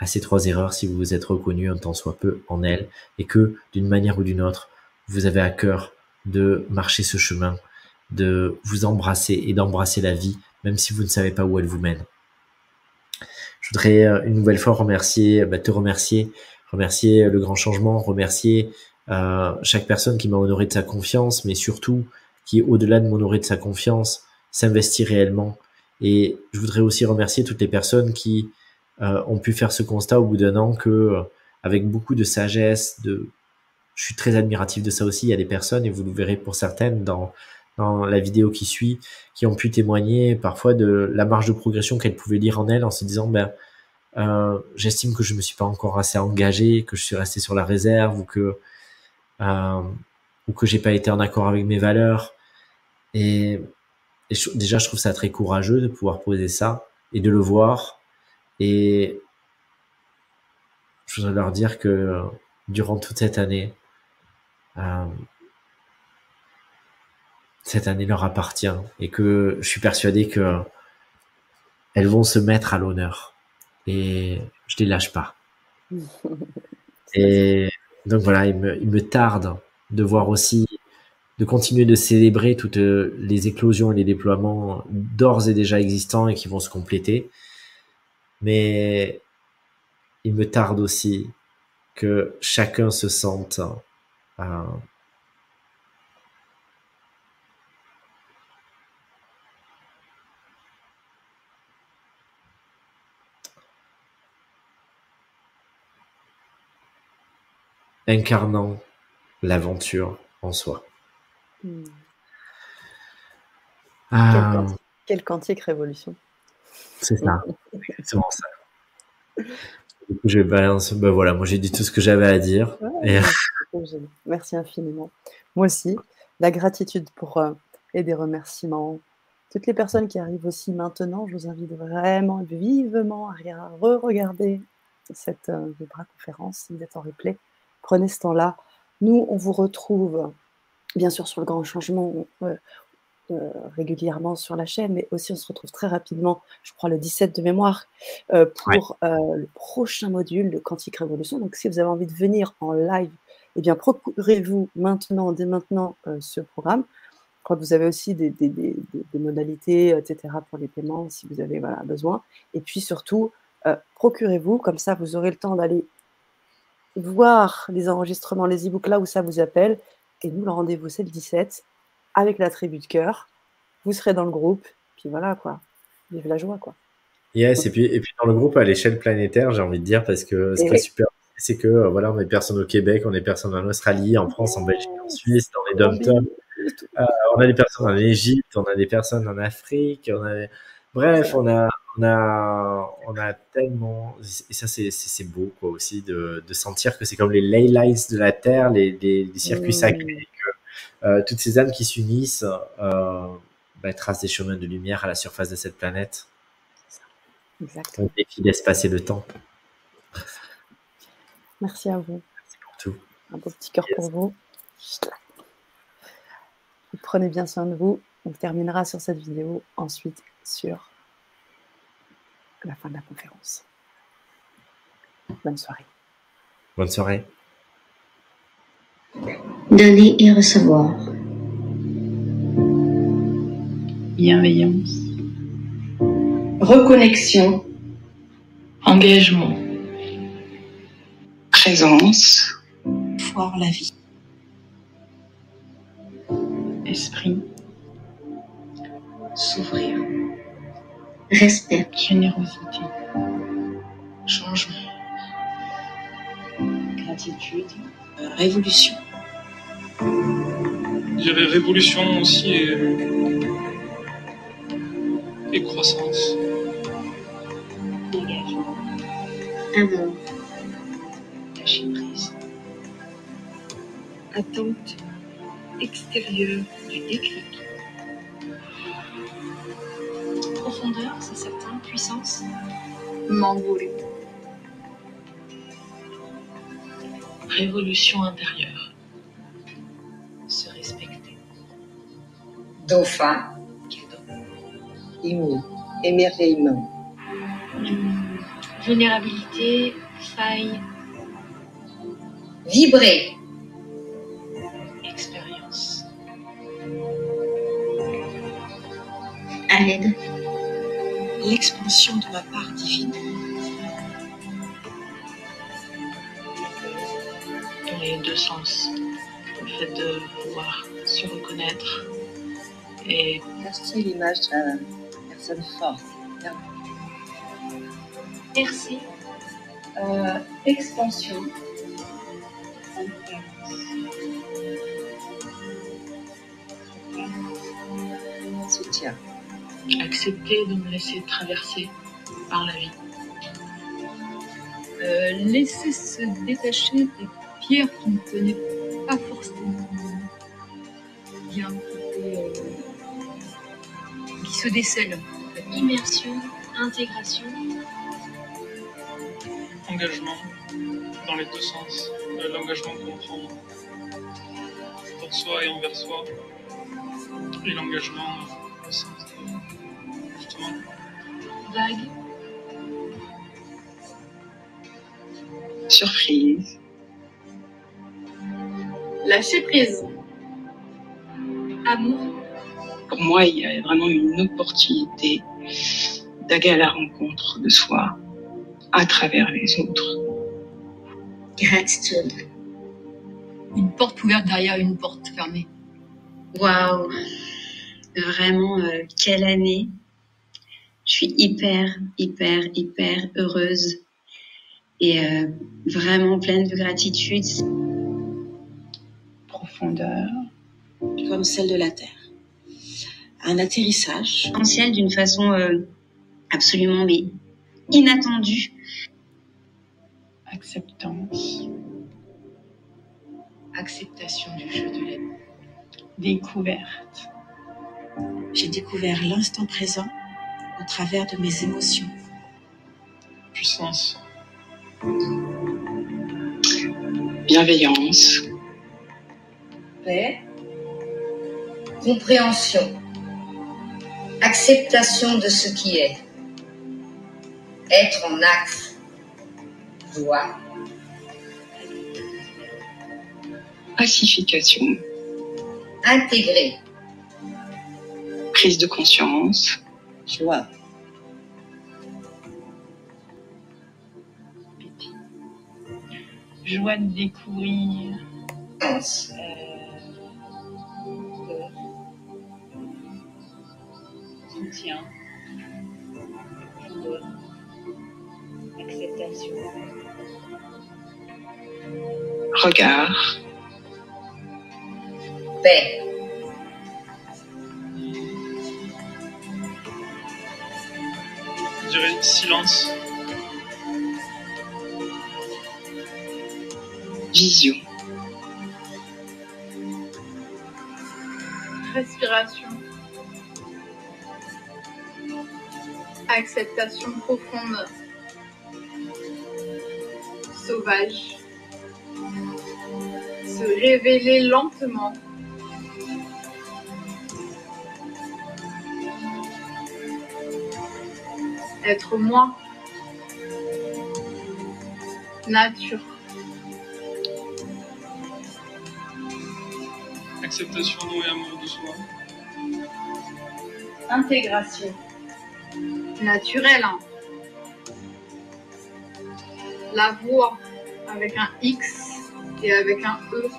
à ces trois erreurs si vous vous êtes reconnu un tant soit peu en elles, et que d'une manière ou d'une autre, vous avez à cœur de marcher ce chemin, de vous embrasser et d'embrasser la vie, même si vous ne savez pas où elle vous mène. Je voudrais euh, une nouvelle fois remercier, bah, te remercier, remercier le grand changement, remercier euh, chaque personne qui m'a honoré de sa confiance, mais surtout qui, au-delà de m'honorer de sa confiance, s'investit réellement. Et je voudrais aussi remercier toutes les personnes qui euh, ont pu faire ce constat au bout d'un an que, euh, avec beaucoup de sagesse, de, je suis très admiratif de ça aussi. Il y a des personnes, et vous le verrez pour certaines dans dans la vidéo qui suit, qui ont pu témoigner parfois de la marge de progression qu'elles pouvaient lire en elles en se disant ben euh, j'estime que je me suis pas encore assez engagé, que je suis resté sur la réserve ou que ou que j'ai pas été en accord avec mes valeurs. Et, et je- déjà, je trouve ça très courageux de pouvoir poser ça et de le voir. Et je voudrais leur dire que durant toute cette année, euh, cette année leur appartient et que je suis persuadé que elles vont se mettre à l'honneur et je les lâche pas. Et donc voilà, il me, tarde de voir aussi, de continuer de célébrer toutes les éclosions et les déploiements d'ores et déjà existants et qui vont se compléter. Mais il me tarde aussi que chacun se sente euh, incarnant l'aventure en soi. Hmm. Quel, Ah, quantique, révolution. c'est ça, exactement ça. Du coup, je balance. Ben voilà, moi j'ai dit tout ce que j'avais à dire. Ouais, Et-. Merci infiniment. Moi aussi, la gratitude pour euh, et des remerciements. Toutes les personnes qui arrivent aussi maintenant, je vous invite vraiment vivement à regarder- re-regarder cette euh, Vibra conférence si vous êtes en replay. Prenez ce temps-là. Nous, on vous retrouve bien sûr sur le grand changement euh, euh, régulièrement sur la chaîne, mais aussi on se retrouve très rapidement, je crois le 17 de mémoire, euh, pour le prochain module de Quantique Révolution. Donc si vous avez envie de venir en live, eh bien procurez-vous maintenant, dès maintenant, ce programme. Je crois que vous avez aussi des, des- des- des- des modalités, etc., pour les paiements, si vous avez voilà, besoin. Et puis surtout, procurez-vous, comme ça vous aurez le temps d'aller voir les enregistrements, les e-books là où ça vous appelle. Et nous, le rendez-vous, c'est le 17 avec la tribu de cœur. Vous serez dans le groupe. Puis voilà, quoi. Vive la joie, quoi. Yes, et puis, et puis dans le groupe à l'échelle planétaire, j'ai envie de dire, parce que ce qui est super, c'est que euh, voilà, on a des personnes au Québec, on a des personnes en Australie, en France, en Belgique, en Suisse, dans les dom Euh, on a des personnes en Égypte, on a des personnes en Afrique, on a bref, on a on a on a tellement et ça c'est beau quoi aussi de de sentir que c'est comme les ley lines de la terre, les les, les circuits Mm. sacrés, que euh, toutes ces âmes qui s'unissent euh, bah, tracent des chemins de lumière à la surface de cette planète. Exactement. Un défi d'espacer le temps. Merci à vous. C'est pour tout. Un beau petit cœur Yes. pour. Vous prenez bien soin de vous. On terminera sur cette vidéo, ensuite sur la fin de la conférence. Bonne soirée. Bonne soirée. Donner et recevoir. Bienveillance, Reconnexion. engagement, présence, Voir la vie. esprit, S'ouvrir. Respect. générosité, Changement. Gratitude. Révolution. Je dirais révolution aussi et, et croissance. Engagement. Amour. Lâcher prise. Attente extérieure du déclic. Profondeur, c'est certain. Puissance. M'envoler. Révolution intérieure. Se respecter. Dauphin, ému, émerveillement, Hum, Vulnérabilité, faille, vibrer, expérience. Aide. L'expansion de ma part divine. Dans les deux sens. Le fait de pouvoir se reconnaître et cacher l'image de la personne forte. merci. Euh, expansion. Soutien, Accepter de me laisser traverser par la vie. Euh, laisser se détacher des pierres qu'on ne connaît pas forcément bien. Côté, euh, qui se décèle. Immersion, intégration, Engagement dans les deux sens. Euh, L'engagement qu'on prend pour soi et envers soi. Et l'engagement au sens de, vague, surprise, lâcher prise, amour, pour moi, il y a vraiment une opportunité d'aller à la rencontre de soi à travers les autres. gratitude. Une porte ouverte derrière une porte fermée. Waouh, vraiment, euh, quelle année. Je suis hyper, hyper, hyper heureuse et euh, vraiment pleine de gratitude. Profondeur, comme celle de la Terre. Un atterrissage. Essentiel d'une façon euh, absolument mais inattendue. Acceptance, Acceptation du jeu de la découverte, J'ai découvert l'instant présent au travers de mes émotions. puissance, bienveillance, paix, compréhension, acceptation de ce qui est, être en acte, joie, pacification, intégrer, prise de conscience, Joie. Joie de découvrir. sens, Soutien. Joie. Acceptation. regard, paix, silence, vision, respiration, acceptation profonde, sauvage, se révéler lentement, être moi, nature, acceptation et amour de soi, intégration, naturel, hein. la voix avec un X et avec un E,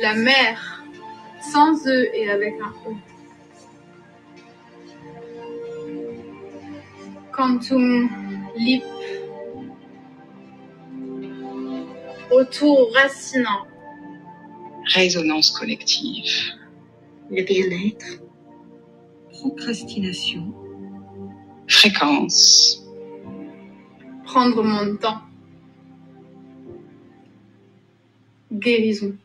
la mer sans E et avec un E. Quantum lip. Autour racinant. résonance collective, Le bien-être. Procrastination. fréquence, Prendre mon temps. Guérison.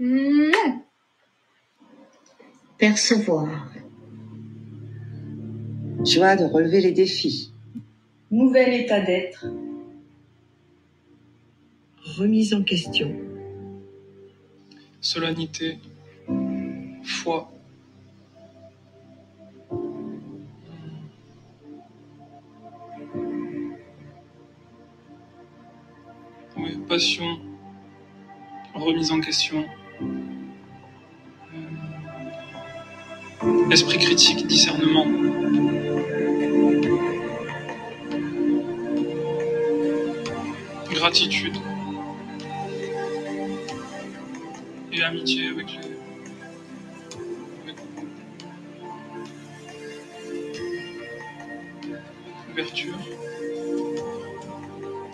Mouah. Percevoir. Joie de relever les défis. nouvel état d'être, Remise en question. solennité, foi, Oui, passion, remise en question, Euh, esprit critique, discernement, gratitude et amitié avec les. ouverture,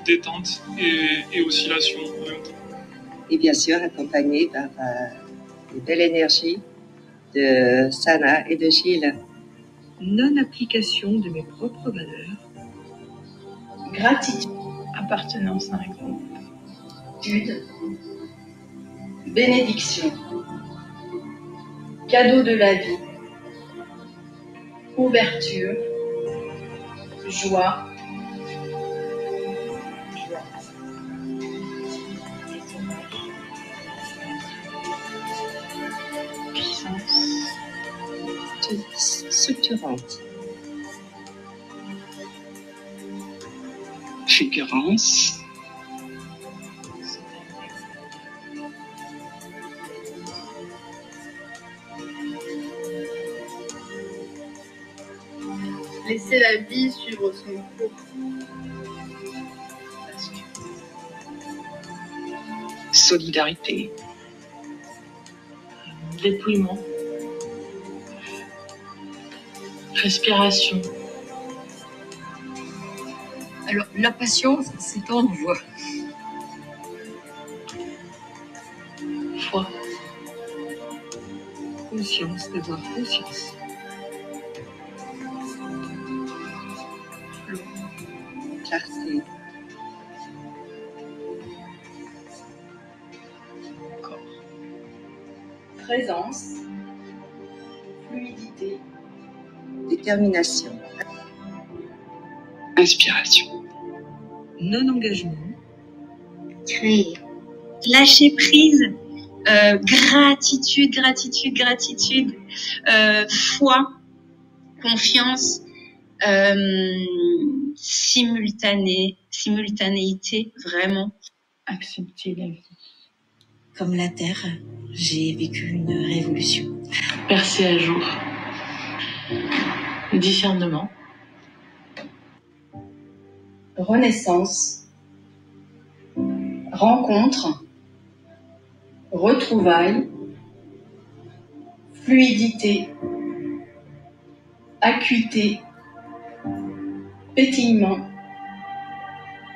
détente et, et oscillation en même temps. Et bien sûr, accompagné par euh, une belle énergie de Sana et de Gilles. Non-application de mes propres valeurs. gratitude, Appartenance à un groupe. bénédiction, cadeau de la vie, ouverture, joie, Puissance. structurante. Fulgurance. Laisser la vie suivre son cours. Solidarité. Dépouillement. Respiration. Alors, la patience, c'est en voix. Foi. Conscience, d'avoir conscience. Clarté. présence, fluidité, Détermination. Inspiration. Non-engagement. créer. Lâcher prise, euh, gratitude, gratitude, gratitude, euh, foi, confiance, euh, simultané, simultanéité, vraiment. Accepter la vie. Comme la Terre, j'ai vécu une révolution. Percer à jour. Discernement. Renaissance, rencontre, retrouvailles, fluidité, acuité, pétillement,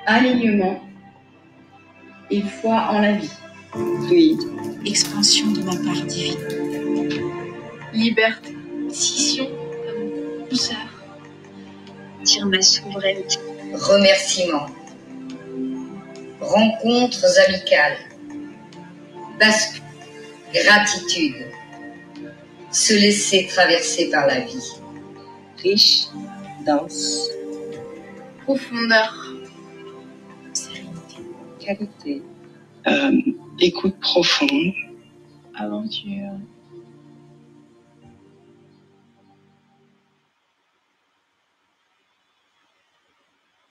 alignement et foi en la vie. Fluide. Expansion de ma part divine. Liberté. Scission, douceur. Tire ma souveraineté. Remerciements. Rencontres amicales. Bascule. Gratitude. Se laisser traverser par la vie. Riche. Dense. Profondeur. Qualité. Euh, écoute profonde. Aventure.